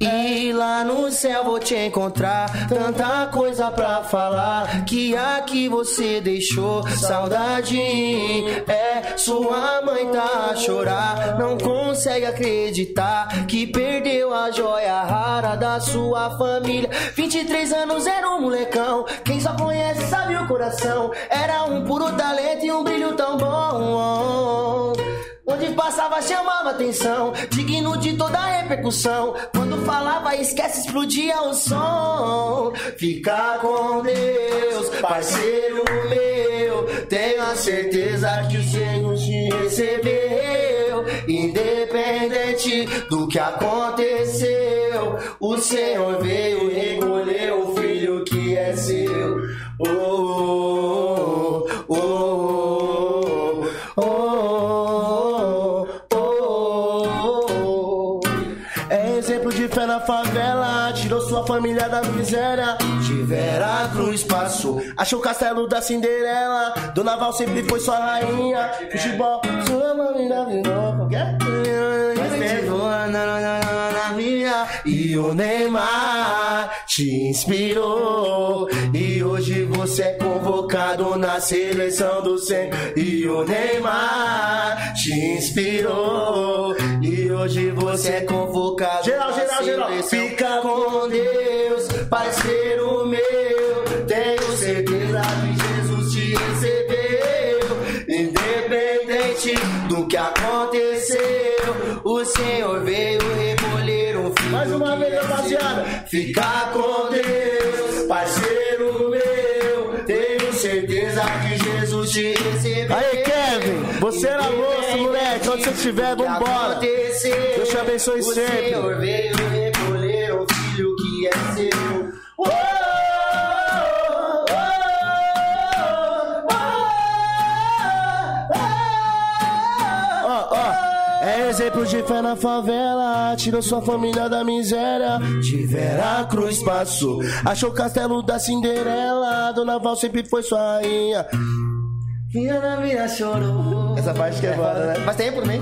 E lá no céu vou te encontrar. Tanta coisa pra falar. Que aqui você deixou saudade. É, sua mãe tá a chorar. Não consegue acreditar que perdeu a joia rara da sua família. 23 anos era um molecão. Quem só conhece sabe o coração. Era um puro talento e um brilho tão bom. Onde passava chamava atenção, digno de toda repercussão. Quando falava, esquece, explodia o som. Fica com Deus, parceiro meu. Tenho a certeza que o Senhor te recebeu. Independente do que aconteceu, o Senhor veio recolher o filho que é seu. Oh, oh, oh, oh, família da miséria. Vera Cruz passou, achou o castelo da Cinderela. Dona Val sempre foi sua rainha. Futebol, sua mamãe virou. Quer? Mas teve E o Neymar te inspirou. E hoje você é convocado na seleção do centro. E o Neymar te inspirou. E hoje você é convocado. Geral, na geral, geral. seleção. Fica com Deus, parceiro meu. Tenho certeza que Jesus te recebeu. Independente do que aconteceu, o Senhor veio recolher um filho. Mais uma vez, é rapaziada. seu. Fica com Deus, parceiro meu. Tenho certeza que Jesus te recebeu. Aí, Kevin, você era moço, moleque. Onde você estiver, vambora. Deus te abençoe o sempre. Senhor veio recolher o filho que é seu. Oh, é exemplo de fé na favela, tirou sua família da miséria. De Vera Cruz passou, achou o castelo da Cinderela. Dona Val sempre foi sua rainha. Minha na vida chorou. Essa parte que é foda, né? Faz tempo também.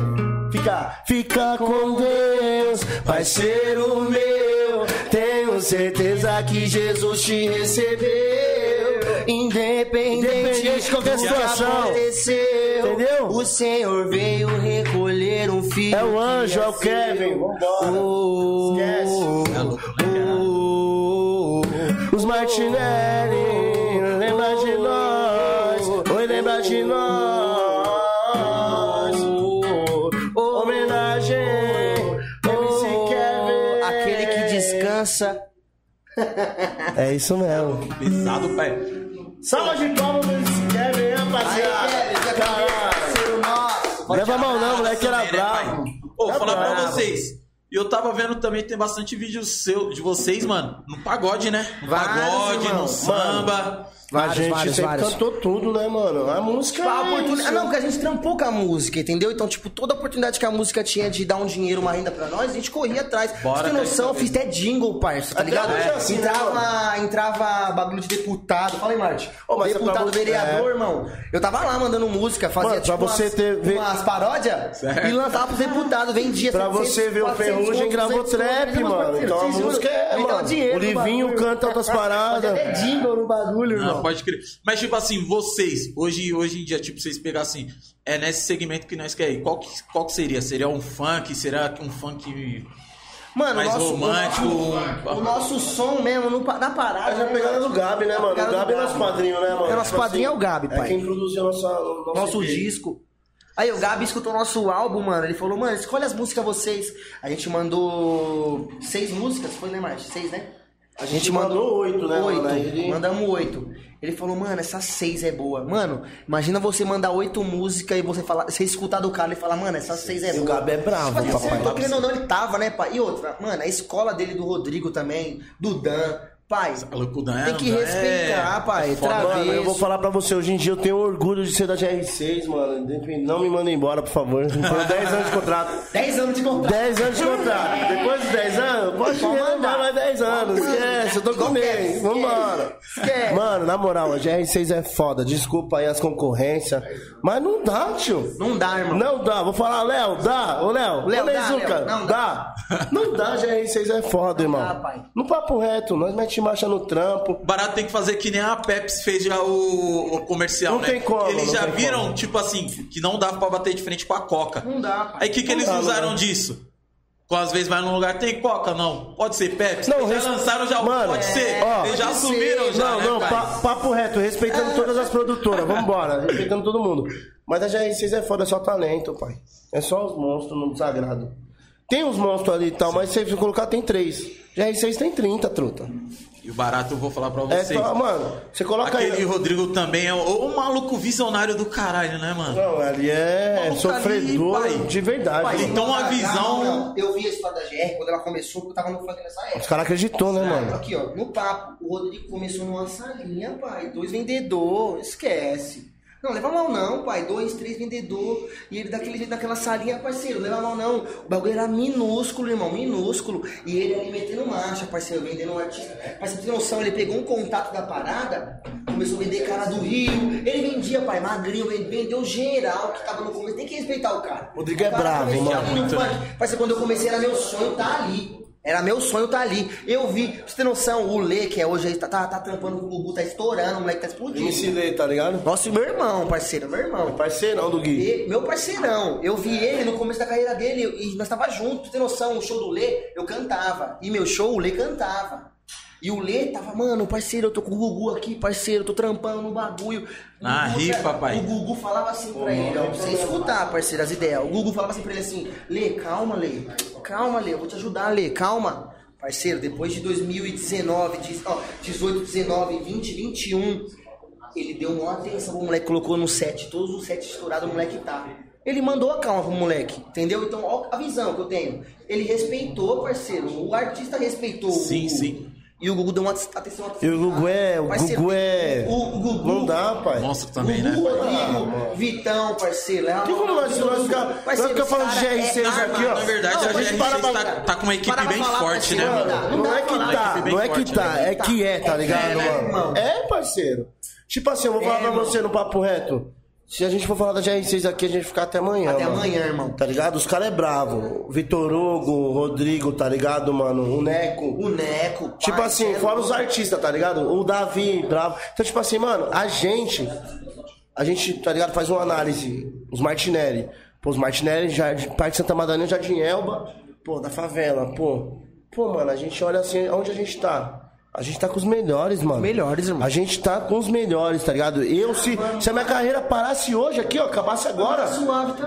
Fica, fica com Deus, parceiro meu. Tenho certeza que Jesus te recebeu. Independente Independente de qualquer situação. Entendeu? O Senhor veio recolher um filho. É o anjo, é o Kevin. seu. Vambora. Oh, Esquece. É cara? oh, Os Martinelli, lembra de descansa. [laughs] É isso mesmo. Pesado, pai. Salva de palmas MC Kevin, rapaziada. Caralho. Leva a mão não, moleque era né, bravo. Ô, Tá falar pra vocês. E eu tava vendo também, tem bastante vídeo seu, de vocês, mano, no pagode, né? No Vários, pagode, irmão. no samba. a Vários, gente vários, sempre vários. cantou tudo, né, mano? A música Tipo, a é oportunidade. Ah, não, porque a gente trampou com a música, entendeu? Então, tipo, toda oportunidade que a música tinha de dar um dinheiro, uma renda pra nós, a gente corria atrás. Bora, Você tem noção, fiz até jingle, parça, tá Até ligado? é assim, né, entrava, entrava bagulho de deputado. Fala aí, Marte. Ô, mas é deputado, pra você- vereador, é. irmão. Eu tava lá mandando música, fazia Mano, pra tipo você umas, ter- ver- umas paródias e lançava pros deputados, vendia Pra 700, você ver o 400 Ferrugem gravou 200 conto, trap, mano. 400, Então a música é, dinheiro O Livinho canta outras [laughs] paradas. até jingle no bagulho, irmão. Pode crer. Mas, tipo assim, vocês, hoje, hoje em dia, tipo, vocês pegar assim, é nesse segmento que nós queremos. Qual que, qual que seria? Seria um funk? Será que um funk Mano, mais o nosso, romântico? O nosso som mesmo, no, na parada. É a pegada do Gabi, né, A mano? O Gabi é nosso padrinho, né, mano? É, nosso Tipo padrinho assim, é o Gabi, pai. É quem produziu a o nosso, nosso EP. disco. Aí o Gabi escutou nosso álbum, mano. Ele falou, mano, escolhe as músicas vocês. A gente mandou seis músicas, foi, né, Marte? Seis, né? A gente mandou oito, né, Oito. mano? Mandamos oito. Ele falou, mano, essa seis é boa. Mano, imagina você mandar oito músicas e você falar, você escutar do cara e falar, mano, essa seis é E o boa. Gabi é bravo, Tipo assim, papai. Tô querendo ou não, ele tava, né, pai? E outra, mano, a escola dele do Rodrigo também, do Dan. Pai, tem que Dan é- respeitar, pai. é foda. Mano, eu vou falar pra você, hoje em dia eu tenho orgulho de ser da GR6, mano. Não me mandem embora, por favor. Foram 10 anos de contrato. [laughs] 10 anos de contrato. 10 anos de contrato. Depois de 10 anos, pode mandar. mais 10 anos. Esquece, eu tô com medo. Esquece, Vambora. esquece. Mano, na moral, a GR6 é foda. Desculpa aí as concorrências. Mas não dá, tio. Não dá, irmão. Não dá, vou falar, Léo, dá, ô Léo, Léo, dá, Leizuca, Léo, não dá. Não dá, GR6 é foda, irmão. dá, pai. No papo reto, nós mete marcha no trampo. Barato tem que fazer que nem a Pepsi fez já o, o comercial, Não né? tem como, Eles já viram, como. tipo assim, que não dava pra bater de frente com a Coca. Não dá. Aí o que, que Não eles dá, usaram dá. disso? Com às vezes vai num lugar, tem Coca? Não. Pode ser Pepsi? Não, Eles já res- lançaram já o Mano, pode ser. ó, Eles já assumiram já, não, né, não, pa- papo reto, respeitando todas as produtoras, vambora, respeitando todo mundo. Mas a GR6 é foda, é só talento, pai. É só os monstros no desagrado. Tem uns monstros ali e tal, mas se você colocar, tem três. GR6 tem 30, truta. E o barato eu vou falar pra É vocês. só, mano, você coloca Aquele aí. Rodrigo também é o, o maluco visionário do caralho, né, mano? Não, ali é sofredor ali, de verdade. Pai, Ele tem uma visão- não, Eu vi a história da GR quando ela começou, porque eu tava no funk nessa época. Os caras acreditou, né, mano? Aqui, ó, no papo, o Rodrigo começou numa salinha, pai. Dois vendedores, esquece. Não, leva mal não, pai. Dois, três vendedor. E ele daquele jeito, naquela salinha, parceiro, leva mal não. O bagulho era minúsculo, irmão, minúsculo. E ele ali metendo marcha, parceiro, vendendo um artista. Parceiro, ter noção, ele pegou um contato da parada, começou a vender cara do Rio. Ele vendia, pai, magrinho, vende- vendeu geral que tava no começo. Tem que respeitar o cara. Rodrigo é O cara bravo, começou mano. Parceiro, quando eu comecei era meu sonho tá ali. Era meu sonho tá ali. Eu vi, pra você ter noção, o Lê, que é hoje aí, tá, tá, tá trampando com o Gugu, tá estourando, o moleque tá explodindo. MC Lê, tá ligado? Nossa, meu irmão, parceiro, meu irmão. Parceirão do Gui. E- meu parceirão, eu vi ele no começo da carreira dele e nós tava juntos, pra você ter noção, o show do Lê, eu cantava. E meu show, o Lê cantava. E o Lê tava, mano, parceiro, eu tô com o Gugu aqui, parceiro, eu tô trampando no bagulho. Na Gugu, rifa, pai. O Gugu falava assim pra ele, ó, pra você escutar, parceiro, as ideias. O Gugu falava assim pra ele assim, Lê, calma, Lê, calma, Lê, eu vou te ajudar, Lê, calma. Parceiro, depois de 2019, de- ó, 18, 19, 20, 21, ele deu uma atenção pro moleque, colocou no set, todos os sets estourados, o moleque tá. Ele mandou a calma pro moleque, entendeu? Então, ó a visão que eu tenho. Ele respeitou, parceiro. O artista respeitou Sim, o sim. E o Gugu deu uma atenção. E o Gugu é. O Gugu é. O, Gugu. Não dá, pai. Monstro também, né? Gugu, Rodrigo, Vitão, parceiro. É Tem como nós, nós ficar, nós ficar falando de GR6 aqui, ó? Na verdade, Não, a mas GR6 para pra- tá, tá com uma equipe bem falar, forte, né, mano? Não é que tá, não é que tá, né? é que é, tá ligado, É, né, mano? É, parceiro. Tipo assim, eu vou falar É, pra você no papo reto. Se a gente for falar da GR6 aqui, a gente ficar até amanhã. Até mano. amanhã, irmão. Tá ligado? Os caras é bravo. Vitor Hugo, Rodrigo, tá ligado, mano? O Neco. O Neco. Tipo assim, fora os artistas, tá ligado? O Davi, bravo. Então, tipo assim, mano, a gente. A gente, tá ligado? Faz uma análise. Os Martinelli. Pô, os Martinelli, Jardim, Parque Santa Madalena, Jardim Elba. Pô, da favela, pô. Pô, mano, a gente olha assim, onde a gente tá? A gente tá com os melhores, mano. Melhores, irmão. A gente tá com os melhores, tá ligado? Eu, se, se a minha carreira parasse hoje aqui, ó, acabasse agora,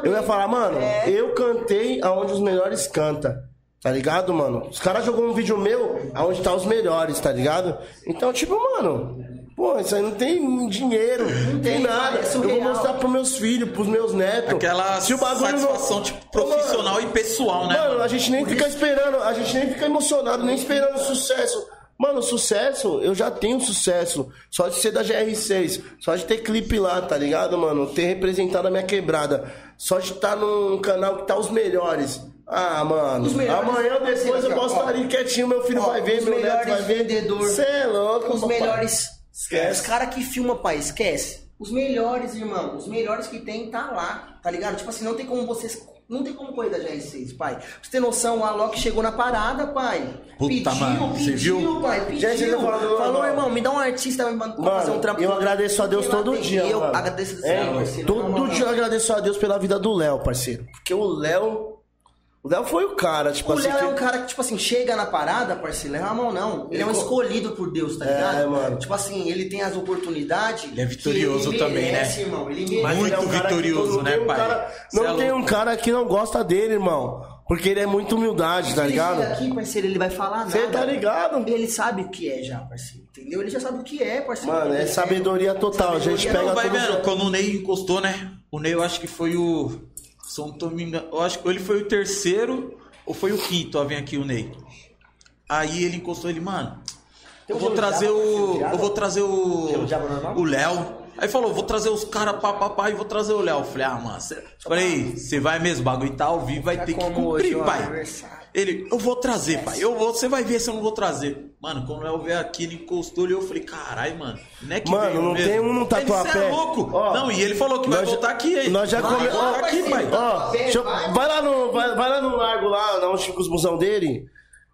eu ia falar, mano, É. eu cantei aonde os melhores cantam. Tá ligado, mano? Os caras jogou um vídeo meu aonde tá os melhores, tá ligado? Então, tipo, mano, pô, isso aí não tem dinheiro, não tem tem, nada. é eu vou mostrar pros meus filhos, pros meus netos. Aquela Se o bagulho não- satisfação tipo, Ô, mano, profissional e pessoal, né? Mano, mano? a gente nem fica esperando, a gente nem fica emocionado, nem esperando sucesso. Mano, sucesso, eu já tenho sucesso. Só de ser da GR6, só de ter clipe lá, tá ligado, mano? Ter representado a minha quebrada. Só de estar num canal que tá os melhores. Ah, mano. Amanhã ou depois eu posso estar ali quietinho, meu filho Ó, vai ver, meu neto vai ver. vendedor, Cê é louco, Os papai. melhores. Esquece. Os caras que filmam, pai, esquece. Os melhores, irmão. Os melhores que tem, tá lá. Tá ligado? Tipo assim, não tem como vocês. Não tem como correr da GR6, pai. Pra você ter noção, o Alok chegou na parada, pai. Puta, pediu, mano, você pediu, viu? pai. Pediu. Gente, tá falando Falou, irmão, me dá um artista pra Mano, fazer um trampo. eu agradeço a Deus todo dia, Eu mano. agradeço a Deus, É, parceiro. Todo não, dia eu agradeço a Deus pela vida do Léo, parceiro. Porque o Léo. O Léo foi o cara, tipo O assim. Léo é que- um cara que, tipo assim, chega na parada, parceiro, leva a mão, não. Ele, é um co- escolhido por Deus, tá É, ligado? mano. Tipo assim, ele tem as oportunidades. Ele é vitorioso ele também, né? merece, Irmão. Ele merece. Mas Muito ele é um cara que vitorioso, né, tem um pai? cara- não é tem louco. um cara que não gosta dele, irmão. Porque ele é muito humildade, tá ele ligado? chega aqui, parceiro, ele vai falar nada. Você tá ligado? Ele sabe o que é já, parceiro. Entendeu? Ele já sabe o que é, parceiro. Mano, é Ele sabedoria total. A gente Sabedoria pega Não, vai todos- vendo, quando o Ney encostou, né? O Ney, eu acho que foi o. Se eu não tô me enganando, eu acho que ele foi o terceiro ou foi o quinto a vir aqui, o Ney. Aí ele encostou ele, mano. Eu vou trazer o. Eu vou trazer o. O Léo. Aí falou, vou trazer os caras pá, pá, pá, e vou trazer o Léo. Eu Falei, ah, mano, cê... falei, você vai mesmo, o bagulho tá ao vivo, vai Tá ter que cumprir, hoje, pai. Ele, eu vou trazer, pai. Eu vou, você vai ver se eu não vou trazer. Mano, quando o Léo veio aqui, ele encostou ali, eu falei, caralho, mano. Não é que Mano, veio não mesmo. tem um no Ele, Tatuapé. "Cê é louco. Ó, não, e ele falou que vai nós já- voltar aqui, hein? Nós já vai come... voltar Ó, aqui, pai. Ó, vai lá no, vai, vai lá no largo lá, onde fica os busão dele.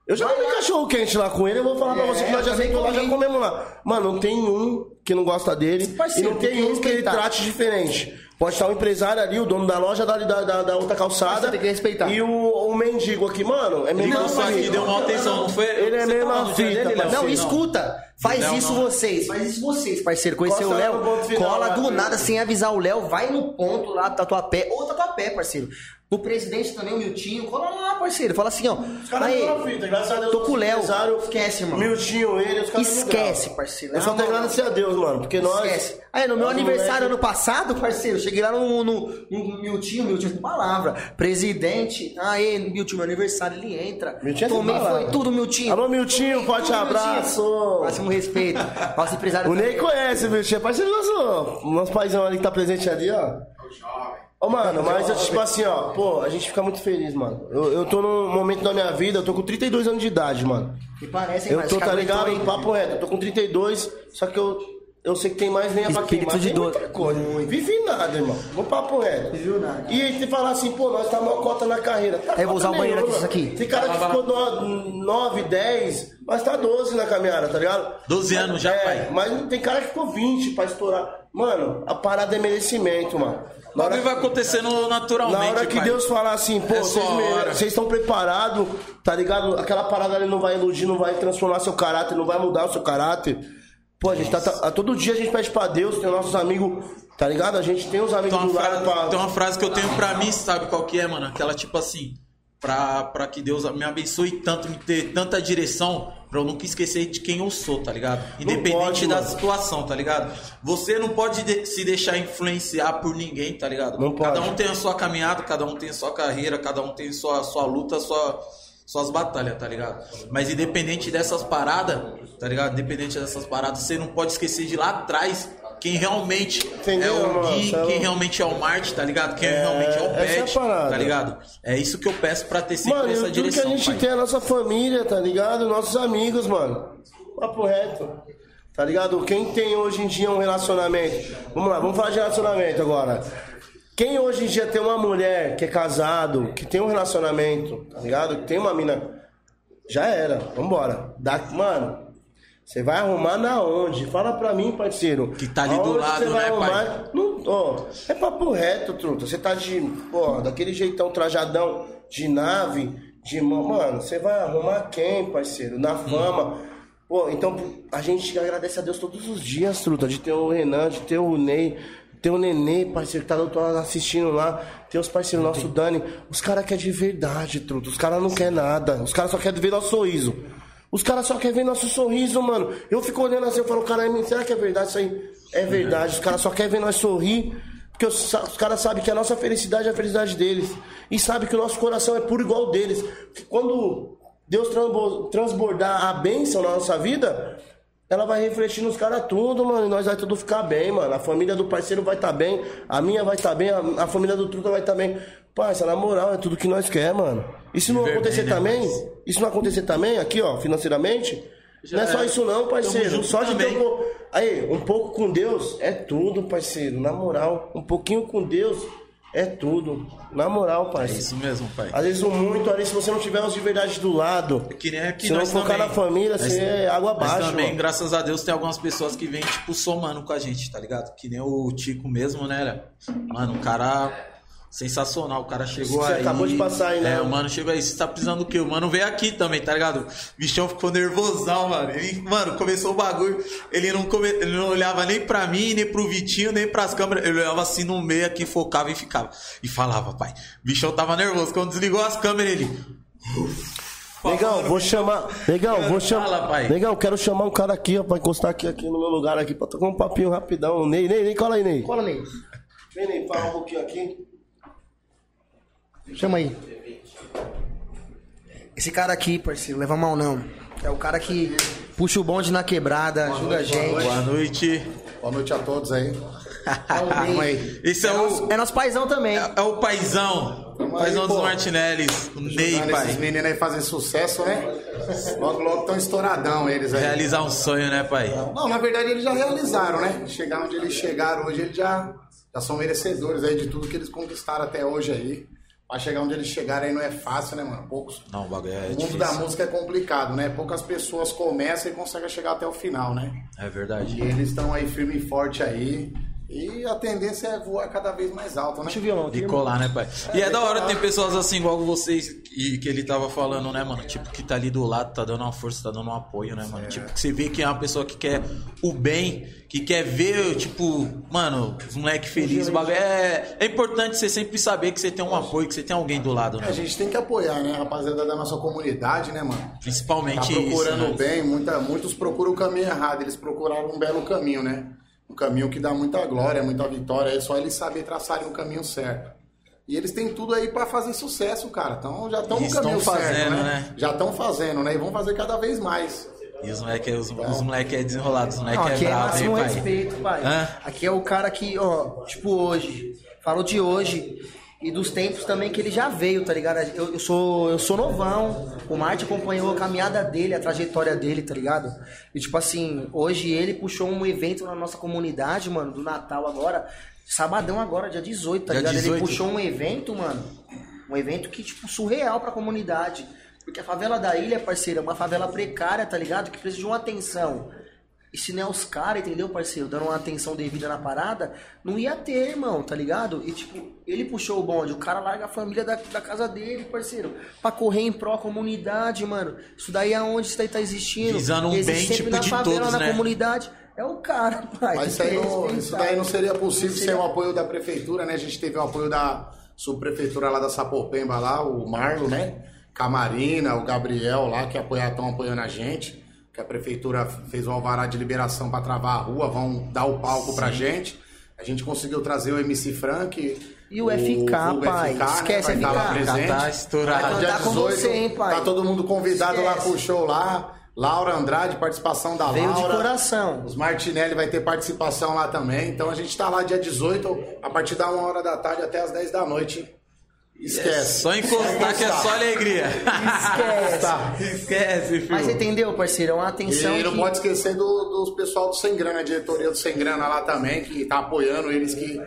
Eu já comi cachorro quente lá com ele, eu vou falar pra É, você que nós já sentou lá, já comemos lá. Mano, não tem um que não gosta dele e não tem um que ele trate diferente. Pode estar o empresário ali, o dono da loja da, da, da, outra calçada. Você tem que respeitar. E o, o mendigo aqui, mano, é Ele mesmo encostou aqui, deu uma atenção, não foi? Ele é mesmo fita, dele, Léo? Não, escuta. Faz Léo, isso não. vocês. Faz isso vocês, parceiro. Conheceu o Léo? Cola do filho. nada sem avisar o Léo. Vai no ponto lá do Tatuapé. Ou Tatuapé, parceiro. O presidente também, o Miltinho. Cola lá, parceiro. Fala assim, ó. Os caras Aí, uma fita, graças a Deus. tô com o Léo. Esquece, irmão. Miltinho, ele, os caras Esquece, parceiro. Eu só tenho agradecer a Deus, mano, porque nós. Esquece. Aí, no meu aniversário ano passado, parceiro, cheguei lá no, no, no Miltinho, Miltinho palavra. Presidente, aí, Miltinho, meu aniversário, ele entra. Miltinho é Tomei, foi tudo, Miltinho. Alô, Miltinho, forte abraço. Miltinho. Máximo respeito. Nosso empresário O Ney conhece, Miltinho. É parceiro do nosso, nosso paizão ali que tá presente ali, ó. Ô, mano, mas eu, tipo assim, ó, pô, a gente fica muito feliz, mano. Eu, eu tô num momento da minha vida, eu tô com 32 anos de idade, mano. Me parece, hein, Eu mas tô, que tá ligado? hein? Papo reto, eu tô com 32, só que eu, eu sei que tem mais lenha pra queimar. de Tem dor. muita coisa. Vivi nada, irmão. No papo reto. Viu nada. E aí você falar assim, pô, nós tá uma cota na carreira. Tá Eu vou usar o banheiro aqui, isso aqui. Tem cara que ficou 9, 10, mas tá 12 na caminhada, tá ligado? 12 anos já, é, pai. Mas tem cara que ficou 20 pra estourar. Mano, a parada é merecimento, mano. Na hora, vai acontecendo naturalmente, na hora que pai. Deus falar assim, pô, É vocês a vocês estão preparados, tá ligado? Aquela parada ali não vai iludir, não vai transformar seu caráter, não vai mudar o seu caráter. Pô, a gente tá, tá- todo dia a gente pede pra Deus, tem nossos amigos, tá ligado? A gente tem os amigos Tem do lado frase, pra. tem uma frase que eu tenho pra mim, sabe qual que é, mano? Aquela tipo assim, pra, pra que Deus me abençoe tanto, me ter tanta direção, pra eu nunca esquecer de quem eu sou, tá ligado? Independente pode, da mano. situação, tá ligado? Você não pode de- se deixar influenciar por ninguém, tá ligado? Não Cada pode. um tem a sua caminhada, cada um tem a sua carreira, cada um tem sua, sua luta, sua, suas batalhas, tá ligado? Mas independente dessas paradas, tá ligado? Independente dessas paradas, você não pode esquecer de lá atrás quem realmente Entendeu, é o? Gui, é quem realmente é o Marte, tá ligado? Quem realmente é o é Pet, parada. tá ligado? É isso que eu peço pra ter sempre Mano, essa tudo que direção, a gente pai. tem é a nossa família, tá ligado? Nossos amigos, mano. Papo reto. Tá ligado? Quem tem hoje em dia um relacionamento. Vamos lá, vamos falar de relacionamento agora. Quem hoje em dia tem uma mulher que é casado, que tem um relacionamento, tá ligado? Que tem uma mina. Já era, vambora. Da, mano, você vai arrumar na onde? Fala pra mim, parceiro. Que tá ali do lado, você vai né, pai? arrumar? Não, ó, é papo reto, truta. Você tá de, pô, daquele jeitão trajadão de nave, de mão. Mano, você vai arrumar quem, parceiro? Na fama. Pô, então a gente agradece a Deus todos os dias, truta, de ter o Renan, de ter o Ney, ter o Nenê, parceiro, que tá do outro lado assistindo lá, ter os parceiros nossos, Dani. Os caras querem de verdade, truta. Os caras não querem nada. Os caras só querem ver nosso sorriso. Os caras só querem ver nosso sorriso, mano. Eu fico olhando assim, eu falo, caralho, será que é verdade isso aí? É verdade. Os caras só querem ver nós sorrir. Porque os, os caras sabem que a nossa felicidade é a felicidade deles. E sabem que o nosso coração é puro igual deles. Porque quando Deus transbo- transbordar a bênção na nossa vida, ela vai refletir nos caras tudo, mano. E nós vai tudo ficar bem, mano. A família do parceiro vai estar bem, a minha vai estar bem, a, a família do Truta vai estar bem. Parça, na moral, é tudo que nós quer, mano. E se não acontecer né, também, parceiro? isso não acontecer também, aqui, ó, financeiramente, Já não é só é. isso não, parceiro. Só de ter um pouco. Aí, um pouco com Deus é tudo, parceiro. Na moral, um pouquinho com Deus é tudo. Na moral, É parceiro. isso mesmo, pai. Às vezes o muito, ali, se você não tiver os de verdade do lado, Que nem aqui se não nós focar na família, você é água abaixo, também, mano. graças a Deus, tem algumas pessoas que vêm, tipo, somando com a gente, tá ligado? Que nem o Tico mesmo, né? Léo? Mano, o cara. Sensacional, o cara chegou Você aí. acabou de passar aí, né? É, o mano chegou aí, você tá precisando do quê? O mano veio aqui também, tá ligado? O bichão ficou nervosão, mano. Ele, mano, começou o bagulho, ele não, come- ele não olhava nem pra mim, nem pro Vitinho, nem pras câmeras. Ele olhava assim no meio aqui, focava e ficava. E falava, pai. O bichão tava nervoso. Quando desligou as câmeras, ele. Negão, vou chamar. Negão, vou Fala, chamar. pai. Negão, quero chamar um cara aqui, ó, pra encostar aqui, aqui no meu lugar aqui, pra tocar um papinho rapidão. Ney, Ney, Ney, cola aí, Ney. Cola nele. Vem, Ney, fala um pouquinho aqui. Chama aí. Esse cara aqui, parceiro, leva mal não. É o cara que puxa o bonde na quebrada, ajuda a gente. Boa noite. Boa noite a todos aí. Vamos aí. Esse é, o. É nosso paizão também. É, é o paizão. Tamo paizão aí, dos pô. Martinellis. O Ney, Ajudando esses pai. meninos aí fazer sucesso, né? Logo, logo estão estouradão eles aí. Realizar um sonho, né, pai? Não, na verdade eles já realizaram, né? Chegar onde eles chegaram hoje, eles já, já são merecedores aí de tudo que eles conquistaram até hoje aí. Pra chegar onde eles chegaram aí não é fácil, né, mano? Poucos. Não, o bagulho é o mundo da difícil. música é complicado, né? Poucas pessoas começam e conseguem chegar até o final, né? É verdade. E eles estão aí firme e forte aí. E a tendência é voar cada vez mais alto, né? Deixa o violão aqui. De irmão. colar, né, pai? E é da hora ter pessoas assim, igual vocês, e que ele tava falando, né, mano? Tipo, que tá ali do lado, tá dando uma força, tá dando um apoio, né, mano? Tipo, que você vê que é uma pessoa que quer o bem, que quer ver, tipo, mano, os moleques felizes, o bagulho. É, é importante você sempre saber que você tem um apoio, que você tem alguém do lado, A né? gente tem que apoiar, né, rapaziada da nossa comunidade, né, mano? Tá Principalmente procurando isso. o Né? bem, muita, muitos procuram o caminho errado, eles procuraram um belo caminho, né? Um caminho que dá muita glória, muita vitória, é só eles saberem traçarem o caminho certo. E eles têm tudo aí pra fazer sucesso, cara. Então já estão no caminho certo, fazendo, né? né? Já estão fazendo, né? E vão fazer cada vez mais. E os moleques os, os moleque é desenrolado, os moleques Não, é aqui é bravo, hein, pai? respeito, pai. Hã? Aqui é o cara que, ó, tipo hoje, falou de hoje e dos tempos também que ele já veio, tá ligado? Eu, eu sou eu sou novão, o Marte acompanhou a caminhada dele, a trajetória dele, tá ligado? E tipo assim, hoje ele puxou um evento na nossa comunidade, mano, do Natal agora, sabadão agora, dia 18, tá Dia ligado? 18. Ele puxou um evento, mano, um evento que, tipo, surreal pra comunidade. Porque a favela da ilha, parceiro, é uma favela precária, tá ligado? Que precisa de uma atenção. E se não é os caras, entendeu, parceiro, dando uma atenção devida na parada, não ia ter, irmão, tá ligado? E tipo, ele puxou o bonde, o cara larga a família da, da casa dele, parceiro, pra correr em pró comunidade, mano. Isso daí é onde isso daí tá existindo. Visando um Existe bem, sempre tipo, na de favela, todos, na né? comunidade. É o cara, [laughs] pai. Mas isso, aí não, isso daí não seria possível Não sem seria- o apoio da prefeitura, né? A gente teve o apoio da subprefeitura lá da Sapopemba lá, o Marlo, né? Camarina, o Gabriel lá, que estão apoiando a gente. Que a prefeitura fez o alvará de liberação para travar a rua, vão dar o palco pra gente. A gente conseguiu trazer o MC Frank. E o FK, pai. Esquece vai estar lá FK. presente. Tá estourado. Dia contar com você, hein, pai? Tá todo mundo convidado lá Esquece. pro show lá. Laura Andrade, participação da Veio de Laura. coração. Os Martinelli vai ter participação lá também. Então a gente tá lá dia 18, a partir da 1 hora da tarde até as 10 da noite. Esquece. Só encostar que é só alegria. Esquece. Tá. Esquece, filho. Mas você entendeu, parceiro? É uma atenção E não que... pode esquecer do, dos pessoal do Sem Grana, a diretoria do Sem Grana lá também, que tá apoiando eles que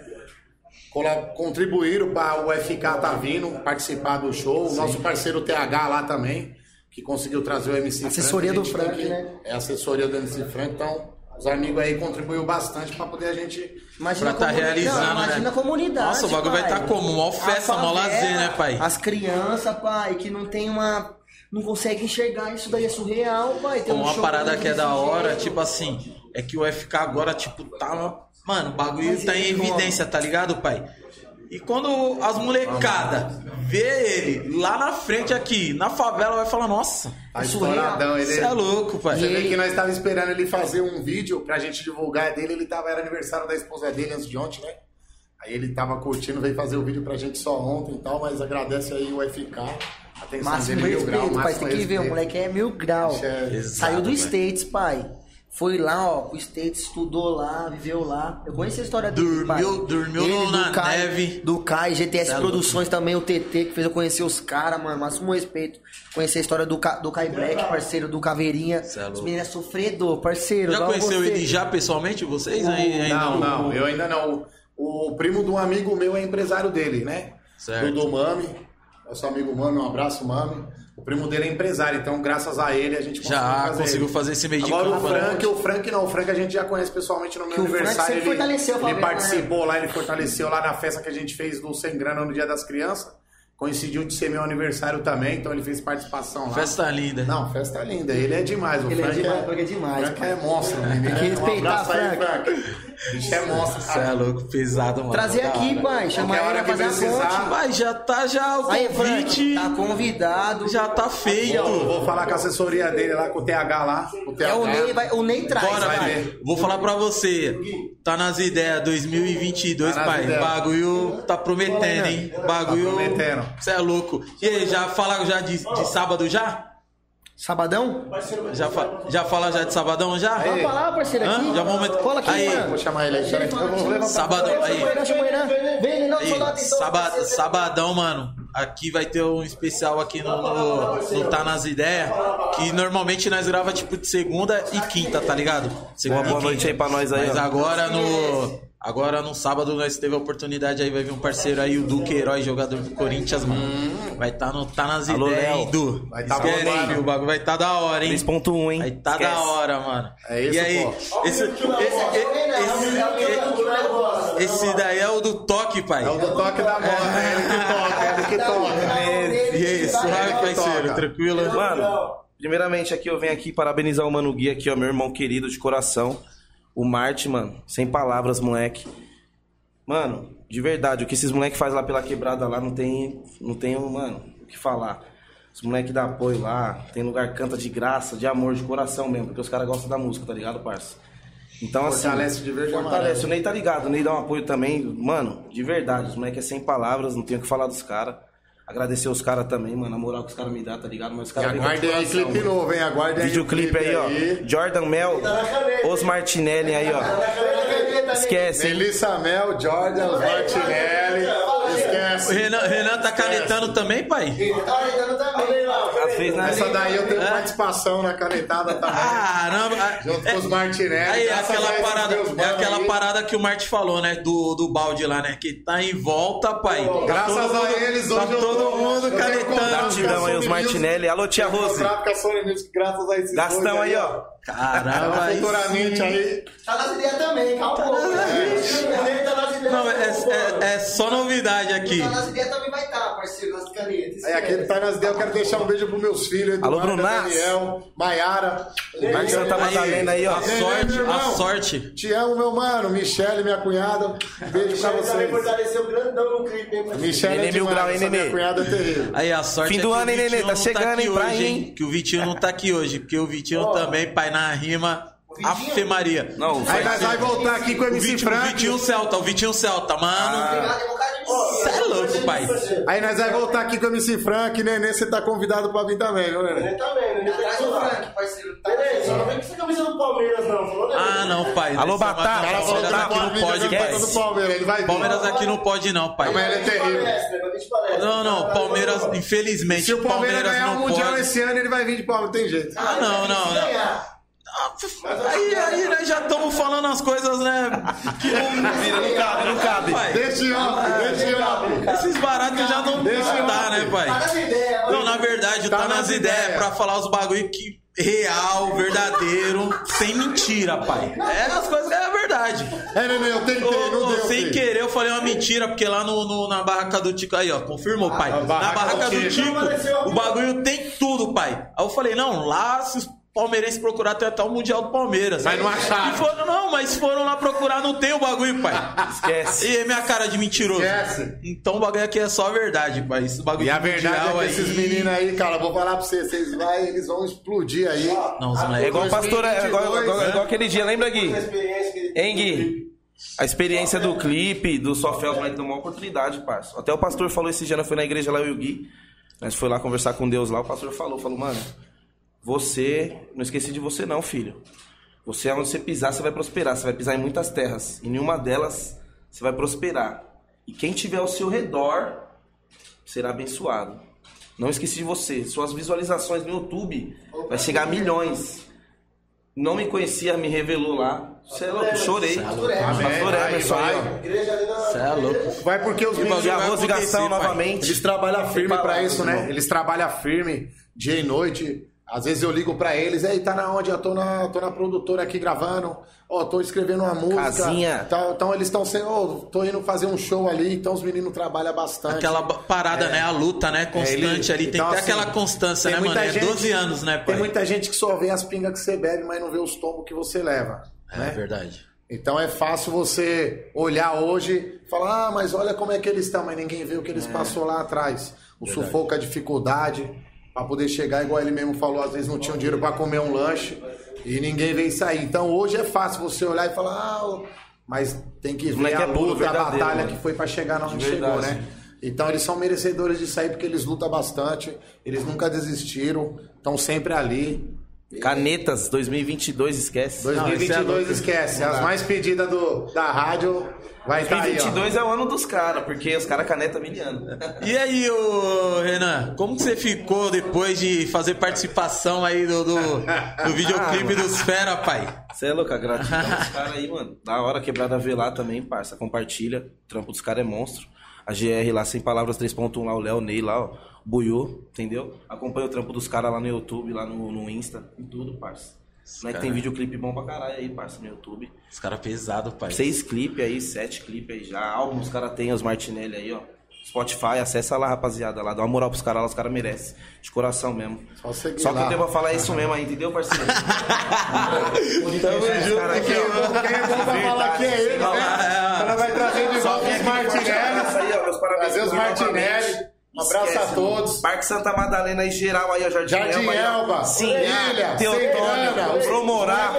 contribuíram para o FK tá vindo participar do show. O nosso parceiro TH lá também, que conseguiu trazer o MC Assessoria Frank. A do Frank, que- né? É a assessoria do MC Frank, então os amigos aí contribuiu bastante para poder a gente Imagina Pra tá comuni- realizando, Não, imagina né? a comunidade. Nossa, o bagulho vai pai. tá como? Mó festa, mó lazer, né, pai? As crianças, pai, que não tem uma. Não consegue enxergar isso daí é surreal, pai. Tem um uma show parada que é da hora, jeito. tipo assim, é que o FK agora, tipo, tá. Mano, o bagulho Mas tá em como? evidência, tá ligado, pai? E quando as molecada vê ele lá na frente aqui, na favela, vai falar, nossa, tá surreal. Ele, você é louco, pai. Você vê que nós estávamos esperando ele fazer um vídeo pra gente divulgar dele. Ele tava, era aniversário da esposa dele antes de ontem, né? Aí ele tava curtindo, veio fazer o vídeo pra gente só ontem e tal, mas agradece aí o FK. Atenção Máximo dele, mil respeito, grau, pai. Tem que ver, o moleque é mil grau. É, exato, Saiu do pai. States, pai. Foi lá, ó, pro States, estudou lá, viveu lá. Eu conheci a história dele, Dormiu- pai. dormiu Ele, na do Kai, neve. Do Kai, GTS é Produções também, o TT, que fez eu conhecer os caras, mano. Máximo respeito. Conhecer a história do, Ca- do Kai Black, parceiro, do Caveirinha. Cê é Os meninos é sofredor, parceiro. Já conheceu você. ele já pessoalmente, vocês? Aí, aí Não, não, eu ainda não. O, o primo de um amigo meu é empresário dele, né? Certo. Dudu Mami. Nosso amigo Mami, um abraço, Mami. O primo dele é empresário, então graças a ele a gente conseguiu Já fazer. conseguiu fazer esse meio de Agora o campo, né? Frank, o Frank não, o Frank a gente já conhece pessoalmente no meu Que o Frank aniversário. ele, fortaleceu ele né? participou lá, ele fortaleceu lá na festa que a gente fez do Sem Grana no Dia das Crianças. Coincidiu de ser meu aniversário também, então ele fez participação lá. Festa linda. Não, festa linda. Ele é demais. O Ele é Frank demais, o Frank é demais, Frank pai. é monstro, menino. que respeitar, um aí, Frank. Bicho é monstro, Você é louco, pesado, mano. Trazer Da aqui, hora. pai. Chamar ele hora pra fazer a precisar. ponte. Vai, já tá já o Aí, convite. Frank, tá convidado. Já tá feito. Eu vou falar com a assessoria dele lá, com o TH lá. O TH. É o Ney, vai, o Ney traz, Bora, vai. pai. Vou falar pra você. Tá nas ideias 2022, Tá nas pai. ideias. Bagulho tá prometendo, hein? Bagulho. Tá prometendo. Você é louco. E aí, já fala já de, de sábado já? Sabadão? Já, fa- já fala já de sabadão já? Vamos falar, parceiro, Hã? aqui. Já vamos met- Cola aqui, Aí. mano. Vou chamar ele aí. vou. Sabadão, aí. Ele. Vem, ele não, Aí, só dá atenção. saba- parceiro. sabadão, mano. Aqui vai ter um especial aqui no, no, no Tá Nas Ideias. Que normalmente nós grava tipo de segunda e quinta, tá ligado? Segunda Uma boa e noite quinta. aí pra nós aí, Mas ó. agora no. Agora no sábado nós teve a oportunidade aí, vai vir um parceiro aí, o Duque Herói, jogador do Corinthians, mano. Vai tá no Tá Nas Alô, Ideias, hein, Du? Vai tá Esquece, bombado. o bagulho vai tá da hora, hein? 3.1, hein? Vai tá Esquece. da hora, mano. É isso, e aí, pô. esse, esse, esse, esse daí é o do toque, pai. É o do toque da bola. É ele que toca, é ele que toca. E aí, suave, parceiro, tranquilo? Mano, primeiramente aqui eu venho aqui parabenizar o Mano Gui aqui, ó, meu irmão querido de coração. O Marte, mano, sem palavras, moleque. Mano, de verdade, o que esses moleques fazem lá pela quebrada lá não tem, não tem, mano, o que falar. Os moleques dão apoio lá, tem lugar que canta de graça, de amor, de coração mesmo, porque os caras gostam da música, tá ligado, parça? Então, assim, Fortalece de verde e Fortalece, o Ney tá ligado, o Ney dá um apoio também. Mano, de verdade, os moleques é sem palavras, não tenho o que falar dos caras. Agradecer os caras também, mano, a moral que os caras me dão, tá ligado? Mas os caras aguardem aí clipe mano. novo, hein? Aguardem aí. o Videoclipe aí, ó. Jordan Mel, Os Martinelli aí, ó. Esquece, hein? Melissa Mel, Jordan, os Martinelli. O Esquece. Renan, Renan tá canetando também, pai? Às na Essa daí eu tenho participação na canetada também. Caramba! Junto com os Martinelli. Aí, aquela parada, é aquela aí. parada que o Marte falou, né? Do, do balde lá, né? Que tá em volta, pai. Tá Graças a mundo- eles, tá hoje eu todo tô- mundo canetando. Gratidão aí, os Martinelli. Alô, tia Rose. graças a esses Gastão dois aí, ó. Caramba, aí Futuramente sim. aí. Tá nas ideias também, calma. Tá nas ideias. Não, é, é- é só novidade aqui. Tá nas ideias também vai estar, parceiro, nas canetas. Aí aqui tá nas ideias, eu quero deixar um beijo pros meus filhos, Alô, Brunás. Daniel, Maiara. Marcos Santa Madalena aí, ó. A sorte, a sorte. Te amo, meu mano. Michele, minha cunhada. Beijo pra também vocês. fortaleceu grandão no clipe, hein, parceiro? Michele é Nenê Mil Grau, hein, Nenê? cunhada é terrível. Aí a sorte Fim é do que ano, o hein, Nenê? Vitinho Tá não chegando, aqui hein, pra hein? Que o Vitinho não tá aqui hoje, porque o Vitinho também, pai, na rima, Afe Maria. Não, Aí nós vai voltar aqui com o MC Vitinho, o Frank. Vitinho Celta, o Vitinho Celta, mano. Você é louco, pai. Aí nós vai voltar aqui com o MC Frank. Nenê, você tá convidado pra vir também, viu, Nenê? Vendo, ele tá Traz o. Frank, parceiro. Tá Nenê, só não vem com essa camisa do Palmeiras, não. Falou, Nenê? Ah, não, pai. Alô, é Batata, Cara, Palmeiras aqui não pode, do pai. Palmeiras, ele vai vir. Palmeiras aqui não pode, não, pai. Ele é terrível. Né? Parece. Não, não, Palmeiras, infelizmente, Se o Palmeiras Palmeiras ganhar o Mundial esse ano, ele vai vir de Palmeiras, não tem jeito. Ah, não, não, não. Aí, aí nós já estamos falando as coisas, né? Que não vira, não cabe, não cabe. Pai, Deixa em off, deixa em off. esses baratos já não Deixa não dá, né, pai? Tá nas ideias. Não, na verdade, Tá tá, nas nas ideias ideias. pra falar os bagulho que real, verdadeiro, sem mentira, pai. É as coisas que é a verdade. É, Nenê, eu tentei, não ô, deu. sem filho. querer, eu falei uma mentira, porque lá no, no- na barraca do Tico, aí ó, confirmou, pai. a Na barraca barraca do. Tico, o bagulho tem tudo, pai. Aí eu falei, não, lá se os palmeirenses procurar até o Mundial do Palmeiras. Mas não acharam. E foram, não, mas foram lá procurar, não tem o bagulho, pai. [laughs] Esquece. E minha cara de mentiroso. Esquece. Então o bagulho aqui é só a verdade, pai. Esse bagulho E a de verdade é que esses aí- meninos aí, cara, vou falar pra vocês, vocês vai, eles vão explodir aí. Não, os É moleques. igual o pastor, é igual, igual- igual- né? igual aquele dia, lembra, Gui? A experiência que ele Hein, Gui? A experiência do clipe, do Sofel, os moleques dão uma oportunidade, parça. Até o pastor falou esse dia, eu fui na igreja lá, eu e o Gui. Nós foi lá conversar com Deus lá, o pastor falou, falou, mano, você, não esqueci de você não, filho. Você, onde você pisar, você vai prosperar. Você vai pisar em muitas terras. Em nenhuma delas, você vai prosperar. E quem tiver ao seu redor, será abençoado. Não esqueci de você. Suas visualizações no YouTube vai chegar a milhões. Não me conhecia, me revelou lá. Você é louco, chorei. Igreja ali na. Você é louco. Vai porque os meninos arroz e acontecer, gação pai. novamente. Eles trabalham firme pra palavras, isso, né? irmão. Eles trabalham firme, dia e noite. Às vezes eu ligo pra eles, aí tá na onde? Eu tô na, tô na produtora aqui gravando, ó, tô escrevendo uma música. Casinha. Então, então eles estão sendo, ó, tô indo fazer um show ali, então os meninos trabalham bastante. Aquela parada, né? A luta, né? Constante É, ele- ali. Tem então, que ter assim, aquela constância, né, mano? É gente- 12 anos, né, pai? Tem muita gente que só vê as pingas que você bebe, mas não vê os tombos que você leva. É né? verdade. Então é fácil você olhar hoje e falar, ah, mas olha como é que eles estão, mas ninguém vê o que eles passou lá atrás. O sufoco, a dificuldade, para poder chegar, igual ele mesmo falou, às vezes não tinham dinheiro para comer um lanche e ninguém veio sair. Então hoje é fácil você olhar e falar, ah, mas tem que ver moleque a é luta, a batalha mano. que foi para chegar onde De chegou, né? Então eles são merecedores de sair porque eles lutam bastante, eles nunca desistiram, estão sempre ali. Canetas 2022, esquece. 2022 esquece, as mais pedidas do, da rádio vai estar aí, ó. 2022 é o ano dos caras, porque os caras caneta miliano. E aí, ô Renan, como que você ficou depois de fazer participação aí do, do, do videoclipe Ah, dos Fera, pai? Você é louco, a gratidão dos caras aí, mano. Da hora, quebrada ver lá também, parça. Compartilha. O trampo dos caras é monstro. A GR lá, sem palavras 3.1 lá, o Léo Ney lá, ó. Buiu, entendeu? Acompanha o trampo dos caras lá no YouTube, lá no, no Insta, em tudo, parça. Não é que tem videoclipe bom pra caralho aí, parça, no YouTube. Os caras pesados, pai. Seis clipes aí, sete clipes aí já. Álbuns os caras têm, os Martinelli aí, ó. Spotify, acessa lá, rapaziada, lá. Dá uma moral pros caras lá, os caras merecem. De coração mesmo. Só seguir Só que lá. eu tenho pra falar isso mesmo aí, entendeu, parceiro? [laughs] Tamo junto, cara aqui, ó. Quem é bom pra falar que é ele, né? Ela vai trazer de volta os Martinelli. aí, ó, meus parabéns. Trazer os Martinelli. Um abraço Esquece, a todos. Parque Santa Madalena aí, geral aí, ó. Jardim, Jardim Elba. Elba, Sim, Ilha, Teotônio, Serrana, Promorá.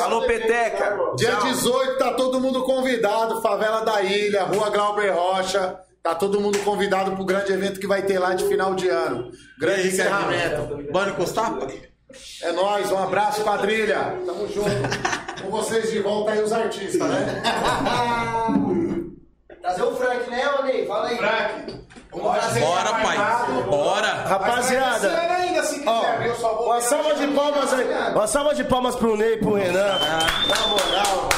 Alô, Peteca. Dia Tchau. 18 tá todo mundo convidado, Favela da Ilha, Rua Glauber Rocha. Tá todo mundo convidado pro grande evento que vai ter lá de final de ano. Grande encerramento. Bora encostar? É nóis, um abraço, quadrilha. Tamo junto. Com vocês de volta aí, os artistas, né? [laughs] Trazer o Frank, né, ô Ney? Fala aí. Frank. Vamos trazer Bora, pai. Bora. Rapaziada, ainda, se quiser, ó, viu? Só vou uma salva de palmas aí. Uma salva de palmas pro Ney e pro Renan. Na moral.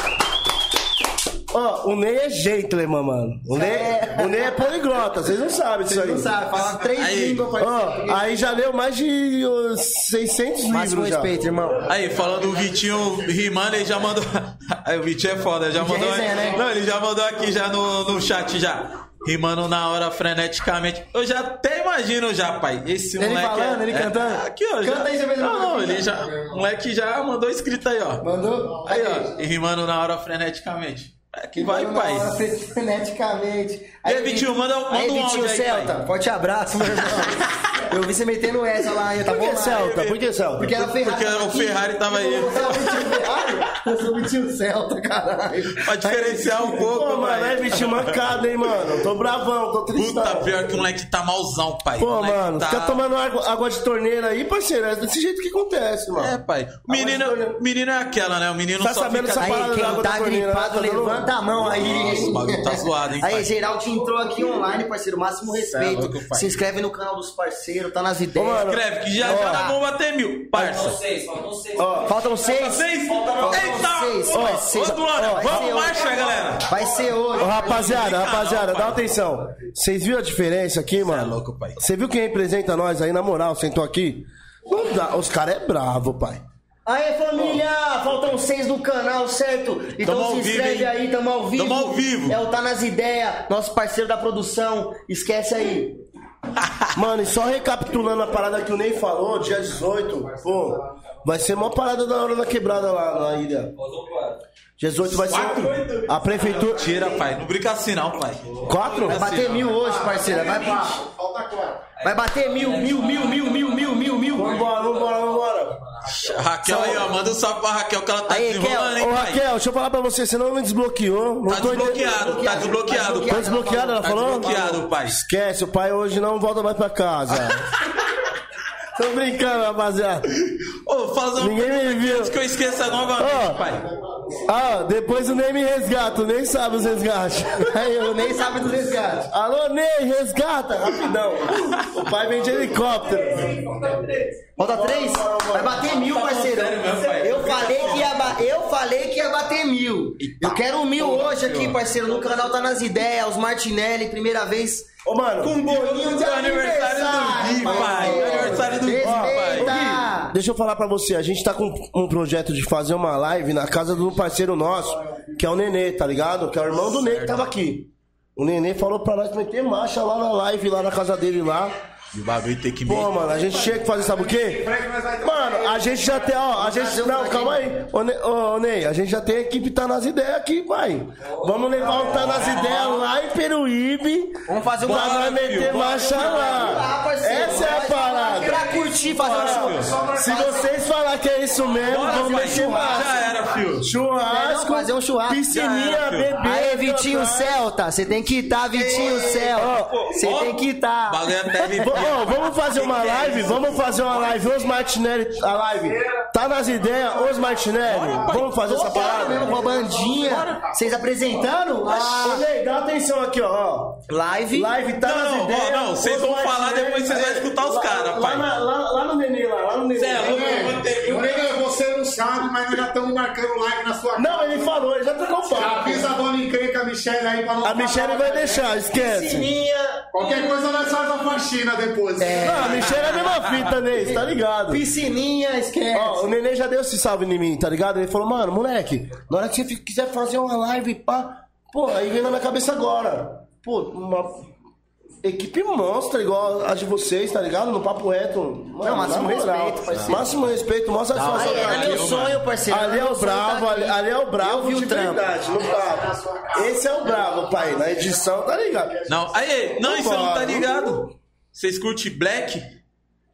Ó, o Ney é jeito, irmão, mano. O Ney, o Ney é poliglota, vocês não sabem disso aí. Não sabe, fala três Aí. línguas, parceiro. Ó, aí já leu mais de uh, 600 Máximo livros já. respeito, irmão. Aí, falando do Vitinho rimando, ele já mandou. [laughs] Aí, o Vitinho é foda, já é mandou. resenha, né? Não, ele já mandou aqui já no, no chat já. Rimando na hora freneticamente. Eu já até imagino já, pai. Esse Ele moleque. falando, é, ele é- cantando? Aqui, ó. Canta já, aí, você Não, não, ele já. O moleque já mandou escrito aí, ó. Mandou? Aí, ó. E rimando na hora freneticamente. É que vai, na pai. hora, [laughs] freneticamente. E aí, Vitinho, manda- manda aí, um Vitinho áudio aí, Celta, pai. forte abraço, meu irmão. Eu vi você metendo essa lá, aí, tá Por bom? que lá. Celta? Por que Celta? Porque era Ferrari. Porque o aqui. Ferrari tava aí. Eu sou o Vitinho Ferrari, eu sou Vitinho Celta, caralho. Pra diferenciar um pouco, Pô, mano, é pai. bicho mancado, hein, mano. Tô bravão, tô tristão. Puta, pior que o moleque tá malzão, pai. Pô, mano, tá... fica tomando água, água de torneira aí, parceiro. É desse jeito que acontece, mano. É, pai. O menino, menino é aquela, né? O menino Tá só sabendo fica... essa Aí, parada da quem água tá da torneira, gripado, tá dando- levanta a mão aí. Nossa, o bagulho tá zoado, hein, Aí, pai? Entrou aqui online, parceiro. Máximo respeito. louco, pai. Se inscreve no canal dos parceiros, tá nas Ô, ideias. mano, Escreve que já Ó. já tá bom bater mil. Parça. Faltam seis. Seis? Faltam Eita! seis. Vai ser- Vamos lá, vai ser vamos hoje. marcha, galera. Vai ser hoje. Ô, rapaziada, rapaziada, dá atenção. Vocês viram a diferença aqui, mano? é louco, pai. Você viu quem representa nós aí, na moral, sentou aqui? Não dá, os caras é bravo, pai. Aí, família, faltam seis no canal, certo? Então Tamo se vivo, inscreve hein? aí, tamo ao vivo. Tamo ao vivo. É o Tá Nas Ideias, nosso parceiro da produção. Esquece aí. [laughs] Mano, e só recapitulando a parada que o Ney falou, dia 18, pô, vai ser uma parada da hora na quebrada lá na ilha. Dia 18 vai ser a prefeitura. Tira, pai. Não brinca assim, não, pai. Quatro? Vai bater mil hoje, parceira. Vai, Falta quatro. vai bater mil, mil, mil, mil, mil, mil, mil, mil. Vambora, vambora, vambora. Raquel aí, ó. Manda um salve pra Raquel que ela tá Aí, desenrolando, hein, Ô, pai? Raquel, deixa eu falar pra você, você não me desbloqueou. Não Tá tô entendendo. desbloqueado, tá desbloqueado. Tá desbloqueado, ela Tá falou? desbloqueado, pai. Esquece, o pai hoje não volta mais pra casa. [laughs] Tô brincando, rapaziada. Ô, fazer uma Ninguém me viu. antes que eu esqueça novamente, Ó. pai. Ah, depois o Ney me resgata, o Ney sabe os resgates. [laughs] Aí eu nem sabe dos resgates. Alô, Ney, resgata, rapidão. O pai vem de helicóptero. Falta três? Vai bater mil, parceiro. mesmo, pai. Eu falei que ia, ba- eu falei que ia bater mil. Eu quero um mil hoje aqui, parceiro. No canal tá nas ideias, os Martinelli, primeira vez. Ô, mano, Com bolinho de aniversário do Gui, pai. Aniversário do Gui, pai. Deixa eu falar pra você, a gente tá com um projeto de fazer uma live na casa de um parceiro nosso, que é o Nenê, tá ligado? Que é o irmão do Ney que tava aqui. O Nenê falou pra nós meter marcha lá na live, lá na casa dele lá. E o bagulho tem que Pô, mano, a gente tinha que fazer, sabe o quê? Mano, a gente já tem, ó, a gente. Não, calma aí. Ô, Ney, ô, Ney, a gente já tem a equipe Tá Nas Ideias aqui, pai. Vamos levar o Tá Nas Ideias lá em Peruíbe. Vamos fazer um Pra nós meter marcha lá. Essa é a parada. Pra curtir, fazer um. Se vocês falar que é isso mesmo, Bora, vamos meter Já marcha. era, fio. Churrasco, fazer um churrasco. piscininha, Já filho. bebê. Aê, Vitinho. Celta, você tem que estar, Vitinho Celta. Você tem que estar. bagulho até ô, vamos fazer uma live, vamos fazer uma live, os Martinelli, a live. Tá nas ideias, os Martinelli. Vamos fazer essa Parada mesmo, parada? com a bandinha. Vocês apresentando? Ah, Ney, dá atenção aqui, ó, live. Live tá Não, nas não, ideias. não, vocês vão falar, depois vocês vão escutar os Lá- caras, lá pai. na- Lá, lá no Nenê, lá, lá no Nenê. Cê é O Nega, você não sabe, mas nós já estamos marcando live na sua casa. Não, ele falou, ele já trocou o papo. Avisa a dona encrenca, a Michelle aí pra não A Michelle vai deixar, esquece. Qualquer coisa nós faz a faxina depois. Não, a Michelle é a mesma fita, Ney, tá ligado? Piscininha, esquece. Ó, o Nenê já deu esse salve em mim, tá ligado? Ele falou, mano, moleque, na hora que você quiser fazer uma live, pá, pô, aí vem na minha cabeça agora. Pô, uma equipe monstra igual a de vocês, tá ligado? No papo reto. Mano, Não, máximo respeito, parceiro. Máximo respeito, mostra a Aí, sua era meu sonho, parceiro. Ali é o bravo, ali, ali é o bravo de o trampo. verdade, no papo. Esse é o bravo, pai, na edição, tá ligado? Não, aí, não, isso não tá ligado. Vocês curtem Black?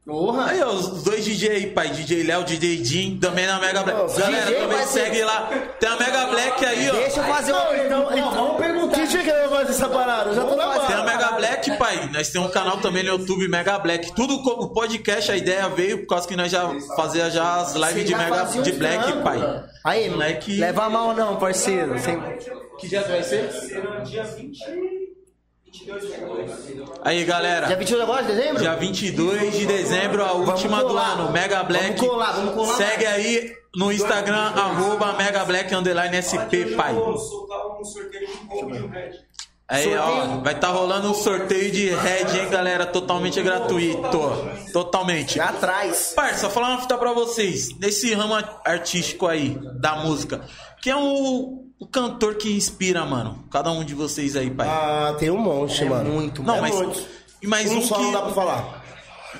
Porra. Aí, ó, os dois DJ aí, pai. DJ Léo, DJ Jim, também na Mega Black. Ô, Galera, DJ também vai ser- segue lá. Tem a Mega Black aí, ó. Deixa eu fazer uma pergunta. Não, vamos perguntar. Que dia que eu vou fazer essa parada? Eu já tô na. Tem a. Mega Black, pai. Nós temos um canal também no YouTube, Mega Black. Tudo como podcast, a ideia veio por causa que nós já fazia já as lives de já Mega fazia de Black, trampos, pai. mano. Aí, Moleque- leva a mal não, parceiro. Sem... Que dia vai ser? Aí, galera. Dia 22 agora, de dezembro? Dia 22 de dezembro, a última do colar. ano, Mega Black. Vamos colar, vamos colar Segue mais. aí no Instagram, arroba Mega Black Underline SP, pai. Aí, ó, vai estar rolando um sorteio de Red, hein, galera? Totalmente gratuito. Totalmente. Já atrás. Parça, falar uma fita pra vocês. Nesse ramo artístico aí, da música. Quem é o, o cantor que inspira, mano? Cada um de vocês aí, pai. Ah, tem um monte, mano. muito, Não, é mas. muito. Mas um um, só que. não dá pra falar.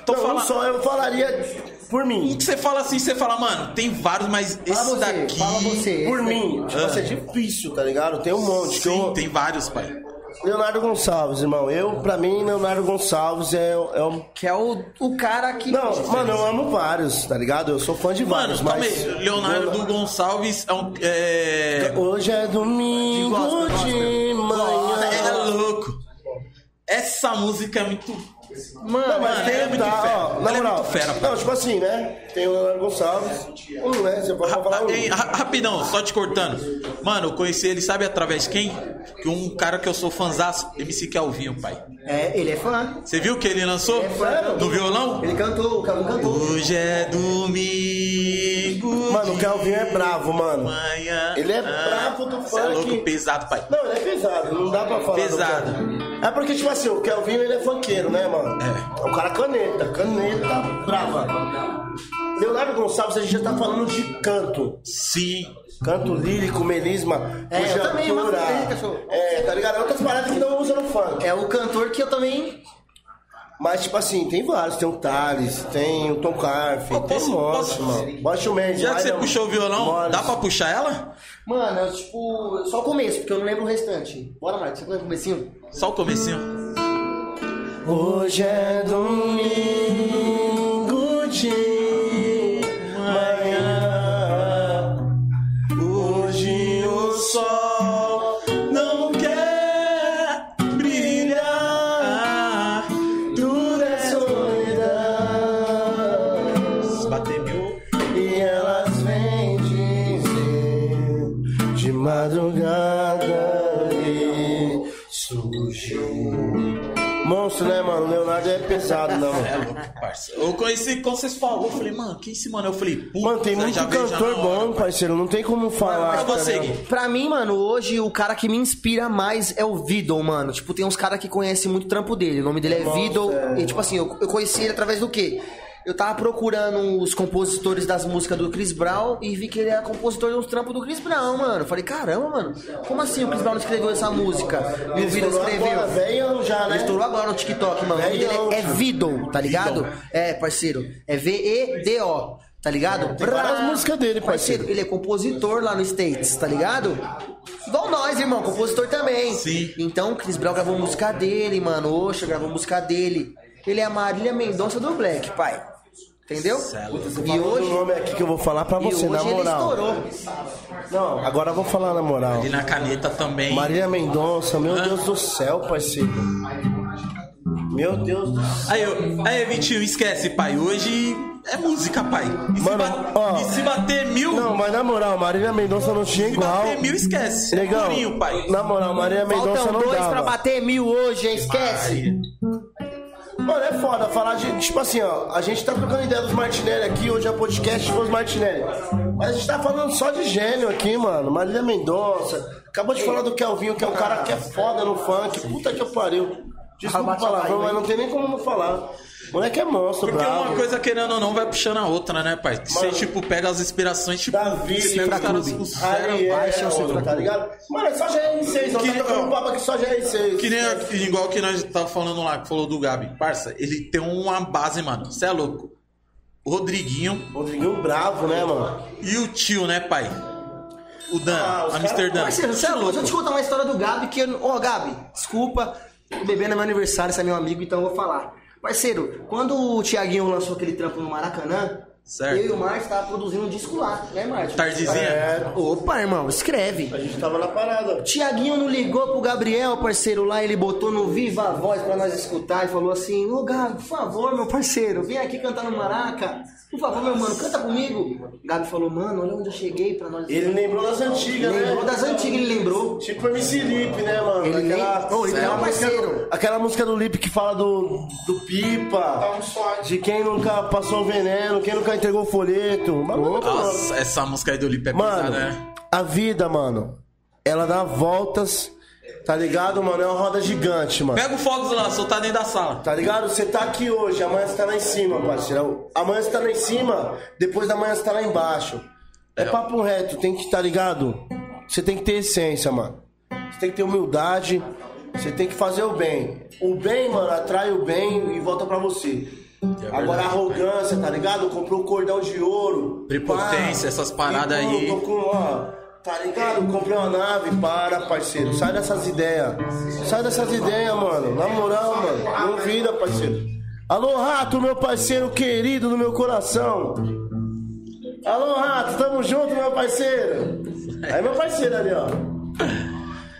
Tô não, um só eu falaria por Um mim. que você fala assim, você fala, mano, tem vários, mas esse Fala você, daqui. fala você. Por mim. Tipo, assim, é difícil, tá ligado? Tem um monte. que Sim, eu- tem vários, pai. Leonardo Gonçalves, irmão. Eu, pra mim, Leonardo Gonçalves é, é um. Que é o, o cara que. Não, mano, eu amo vários, tá ligado? Eu sou fã de Mano, vários, calma mas. aí. Leonardo Gonçalves é um. É. Hoje é domingo Gosta, gosta. de manhã. É louco. Essa música é muito. Mano, Não, mas Mano, tem, é muito tá, fera. ó, na é moral. muito fera. Não, tipo assim, né? Tem o Leonardo Gonçalves. Um, né? Você pode falar um. Ra- rapidão, só te cortando. Mano, eu conheci ele, sabe através de quem? Que um cara que eu sou fãzaço, MC Kelvinho, pai. é, ele é fã. Você viu que ele lançou? É fã. No violão? Ele cantou, o Calvin cantou. Hoje é domingo. Mano, o Calvinho é bravo, mano. Manhã. Ele é bravo do Cê é funk. louco, pesado, pai. Não, ele é pesado, não dá pra falar. do Pesado. É porque, tipo assim, o Kelvinho ele é funkeiro, né, mano? É. É um cara caneta, caneta brava. Leonardo Gonçalves, a gente já tá falando de canto. Sim. Canto lírico, melisma, É, eu também, mas é. É, tá ligado? Outras paradas que não usa no funk. É o cantor que eu também. Mas, tipo assim, tem vários. Tem o Thales, tem o Tom Carf, Ô, tem posso- mano. Baixa o Mendes. Já que você Ryan puxou o violão, Morris. dá pra puxar ela? Mano, eu, tipo, só o começo, porque eu não lembro o restante. Bora, Marcos, você lembra o comecinho? Só o comecinho. Hoje é domingo Monstro, né, mano? O Leonardo é pesado, não, É louco, parça. Eu conheci, quando vocês falaram, eu falei, mano, quem é esse mano? Eu falei, puta, Mano, tem muito cantor bom, parceiro. Não tem como falar. Mas você, tá ligado? Gui? Pra mim, mano, hoje o cara que me inspira mais é o Vidal, mano. Tipo, tem uns caras que conhecem muito o trampo dele. O nome dele é Vidal. é. E, tipo assim, eu, eu conheci ele através do quê? Eu tava procurando os compositores das músicas do Chris Brown e vi que ele era compositor dos trampos do Chris Brown, mano. Falei, caramba, mano, como assim o Chris Brown escreveu essa música? E o Vidal estourou escreveu. agora, já, né? Ele estourou agora no TikTok, mano. O nome dele é, é. Vidal, tá ligado? É, parceiro. É V-E-D-O. Tá ligado? Tem várias músicas dele, parceiro. Ele é compositor lá no States, tá ligado? Igual nós, irmão, compositor também. Sim. Então, o Chris Brown gravou música dele, mano. Oxa, gravou música dele. Ele é a Marília Mendonça do Black, pai. Entendeu? E hoje, do nome aqui que eu vou falar pra e você, hoje na ele moral. estourou. Não, agora eu vou falar na moral. E na caneta também. Marília Mendonça, meu Hã? Deus do céu, parceiro. Meu Deus do céu. Aí, eu, aí, Vitinho, esquece, pai. Hoje é música, pai. E se, Mano, ba- ó. e se bater mil, Não, mas na moral, Marília Mendonça não tinha se igual. bater mil, esquece. Legal. É purinho, pai. Na moral, Marília Mendonça Faltam não dois dava. pra bater mil hoje, hein? Esquece. Mano, é foda falar de. Tipo assim, ó, a gente tá trocando ideia dos Martinelli aqui, hoje é podcast dos Martinelli. Mas a gente tá falando só de gênio aqui, mano. Marília Mendonça. Acabou de falar do Kelvinho, que é um cara que é foda no funk. Puta que pariu. Desculpa o palavrão, mas não tem nem como não falar. O moleque é monstro, Porque bravo. uma coisa, querendo ou não, vai puxando a outra, né, pai? Você, tipo, pega as inspirações, tipo, Davi, os caras, Clube. Ariel, baixa, é, tá ligado? Mano, é só GR6, não Que- tá tocando papo aqui só GR6. Que nem igual que nós tava falando lá, que falou do Gabi. Parça, ele tem uma base, mano. Você é louco. O Rodriguinho Rodriguinho bravo, né, mano? e o tio, né, pai? O Dan, Ah, Amsterdã. Você é deixa eu louco. te contar uma história do Gabi que. Ô, Gabi, desculpa. Tô bebendo é meu aniversário, você é meu amigo, então eu vou falar. Parceiro, quando o Thiaguinho lançou aquele trampo no Maracanã, Certo. eu e o Márcio tava produzindo um disco lá, né, Márcio? Tardezinha. É, Opa, irmão, escreve. a gente tava na parada. Tiaguinho não ligou pro Gabriel, parceiro, lá, ele botou no Viva a Voz pra nós escutar e falou assim: Ô Gabi, por favor, meu parceiro, vem aqui cantar no Maraca. Por favor, meu mano, canta comigo. Gabi falou: Mano, olha onde eu cheguei pra nós. Ele lembrou das antigas, né? lembrou das antigas, ele lembrou. Tipo MC Lip, né, mano? Ele aquela, Ô, ele é um música parceiro. do, aquela música do Lip que fala do, do pipa, de quem nunca passou veneno, quem nunca entregou folheto. Mas, Nossa, essa música aí do Lipe é pesada, mano, né? a vida, mano, ela dá voltas, tá ligado, mano? É uma roda gigante, mano. Pega o Fogos lá, soltar dentro da sala. Tá ligado? Você tá aqui hoje, amanhã você tá lá em cima, parceiro. Amanhã você tá lá em cima, depois da manhã você tá lá embaixo. É papo reto, tem que, tá ligado? Você tem que ter essência, mano. Você tem que ter humildade, você tem que fazer o bem. O bem, mano, atrai o bem e volta pra você. É Agora a arrogância, tá ligado? Comprou um cordão de ouro. Prepotência, essas paradas aí. Tô com, ó, tá ligado? Comprei uma nave, para, parceiro. Sai dessas ideias. Sai dessas ideias, mano. Na moral, mano. Não vira, parceiro. Alô, rato, meu parceiro querido do meu coração. Alô, rato, tamo junto, meu parceiro. Aí, meu parceiro ali, ó.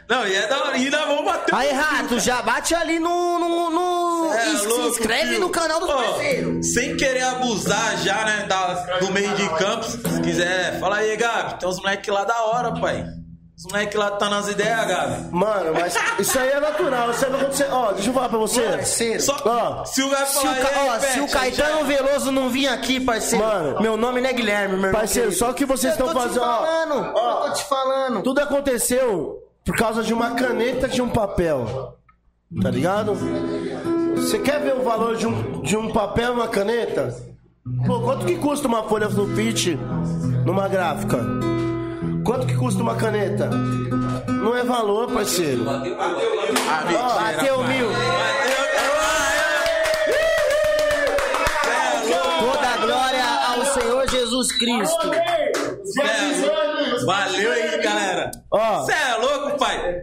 Não, e é da hora. E ainda vamos bater. Aí, Rato, já bate ali no. no, no... É se louco, inscreve tio. no canal do parceiro. Sem querer abusar já, né, da, do meio de campo. Se quiser, fala aí, Gabi. Tem uns moleques lá da hora, pai. Os moleques lá tá nas ideias, Gabi. Mano, mas isso aí é natural. Isso aí vai acontecer. Ó, deixa eu falar pra você. Parceiro. Só, Ó, se o Gabi Se o, falar, Ca- "E aí, ó, se o Caetano já- Veloso não vir aqui, parceiro, Mano. meu nome não é Guilherme, meu irmão. Parceiro, querido. só o que vocês Eu estão tô te fazendo, ó. falando, Ó. eu tô te falando. Tudo aconteceu por causa de uma caneta de um papel. Tá ligado? Você quer ver o valor de um, de um papel e uma caneta? Pô, quanto que custa uma folha sulfite numa gráfica? Quanto que custa uma caneta? Não é valor, parceiro. Ah, mentira, Bateu pai. mil. Toda Jesus Cristo. É, Valeu aí, galera. Ó. Você é louco, pai?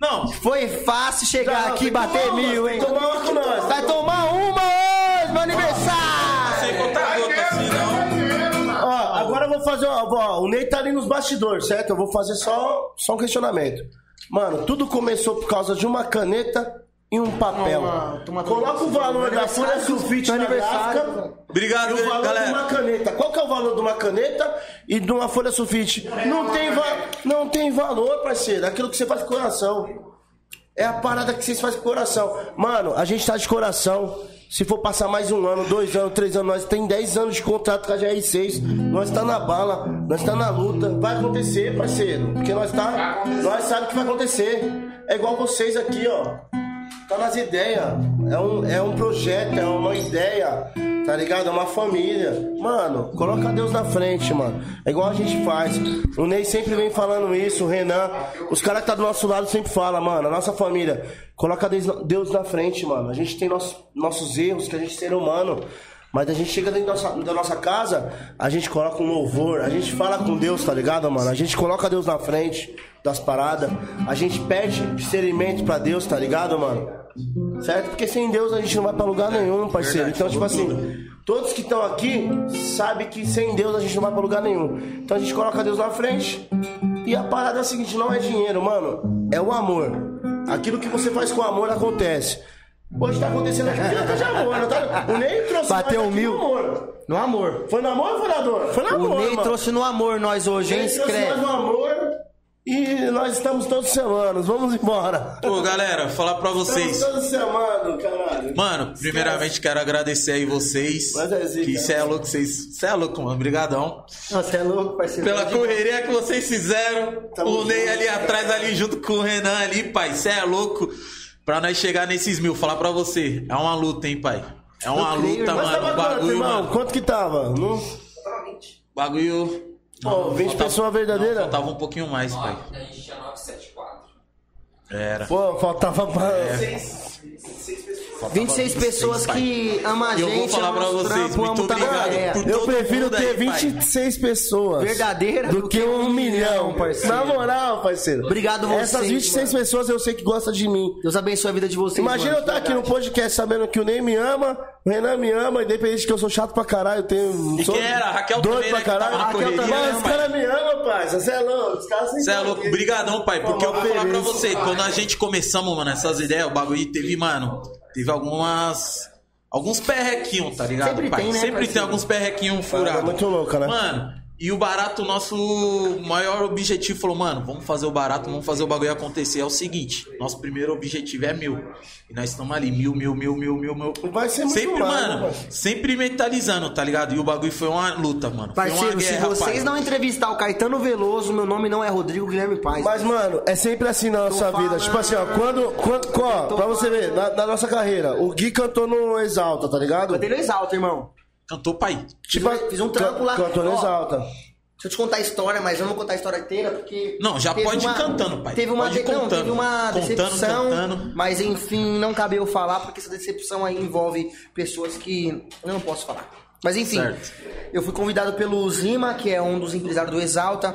Não, Foi fácil chegar Não, aqui e bater mil, hein? tomar uma com nós. Vai tomar uma hoje, meu sem aniversário! contar gota assim, não. Ó, agora eu vou fazer. Ó, ó, o Ney tá ali nos bastidores, certo? Eu vou fazer só, só um questionamento. Mano, tudo começou por causa de uma caneta e um papel. Coloca o valor da folha sulfite na aniversário. gráfica. Obrigado, E o valor de galera. uma caneta. Qual que é o valor de uma caneta e de uma folha sulfite? Não tem, va não tem valor, parceiro. Aquilo que você faz com o coração. É a parada que vocês fazem com o coração. Mano, a gente tá de coração. Se for passar mais um ano, dois anos, três anos, nós tem 10 anos de contrato com a GR6. Nós tá na bala, nós tá na luta. Vai acontecer, parceiro. Porque nós tá. Nós sabemos que vai acontecer. É igual vocês aqui, ó. Tá nas ideias. É um, é um projeto, é uma ideia. Tá ligado? É uma família. Mano, coloca Deus na frente, mano. É igual a gente faz. O Ney sempre vem falando isso, o Renan. Os caras que tá do nosso lado sempre falam, mano, a nossa família. Coloca Deus na frente, mano. A gente tem nossos, nossos erros, que a gente é ser humano. Mas a gente chega dentro da nossa, da nossa casa, a gente coloca um louvor, a gente fala com Deus, tá ligado, mano? A gente coloca Deus na frente das paradas, a gente pede discernimento pra Deus, tá ligado, mano? Certo? Porque sem Deus a gente não vai pra lugar nenhum, parceiro. Verdade, então, tipo falou assim, todos que estão aqui sabem que sem Deus a gente não vai pra lugar nenhum. Então a gente coloca Deus na frente. E a parada é a seguinte: não é dinheiro, mano. É o amor. Aquilo que você faz com amor acontece. Hoje tá acontecendo aqui porque de amor, não tá? O Ney trouxe Bateu nós mil. no amor. No amor. Foi no amor ou foi na dor? Foi no amor. o Ney mano. trouxe no amor nós hoje, hein? Ele trouxe nós no amor. E nós estamos todos semanas. Vamos embora. Pô, galera, falar pra Estamos vocês. todos semanas, caralho. Mano, primeiramente quero agradecer aí vocês. Mas é zica, Que cê é louco, vocês. Cê é louco, mano. Obrigadão. Você é louco, parceiro. Pela correria que vocês fizeram. Tamo o Ney ali atrás, ali junto com o Renan ali, pai. Cê é louco. Pra nós chegar nesses mil, falar pra você. É uma luta, hein, pai. É uma Eu creio, luta, irmão. Mas mano. tava O quanto, bagulho, irmão? mano. Quanto que tava? Não... Bagulho. Pô, 20 faltava- pessoas verdadeira? Não, faltava um pouquinho mais, pai. A gente tinha 974. Era. Pô, faltava pra... 26 pessoas que amam a E eu gente, vou falar amam pra os vocês, trampos, muito tá obrigado por- Eu prefiro ter aí, pai. 26 pessoas. Verdadeira Do que um milhão, parceiro. Na moral, parceiro. Obrigado vocês, Essas 26 mano. pessoas eu sei que gostam de mim. Deus abençoe a vida de vocês. Imagina mano, eu estar aqui no podcast sabendo que o Ney me ama, o Renan me ama, independente de que eu sou chato pra caralho, eu tenho. E sou quem era? A Raquel doido pra né, que caralho. na Raquel também. né, Mas os pai? caras me amam, pai. Você é louco, os caras sem Você é louco, brigadão, pai, porque eu vou falar pra você, quando a gente começamos, mano, essas ideias, o bagulho teve, mano, teve algumas. Alguns perrequinhos, tá ligado, Sempre pai? tem, né, Sempre tem parceiro? alguns perrequinhos furados. muito louca, né? Mano, e o barato, nosso maior objetivo, falou, mano, vamos fazer o barato, vamos fazer o bagulho acontecer. É o seguinte, nosso primeiro objetivo é mil. E nós estamos ali, mil, mil, mil, mil, mil, mil. Vai ser muito Sempre, mais, mano, parceiro? sempre mentalizando, tá ligado? E o bagulho foi uma luta, mano. foi Parceiro, uma se guerra, vocês pai. não entrevistar o Caetano Veloso, meu nome não é Rodrigo Guilherme Paz. Mas, mano, é sempre assim na nossa vida. Tipo assim, ó, quando. quando ó, Tô pra você ver, na, na nossa carreira, o Gui cantou no Exalta, tá ligado? Dei no exalto, irmão. Cantou, pai. Tipo, fiz um trampo lá. Cantou no Ó, Exalta. Deixa eu te contar a história, mas eu não vou contar a história inteira porque. Não, já pode ir cantando, pai. Teve uma, Pode de- não, contando. teve uma Contando, decepção, cantando. mas enfim, não cabe eu falar porque essa decepção aí envolve pessoas que eu não posso falar. Mas enfim, Certo. eu fui convidado pelo Zima, que é um dos empresários do Exalta.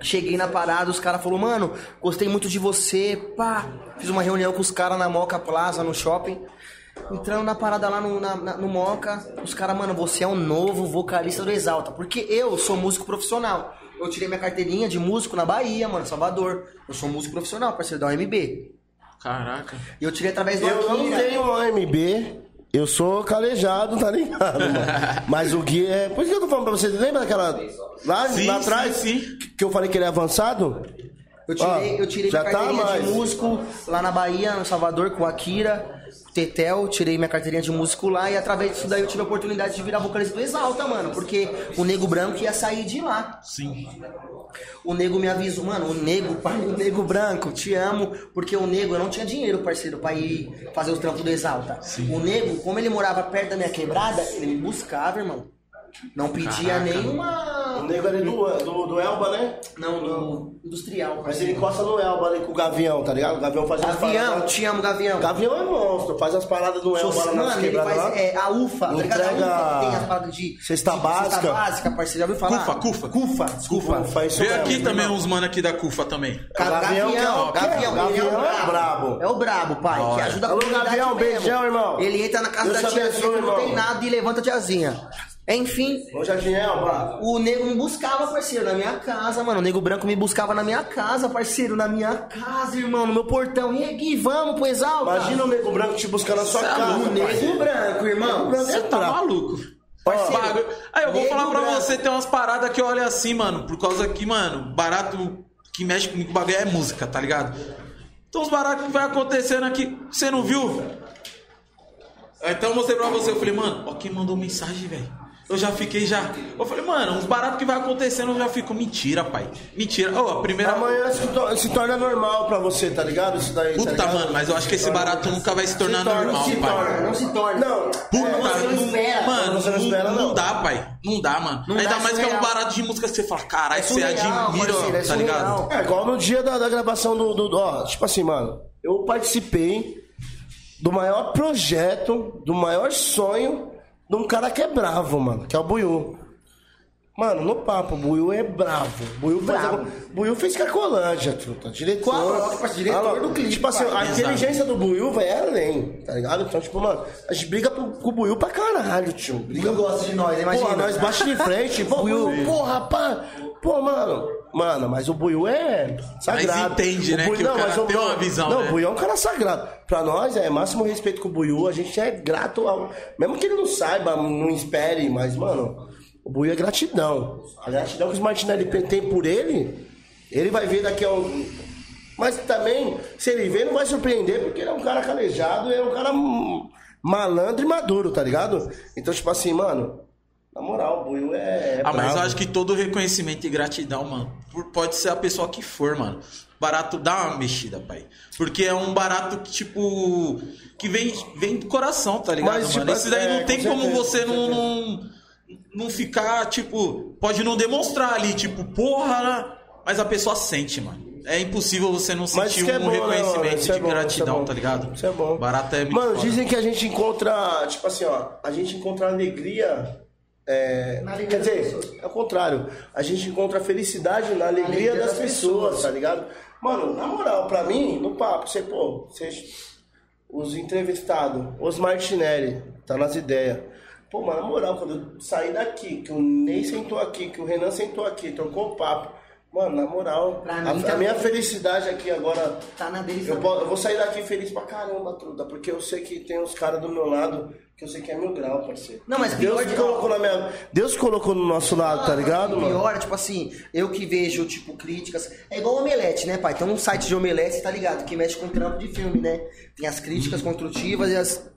Cheguei na parada, os caras falaram, mano, gostei muito de você, pá. Fiz uma reunião com os caras na Moca Plaza, no shopping. Entrando na parada lá no, na- na- no Moca, os caras, mano, você é o novo vocalista do Exalta. Porque eu sou músico profissional. Eu tirei minha carteirinha de músico na Bahia, mano, Salvador. Eu sou músico profissional, parceiro da UMB. Caraca. E eu tirei através do Eu não Akira. tenho OMB, eu sou calejado, tá ligado, mano? [laughs] Mas o Gui é. Por isso que eu tô falando pra você, lembra daquela. Lá, Sim, lá atrás? sim, sim. Que eu falei que ele é avançado? Eu tirei, Ó, eu tirei minha tá carteirinha mais. de músico lá na Bahia, no Salvador, com o Akira, Tetel, tirei minha carteirinha de músico lá e através disso daí eu tive a oportunidade de virar vocalista do Exalta, mano. Porque o Nego Branco ia sair de lá. Sim. O nego me avisou, mano, o nego, [laughs] pai, o nego branco, te amo, porque o nego, eu não tinha dinheiro, parceiro, pra ir fazer os trampos do Exalta. O nego, como ele morava perto da minha quebrada, ele me buscava, irmão. Não pedia Caraca. nenhuma. O nego ali do, do, do Elba, né? Não, no industrial, Mas ele encosta no Elba ali com o Gavião, tá ligado? O Gavião faz as Gavião, paradas. te amo, Gavião. Gavião é monstro, faz as paradas do Elba lá nas Mano, ele quebradas faz lá. é, a UFA, tá ligado? A UFA que tem as paradas de. cesta de- básica. Cesta básica, parceiro. Já ouviu falar? Cufa, Cufa. Cufa, desculpa. Cufa, isso mesmo, aqui também uns mano aqui da Cufa também. O Gavião que é o- Gavião, Gavião ele é brabo. É o brabo, pai, que ajuda a Alô, comunidade Gavião, beijão, irmão. Ele entra na casa da tiazinha não tem nada e levanta a tiazinha. Enfim, Ô, Jardim Elba. o nego me buscava, parceiro, na minha casa, mano. O nego branco me buscava na minha casa, parceiro, na minha casa, irmão, no meu portão. E aí, Gui, vamos pro Exalta? Imagina o nego branco te buscando na sua é casa. o nego branco, irmão. Você tá maluco. Parceiro. Aí eu vou falar pra branco. você, tem umas paradas que eu olho assim, mano, por causa que, mano, barato que mexe comigo, o bagulho é música, tá ligado? Então os baratos que vai acontecendo aqui, você não viu? Então eu mostrei pra você, eu falei, mano, ó quem mandou mensagem, velho. Eu já fiquei já. Eu falei, mano, uns baratos que vai acontecendo, eu já fico, mentira, pai. Mentira. Ô, a primeira. Amanhã se, to- se torna normal pra você, tá ligado? Isso daí, tá Puta, ligado? mano, mas eu acho que esse barato nunca vai se tornar torna, normal, se pai. torna. Não se torna. Não, Puta, você não não- espera. mano, Você não não, espera, não não. dá, pai. Não dá, mano. Não Ainda dá, é mais que é um surreal. barato de música que você fala, caralho, É você surreal, admira, é tá ligado? surreal. É, igual no dia da, da gravação do, do, do- Ó, tipo assim, mano, eu participei do maior projeto, do maior sonho de um cara que é bravo, mano, que é o Buiu. Mano, no papo, o Buiu é bravo. Buiu fez, Bravo. Buiu fez Carcolândia, truta. Diretor. Qual? Tipo, diretor Ah, do clipe, Tipo assim, a inteligência do Buiu, velho, é além, tá ligado? Então, tipo, mano, a gente briga pro- com o Buiu pra caralho, tio. Briga Buiu gosta de nós, imagina. Pô, nós bate de frente. [laughs] Buiu, porra, pá. Pô, mano. Mano, mas o Buiu é sagrado. entende, O né, que o cara mas tem uma visão, Não, né? o Buiu é um cara sagrado. Pra nós é máximo respeito com o Buiu. A gente é grato ao. Mesmo que ele não saiba, não espere, mas, mano, o Buiu é gratidão. A gratidão que os Martinelli tem por ele, ele vai ver daqui a um. Mas também, se ele ver, não vai surpreender, porque ele é um cara calejado, ele é um cara malandro e maduro, tá ligado? Então, tipo assim, mano, na moral, o Buiu é. é Ah, mas eu acho que todo reconhecimento e gratidão, mano, pode ser a pessoa que for, mano. Barato dá uma mexida, pai. Porque é um barato que, tipo, que vem, vem do coração, tá ligado, Mas, mano? tipo, Esse daí é, não tem com como certeza, você com não, não, não ficar, tipo, pode não demonstrar ali, tipo, porra, né? mas a pessoa sente, mano. É impossível você não sentir é um bom, né, mano? reconhecimento Isso é de bom, gratidão, é bom. tá ligado? Isso é bom. Barato é muito Mano, foda. dizem que a gente encontra, tipo assim, ó, a gente encontra alegria. É, quer dizer, pessoas. é o contrário. A gente encontra felicidade na alegria, alegria das, das pessoas, pessoas. tá ligado? Mano, na moral, pra mim, no papo, você, pô, você, os entrevistados, os Martinelli, tá nas ideias. Pô, mano, na moral, quando eu saí daqui, que o Ney sentou aqui, que o Renan sentou aqui, trocou o papo. Mano, na moral, Pra a, mim a minha felicidade aqui agora Tá na eu, também. po- eu vou sair daqui feliz pra caramba, truta, porque eu sei que tem uns caras do meu lado que eu sei que é mil grau, parceiro. Não, mas Deus pior colocou na minha. Deus colocou no nosso lado, tá ligado, O mano? pior, tipo assim, eu que vejo, tipo, críticas. É igual Omelete, né, pai? Tem um site de Omelete, você tá ligado? Que mexe com trampo de filme, né? Tem as críticas construtivas e as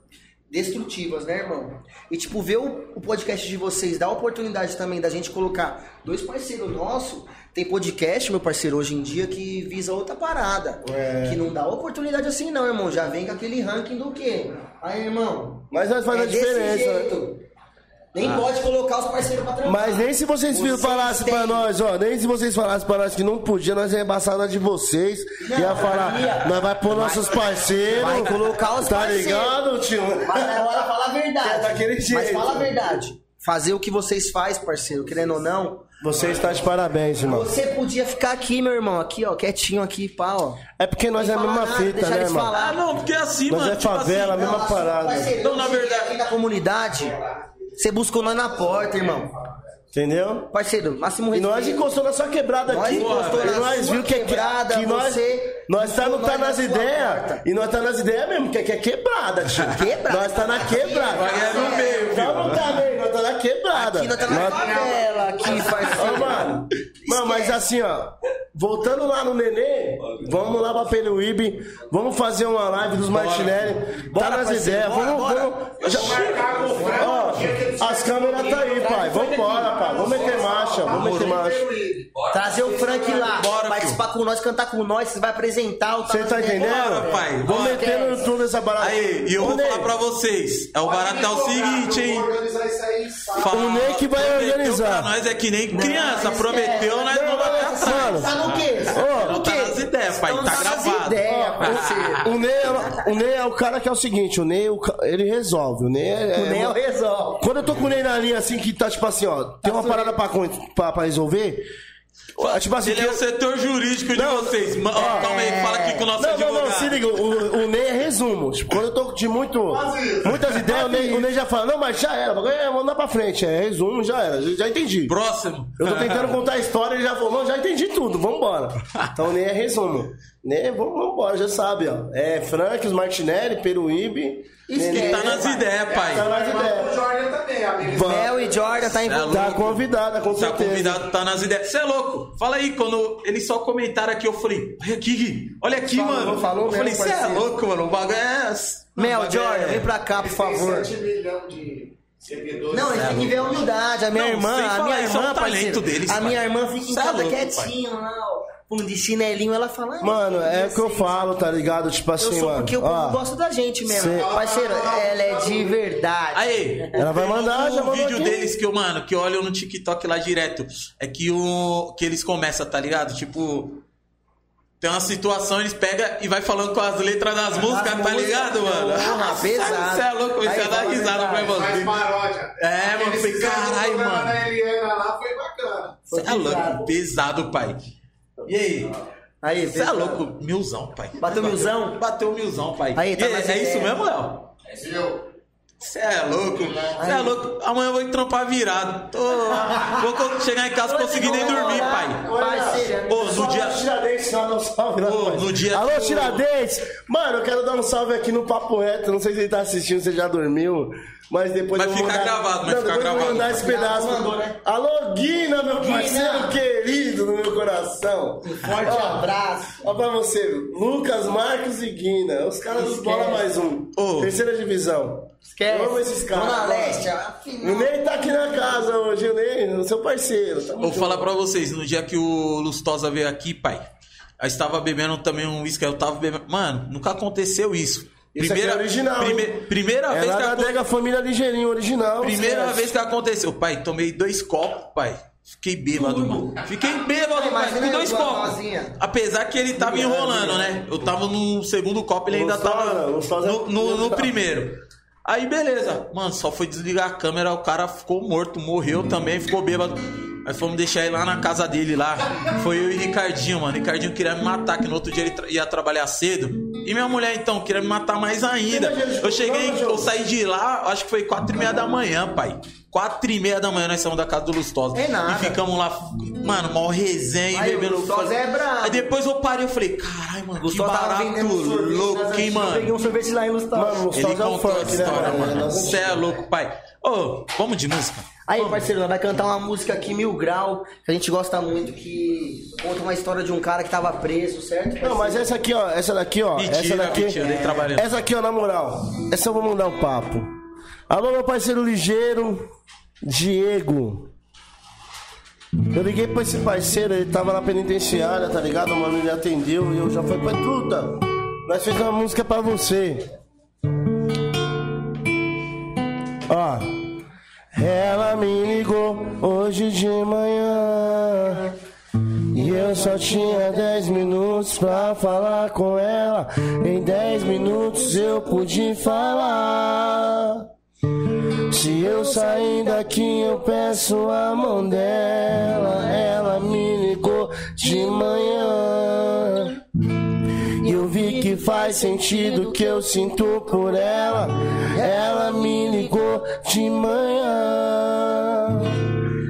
destrutivas, né, irmão? E, tipo, ver o, o podcast de vocês, dá a oportunidade também da gente colocar dois parceiros nossos. Tem podcast, meu parceiro, hoje em dia, que visa outra parada. É. Que não dá oportunidade assim, não, irmão. Já vem com aquele ranking do quê? Aí, irmão. Mas nós faz é a desse diferença, né? jeito. Nem pode colocar os parceiros pra trampar. Mas nem se vocês, Vocês falassem pra nós, ó, nem se vocês falassem pra nós que não podia, nós ia embaçar na de vocês. Não, ia falar, ia. nós vai pôr nossos parceiros. vai colocar os Tá parceiros. ligado, tio? Mas agora fala a verdade. É daquele Mas jeito. fala a verdade. Fazer o que vocês faz, parceiro, querendo ou não. Você está de parabéns, irmão. Você podia ficar aqui, meu irmão, aqui, ó, quietinho aqui, pá, ó. É porque nós é a mesma nada, fita, né, irmão? falar. Ah, não, porque assim, Nós mano. é tipo favela, assim, mesma Não, parada. Parceiro, Não, na verdade- Aqui na comunidade, você buscou nós na porta, irmão. Entendeu? Parceiro, máximo E nós respeito. encostou na sua quebrada Nós aqui. encostou na nós sua viu que, quebrada, que nós, você nós tá, não tá nós nas ideias. E nós tá nas ideias mesmo, que aqui é quebrada, tio. Quebrada. Nós tá na quebrada. Vai ganhar no meio, Não, não tá nós tá na quebrada. Aqui nós tá na favela, aqui, Ó, parceiro. mano, mano, mas assim, ó, voltando lá no Nenê, vamos lá pra Peluíbe, vamos fazer uma live dos Martinelli, tá Bora, nas ideias, vamos, bora. vamos. Já, ó, as câmeras tá aí, pai, vambora, pai, vamos meter marcha, vamos meter marcha. Trazer o Frank lá, Bora, participar com nós, cantar com nós, você vai apresentar o Você tá entendendo? Bora, pai, Vamos bora. meter no YouTube essa parada. Aí, e eu vou falar pra vocês. É o barato é o seguinte, hein? Fala- O Ney que vai organizar. Pra nós é que nem criança. esquece. Prometeu, nós Não, vamos não, atrás. mano. Tá no quê? Ô, no tá nas ideias, pai, Então tá gravado. Ó, parceiro. O Ney, é- o Ney é o cara que é o seguinte, o Ney, ele resolve. O Ney é, O Ney é o resolve. Quando eu tô com o Ney na linha assim, que tá tipo assim, ó, tem uma parada pra, pra resolver. Tipo assim, Ele que é o setor jurídico de Não, vocês. Ma- ó, calma aí, fala aqui com o nosso Não, não, advogado. não, se liga, o, o Ney é resumo. Tipo, quando eu tô de muito, muitas ideias, o Ney, o Ney já fala, não, mas já era, bagulho é, vamos dar pra frente. É resumo, já era, já entendi. Próximo. Eu tô tentando contar a história, ele já falou, não, já entendi tudo, vambora. Então o Ney é resumo. Ney, vamos- vambora, já sabe, ó. É Frank, os Martinelli, Peruíbe. Ele tá nas ideias, pai. Tá nas ideias. O Jordan também, amigo. Mel e Jordan tá envolvido. Tá convidada, com Tá certeza. convidado, tá nas ideias. Você é louco? Fala aí, quando eles só comentaram aqui, eu falei, olha aqui, Gui, olha aqui, Falou, mano. falou eu falei, você é louco, mano. O bagulho é. Mel, Jordan, é- vem pra cá, por favor. 7 milhões de seguidores. Não, eles têm que ver a humildade. A minha Não, irmã, a minha isso, é um irmã, talento parceiro, deles, a pai. minha irmã fica em é casa louco, quietinha lá, ó, um de chinelinho, ela fala... "Ai, Mano, é o que eu vocês". falo, tá ligado? Tipo Eu assim, sou mano. porque o povo ó, gosta da gente mesmo. Cê- Parceiro, ela é de verdade. Aí, Ela vai mandar, o já mandou vídeo aqui. deles que eu, mano, que eu olho no TikTok lá direto. É que o. Que eles começam, tá ligado? Tipo. Tem uma situação, eles pegam e vai falando com as letras das músicas, tá ligado, mano? Porra, [laughs] pesado. Você é louco, comecei Aí, a dar risada pra verdade. Faz você. paródia. É, mano, do caralho, mano. Eliana lá foi bacana. Você é louco, pesado, pai. E aí? Aí, Você é pesado. louco, milzão, pai. Bateu milzão? Bateu milzão, pai. Aí, tá E nas é isso mesmo, Léo? Eu. Você é louco, você é louco. Amanhã eu vou trampar virado. Tô... Vou chegar em casa conseguir nem dormir, pai. Parceiro, Ô, no dia. Só Tiradentes, só dá um salve lá, Ô, pai. no dia Alô, Tiradentes! Mano, eu quero dar um salve aqui no Papo Reto. Não sei se ele tá assistindo, se ele já dormiu. Mas depois Vai eu vou ficar mandar... gravado, vai Não, ficar depois eu vou gravado. mandar esse pedaço. mandou, né? Alô, Guina, meu parceiro querido do meu coração. Um forte abraço. Ó pra você, Lucas, Marcos e Guina. Os caras dos Bola Mais Um. Ô. Terceira divisão. Esquece. Eu amo esses caras. Zona. Leste, O afinal. Ney tá aqui na casa hoje, o Ney, o seu parceiro. Tamo Vou falar pra vocês, no dia que o Lustosa veio aqui, pai, eu estava bebendo também um uísque, eu tava bebendo. Mano, nunca aconteceu isso. Isso aqui é original, prime- primeira É vez lá que da aconte- Adega Família Ligeirinho, original. Primeira vez que aconteceu. Pai, tomei dois copos, pai. Fiquei bêbado, mano. Fiquei bêbado, pai. Imagina Fui dois copos. Apesar que ele tava enrolando, né? Eu tava no segundo copo, ele ainda tava no, no, no é- primeiro. Aí, beleza. Mano, só foi desligar a câmera, o cara ficou morto, morreu também, ficou bêbado. Aí fomos deixar ele lá na casa dele lá. Foi eu e Ricardinho, mano. Ricardinho queria me matar, que no outro dia ele tra- ia trabalhar cedo. E minha mulher, então, queria me matar mais ainda. Eu cheguei, eu saí de lá, acho que foi quatro e meia da manhã, pai. Quatro e meia da manhã nós saímos da casa do Lustosa. É nada. E ficamos lá, mano, mó resenha, Aí, o bebendo. Lustosa é brabo. Aí depois eu parei, eu falei, caralho, mano, que Lustosa tava barato sorvete louco, hein. Eu Peguei mano. um sorvete lá em Lustosa. Mano, o Ele Lustosa é contou a funk, né, história, mano? mano. Você é louco, pai. Ô, vamos de música? Aí, parceiro, nós vai cantar uma música aqui, Mil Grau, que a gente gosta muito, que conta uma história de um cara que tava preso, certo? Não, mas essa aqui, ó, essa daqui, ó. Mentira, essa daqui. mentira, trabalhando. Essa aqui, ó, na moral. Essa eu vou mandar um papo. Alô, meu parceiro ligeiro, Diego. Eu liguei pra esse parceiro, ele tava na penitenciária, tá ligado, mano? Ele atendeu e eu já falei, pai, truta, nós fizemos uma música pra você. Ó. Ela me ligou hoje de manhã. E eu só tinha 10 minutos pra falar com ela. Em 10 minutos eu pude falar. Se eu sair daqui, eu peço a mão dela. Ela me ligou de manhã. E eu vi que faz sentido que eu sinto por ela. Ela me ligou de manhã.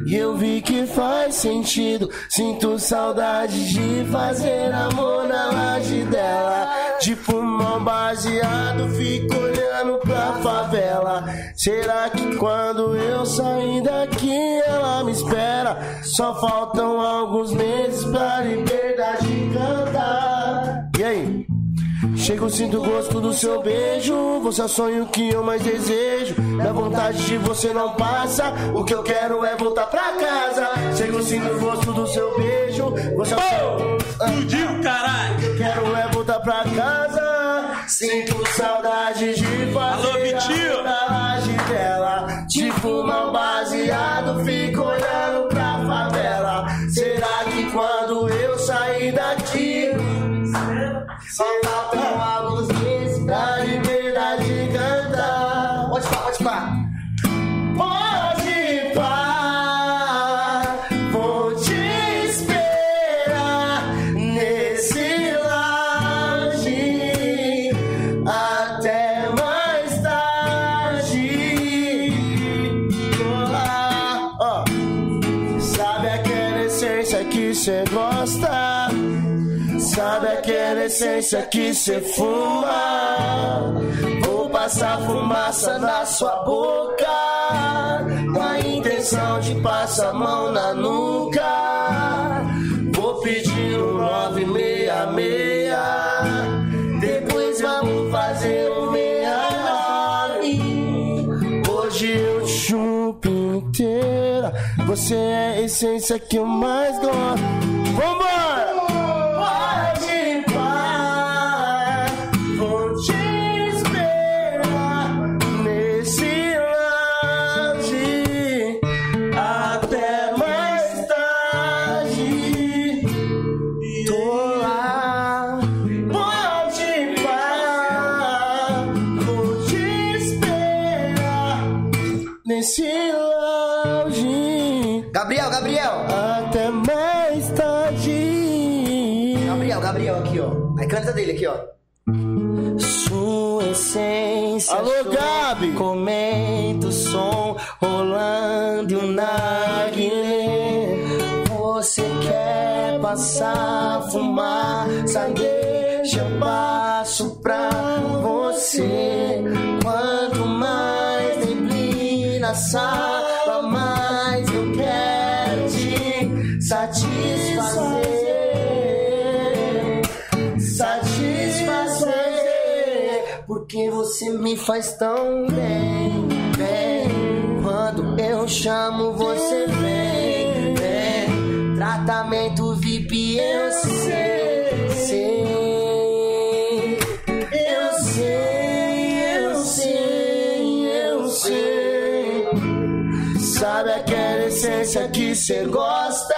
E eu vi que faz sentido. Sinto saudade de fazer amor na laje dela. De pulmão baseado, fico olhando pra favela. Será que quando eu sair daqui ela me espera? Só faltam alguns meses pra liberdade cantar. E aí? Chego, sinto o gosto do seu beijo. Você é o sonho que eu mais desejo. Da vontade de você não passa. O que eu quero é voltar pra casa. Chego, sinto o gosto do seu beijo. Você é o sonho. Explodiu, caralho! Quero é voltar pra casa. Sinto saudade de fazer Alô, Vitinho. na laje dela. De fumar baseado, fico olhando pra favela. Será que quando eu sair daqui, só faltam alguns meses pra liberdade cantar? Pode falar, pode. Essência que cê fuma? Vou passar fumaça na sua boca. Com a intenção de passar a mão na nuca. Vou pedir um 966. Depois vamos fazer um 69. Hoje eu chupo inteira. Você é a essência que eu mais gosto. Vambora! Passar, fumar, deixa eu passo pra você. Quanto mais neblina sala, mais eu quero te satisfazer satisfazer porque você me faz tão bem, bem. Quando eu chamo você vem. Tratamento VIP eu sei, sei. Eu sei, eu sei, eu sei. Sabe aquela essência que cê gosta?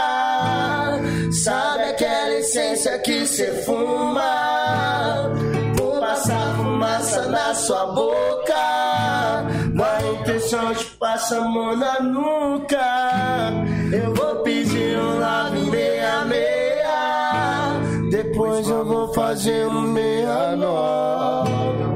Sabe aquela essência que cê fuma? Vou passar fumaça na sua boca. Na intenção de passar a mão na nuca. Eu vou pedir um lave meia meia. Depois eu vou fazer um meia nove.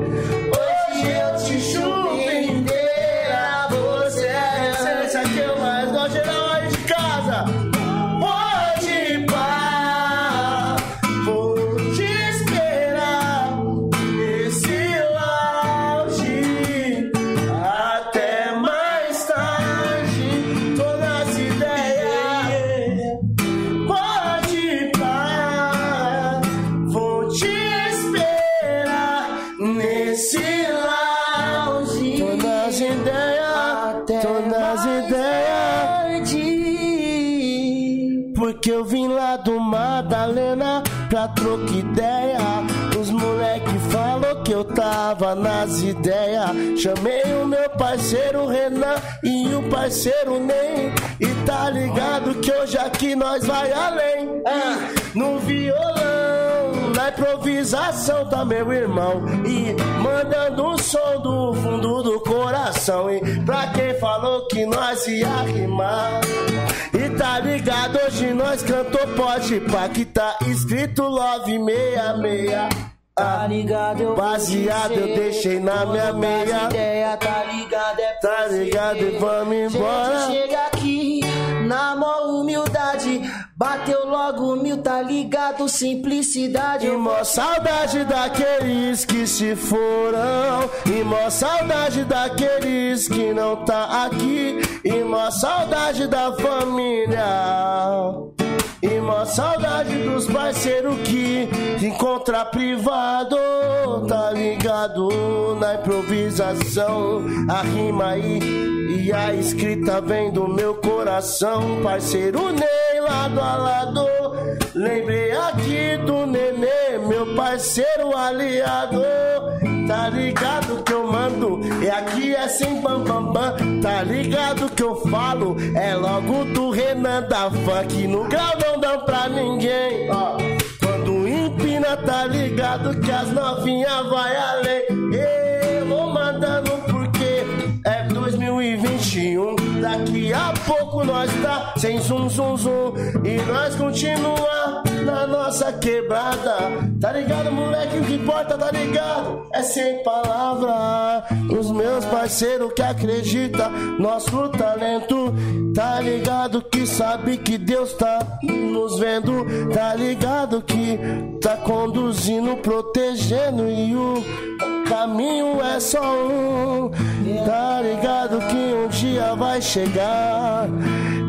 Trocar ideia. Os moleque falou que eu tava nas ideias. Chamei o meu parceiro Renan e o parceiro Ney. E tá ligado que hoje aqui nós vai além. Ah, no violão, improvisação tá meu irmão. E mandando o som do fundo do coração. E pra quem falou que nós ia rimar. E tá ligado, hoje nós cantou pode pá que tá escrito Love 66. Tá ligado, eu Baseado eu deixei na minha meia. Ideia, tá ligado, é Tá ligado e vamos embora. Gente, chega aqui na mó humildade. Bateu logo mil, tá ligado? Simplicidade. E mó saudade daqueles que se foram. E mó saudade daqueles que não tá aqui. E mó saudade da família. E mó saudade dos parceiros que encontra privado. Tá ligado na improvisação. A rima aí e a escrita vem do meu coração. Parceiro Ney, lado a lado. Lembrei aqui do nenê, meu parceiro aliado. Tá ligado que eu mando? E aqui é sem bam bam bam. Tá ligado que eu falo? É logo do Renan da funk. No grau não dá pra ninguém. Ó, quando empina, tá ligado que as novinhas vai além. Eu vou mandando é 2021. Daqui a pouco nós tá sem zum zum zum. E nós continua na nossa quebrada. Tá ligado, moleque? O que importa, tá ligado? É sem palavra. Os meus parceiros que acreditam nosso talento. Tá ligado que sabe que Deus tá nos vendo. Tá ligado que tá conduzindo, protegendo e o caminho é só um. Tá ligado que um dia vai chegar.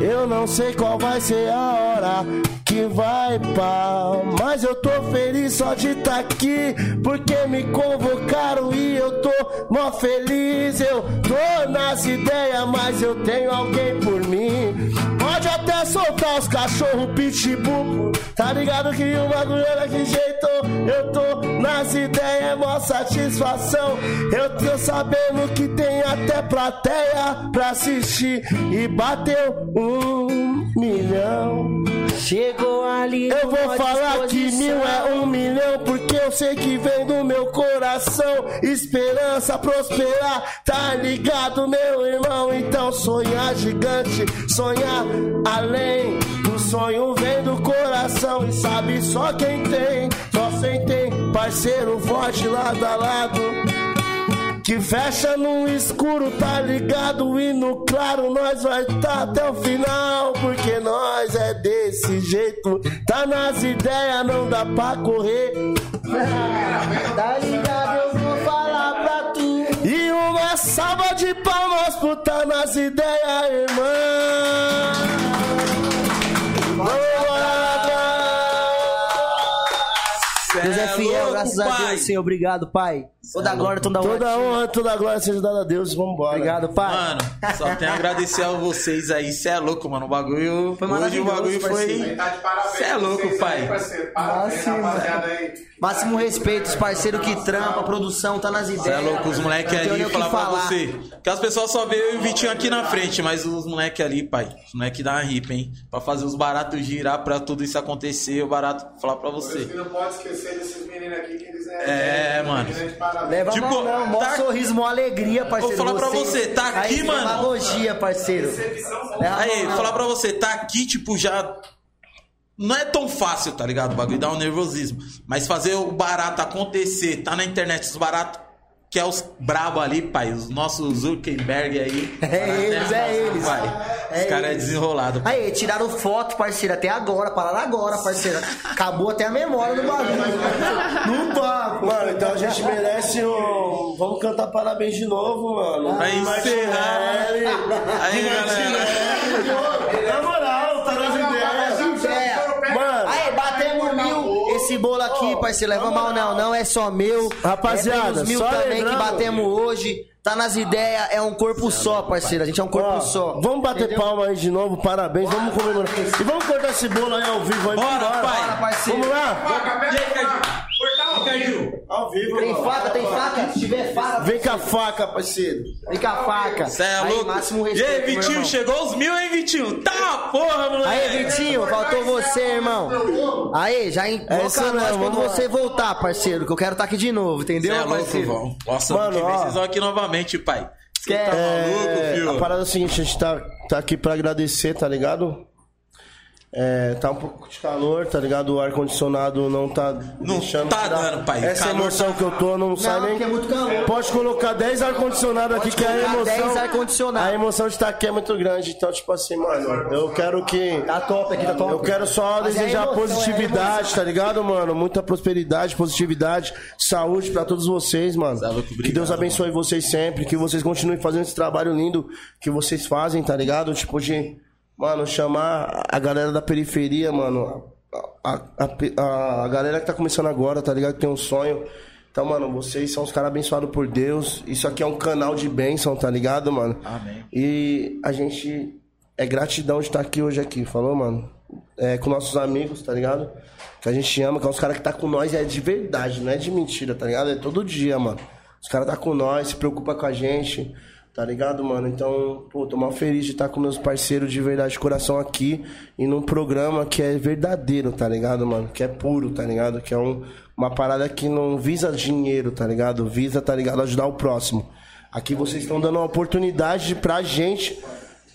Eu não sei qual vai ser a hora que vai pá. Mas eu tô feliz só de tá aqui. Porque me convocaram e eu tô mó feliz. Eu tô nas ideias, mas eu tenho alguém por mim. Pode até soltar os cachorros pitbull. Tá ligado que o bagulho é daquele jeito. Eu tô nas ideias, é mó satisfação. Eu tô sabendo que tem até plateia pra assistir. E bateu um milhão. Chegou ali. Eu vou falar que mil é um milhão, porque eu sei que vem do meu coração. Esperança prosperar, tá ligado, meu irmão? Então sonhar gigante, sonhar além. O sonho vem do coração e sabe só quem tem, só quem tem parceiro forte lado a lado. Que fecha no escuro, tá ligado? E no claro nós vai tá até o final. Porque nós é desse jeito. Tá nas ideias, não dá pra correr. [laughs] Tá ligado, eu vou falar pra tu. E uma salva de palmas pro tá nas ideias, irmã. Deus é fiel, graças a pai. Deus, Senhor. Obrigado, Pai. Toda a glória, toda a honra. Toda honra, toda glória seja dada a Deus. Vambora. Obrigado, Pai. Mano, só tenho a agradecer a vocês aí. Cê é louco, mano. O bagulho. Foi hoje o bagulho foi. Tá. Cê é louco, pai. Parabéns, Máximo, rapaziada aí. Máximo respeito, os parceiros que trampam, a produção tá nas ideias. Cê é louco, os moleques ali que falar pra falar. você. Que as pessoas só veem eu e o Vitinho aqui na frente, mas os moleques ali, pai. Os moleques dá uma ripa, hein? Pra fazer os baratos girar, pra tudo isso acontecer, o barato falar pra Por isso você. que não pode esquecer desses meninos aqui que eles é. É, mano. Leva Tipo, mal não, mó tá- sorriso, mó alegria, parceiro. Vou falar pra você, tá aqui, Aí, mano. Demagogia, parceiro. Leva Aí, mal não. falar pra você, tá aqui, tipo, já. Não é tão fácil, tá ligado? O bagulho dá um nervosismo. Mas fazer o barato acontecer, tá na internet, os baratos, que é os brabo ali, pai. Os nossos Zuckerberg aí. [laughs] É eles, é eles. Pai. É Os caras é desenrolado. pai. Aí, tiraram foto, parceiro, até agora, pararam agora, parceiro. Acabou até a memória do bagulho. [laughs] Não toco. Mano, então a gente merece um. Vamos cantar parabéns de novo, mano. Pra encerrar. Aí, galera. Na Esse bolo aqui, parceiro, leva mal não, não é só meu. Rapaziada, é mil só também lembrando- que batemos hoje. Tá nas ideias, é um corpo só, parceiro. A gente é um corpo Ó, só. Vamos bater Entendeu? palma aí de novo, parabéns, vamos comemorar. E vamos cortar esse bolo aí ao vivo aí. Bora, vambora. pai. Bora, parceiro. Vamos lá? Vídeo. Ao vivo, Tem mano. faca, tem faca? Se tiver faca, Vem com a faca, parceiro. vem com a faca. Cê é Aí, louco. máximo E respeito, aí, meu Vitinho, irmão. chegou os mil, hein, Vitinho? Tá, porra, moleque. Aí, Vitinho, faltou você, irmão. Aí, já É invoca isso nós quando você voltar, parceiro, que eu quero estar aqui de novo, entendeu, Cê é louco, parceiro? Vão. Nossa, Mano, que vem vocês vão aqui novamente, pai. Você tá É, maluco, É, filho? a parada é a seguinte, a gente tá, tá aqui pra agradecer, tá ligado? É, tá um pouco de calor, tá ligado? O ar-condicionado não tá Não deixando tá tirar dando, pai. Essa Calor emoção que eu tô não, sai nem... é muito calor. Pode colocar 10 ar-condicionado aqui, que a colocar emoção... 10 ar-condicionado. A emoção de estar aqui é muito grande, então, tipo assim, mano, eu quero que... Tá top aqui, tá top. Eu quero só Mas é a desejar emoção, é a positividade, emoção. tá ligado, mano? Muita prosperidade, positividade, saúde pra todos vocês, mano. Tá louco, que obrigado, Deus abençoe vocês sempre, que vocês continuem fazendo esse trabalho lindo que vocês fazem, tá ligado? Tipo de, mano, chamar a galera da periferia, mano. A, a, a, a galera que tá começando agora, tá ligado? Que tem um sonho. Então, mano, vocês são os caras abençoados por Deus. Isso aqui é um canal de bênção, tá ligado, mano? Amém. E a gente é gratidão de estar aqui hoje aqui, falou, mano? É, com nossos amigos, tá ligado? Que a gente ama, que é os caras que tá com nós é de verdade, não é de mentira, tá ligado? É todo dia, mano. Os caras tá com nós, se preocupa com a gente, tá ligado, mano? Então, pô, tô mal feliz de estar com meus parceiros de verdade de coração aqui e num programa que é verdadeiro, tá ligado, mano? Que é puro, tá ligado? Que é um, uma parada que não visa dinheiro, tá ligado? Visa, tá ligado? Ajudar o próximo. Aqui vocês estão dando uma oportunidade pra gente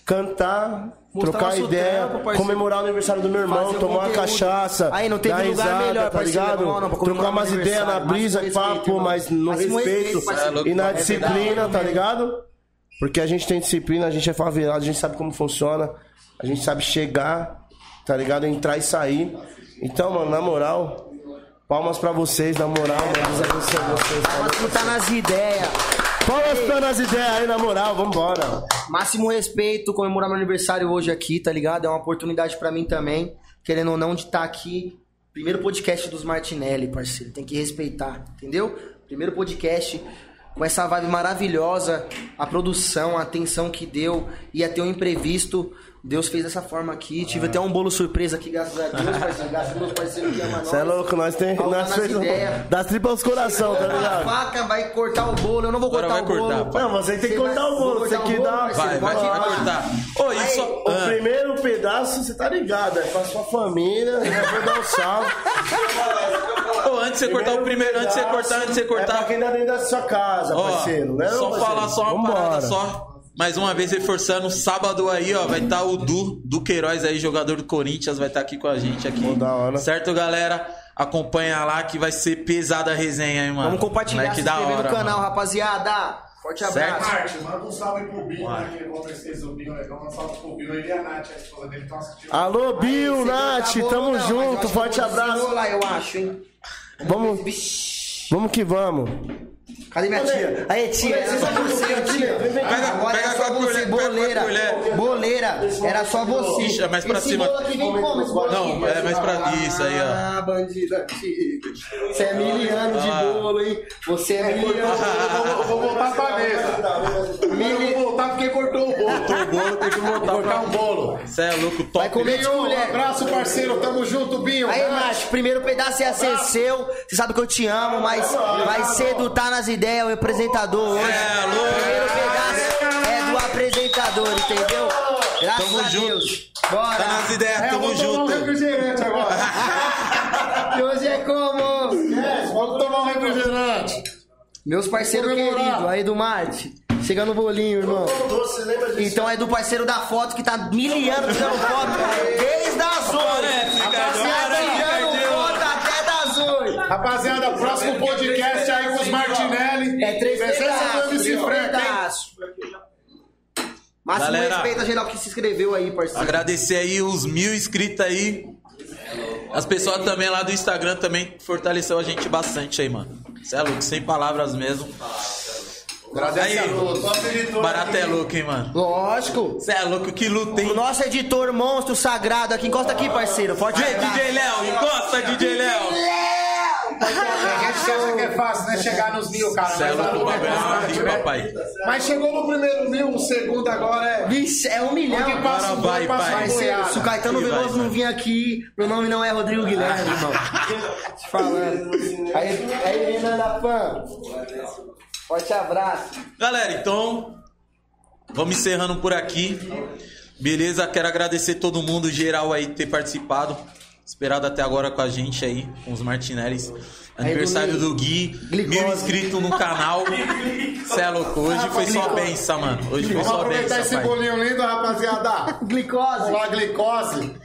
cantar Mostrar trocar ideia, parceiro. começar o aniversário do meu irmão, tomar uma cachaça. Aí, não teve dar lugar risada, melhor, tá ligado? não, não, comemorar Trocar umas ideias na brisa, papo, mas no respeito respeito, e na É disciplina, tá ligado? Porque a gente tem disciplina, a gente é favelado, a gente sabe como funciona, a gente sabe chegar, tá ligado? Entrar e sair. Então, mano, na moral, palmas pra vocês, na moral, mano, Deus abençoe vocês. tá Máximo tá nas ideias. Palmas pra nas ideias aí, na moral, vambora. Máximo respeito, comemorar meu aniversário hoje aqui, tá ligado? É uma oportunidade pra mim também, querendo ou não, de estar aqui. Primeiro podcast dos Martinelli, parceiro. Tem que respeitar, entendeu? Primeiro podcast com essa vibe maravilhosa, a produção, a atenção que deu, ia ter um imprevisto. Deus fez dessa forma aqui. Tive até um bolo surpresa aqui, graças a Deus, parceiro. Graças aos meus parceiros que amam nós. Você é louco, nós tem. Paulo Nós fez das tripas aos coração, tá A ligado? faca vai cortar o bolo, eu não vou Agora cortar vai o bolo. cortar, pai. Não, você tem que cortar vai- o bolo, você que dá. parceiro. Vai, vai, vai cortar. Ô, isso. O ah, primeiro pedaço, você tá ligado, é pra sua família, eu vou dar um salve. [laughs] Antes de você cortar o primeiro, antes de você cortar, antes de você É pra cortar. quem tá dentro da sua casa, Ó, parceiro, né? só parceiro? falar só uma Vambora. parada só. Mais uma vez reforçando, sábado aí, ó, vai estar o Du, do Queiroz aí, jogador do Corinthians, vai estar aqui com a gente aqui. Pô, da hora. Certo, galera? Acompanha lá que vai ser pesada a resenha aí, mano. Vamos compartilhar, Moleque se inscrever no canal, mano. rapaziada. Forte abraço. Marte, manda um salve pro Binho, né? Que ele conta esse o Binho, né? Manda um salve pro Binho. Ele e a Nath, a esposa dele, estão assistindo. Alô, Bill, Você Nath, tá bom, tamo não, junto, forte abraço. desenrolar, eu acho, hein? Vamos, vamos que vamos. Cadê minha tia? Aí, tia, era só você, tia. Pega- Agora pega era só você, boleira. Boleira, era só você. Ixi, é mais pra Esse cima. bolo aqui vem como? Esse bolo Não, aqui? é mais pra isso aí, ó. Ah, bandido antigo. Você é miliano de Ah. bolo, hein? Você é miliano. Eu vou voltar pra mesa. Mili- Eu vou voltar porque cortou o bolo. Cortou o bolo, tem que voltar Vou cortar um bolo. Cê é louco, top. Vai comer de um colher. abraço, parceiro. Tamo junto, Binho. Aí, Nath. Nath, primeiro pedaço ia ser seu. Você sabe que eu te amo, mas vai ser do Tá Nas Ideias, o apresentador hoje. É, louco. Primeiro pedaço é do apresentador, entendeu? Graças Tamo a junto. Deus. Bora. Tá nas ideias, É, tamo tomar um junto. refrigerante agora. [laughs] E hoje é como? É, Vamos tomar um refrigerante. Meus parceiros queridos, aí do Marte. Chega no bolinho, irmão. Doce, lembra disso? Então é do parceiro da foto que tá miliano tirando foto desde as Aparece, oito. Ricardinho, Rapaziada, Rapaziada, próximo podcast aí com os Martinelli. É três Presença do pedaços, MC Frank, hein? Máximo Galera. respeito a geral que se inscreveu aí, parceiro. Agradecer aí os mil inscritos aí. As pessoas também lá do Instagram também fortaleceu a gente bastante aí, mano. Cê é louco, sem palavras mesmo. Agradece a Aí, todos. barato é louco, hein, mano. Lógico. Cê é louco, que luta, hein? O nosso editor monstro sagrado aqui, encosta aqui, parceiro. Forte. DJ Léo, encosta, DJ Léo. A gente acha que é fácil, né? Chegar nos mil, cara. É Mas a louco, o luta é rico, né? papai. Mas chegou no primeiro mil, o segundo agora é. Vixe, é um milhão. Onde passa Agora vai, passa pai. se o Caetano Vai, Veloso vai. não vir aqui, meu nome não é Rodrigo Guilherme, irmão. [laughs] Te falando. Aí, aí, da Fã. Forte abraço. Galera, então, vamos encerrando por aqui. Beleza? Quero agradecer todo mundo geral aí ter participado. Esperado até agora com a gente aí, com os Martinellis. Aniversário do Gui, mil Glicose. inscritos no canal. [laughs] Cê é louco, hoje foi só benção, mano. Hoje foi Vamos só aproveitar benção, esse pai. bolinho lindo, rapaziada. Glicose. Olá, glicose.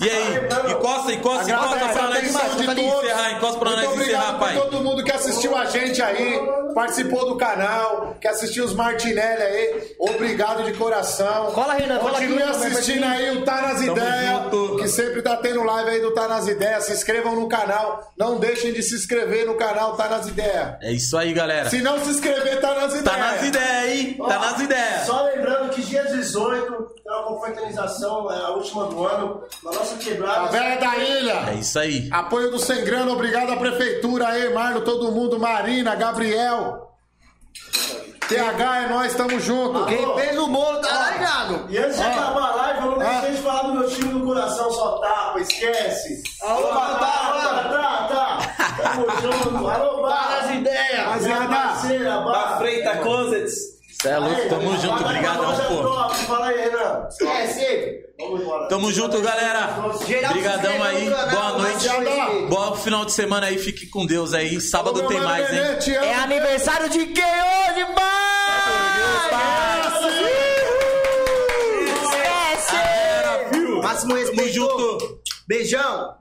E aí, encosta, encosta, encosta pra nós encerrar, encosta pra nós encerrar, obrigado pai. todo mundo que assistiu a gente aí, participou do canal, que assistiu os Martinelli aí. Obrigado de coração. Cola, Renan, Continue assistindo aí o Tá Nas Ideias, que sempre tá tendo live aí do Tá Nas Ideias. Se inscrevam no canal. Não deixem de se inscrever no canal Tá Nas Ideias. É isso aí, galera. Se não se inscrever, tá nas ideias. Tá nas ideias, hein? Tá nas ideias. Só lembrando que dia 18 é uma confraternização, é a última do ano, na nossa A quebrada. velha da É ilha. isso aí. Apoio do Sem Grana, obrigado à prefeitura aí, Marlon, todo mundo, Marina, Gabriel. TH é nós, tamo junto. Quem fez o bolo tá largado. E antes de acabar a live, eu não Ah. deixei de falar do meu time do coração, só tapa, esquece. Alô, tá, tá. Tamo junto. Alô, Bar. Nas ideias. Minha parceira, Bar. Freita Closets. Cê é louco, tamo junto, pô. top. Fala aí, Renan. Esquece. Vamos embora. Tamo junto, galera. Geral se Brigadão inscreva aí. Boa noite. rapaziada. Bom final de semana aí. Fique com Deus aí. Sábado tem mais, hein? É aniversário de quem hoje, pai? Esquece! máximo respeito. junto. Beijão.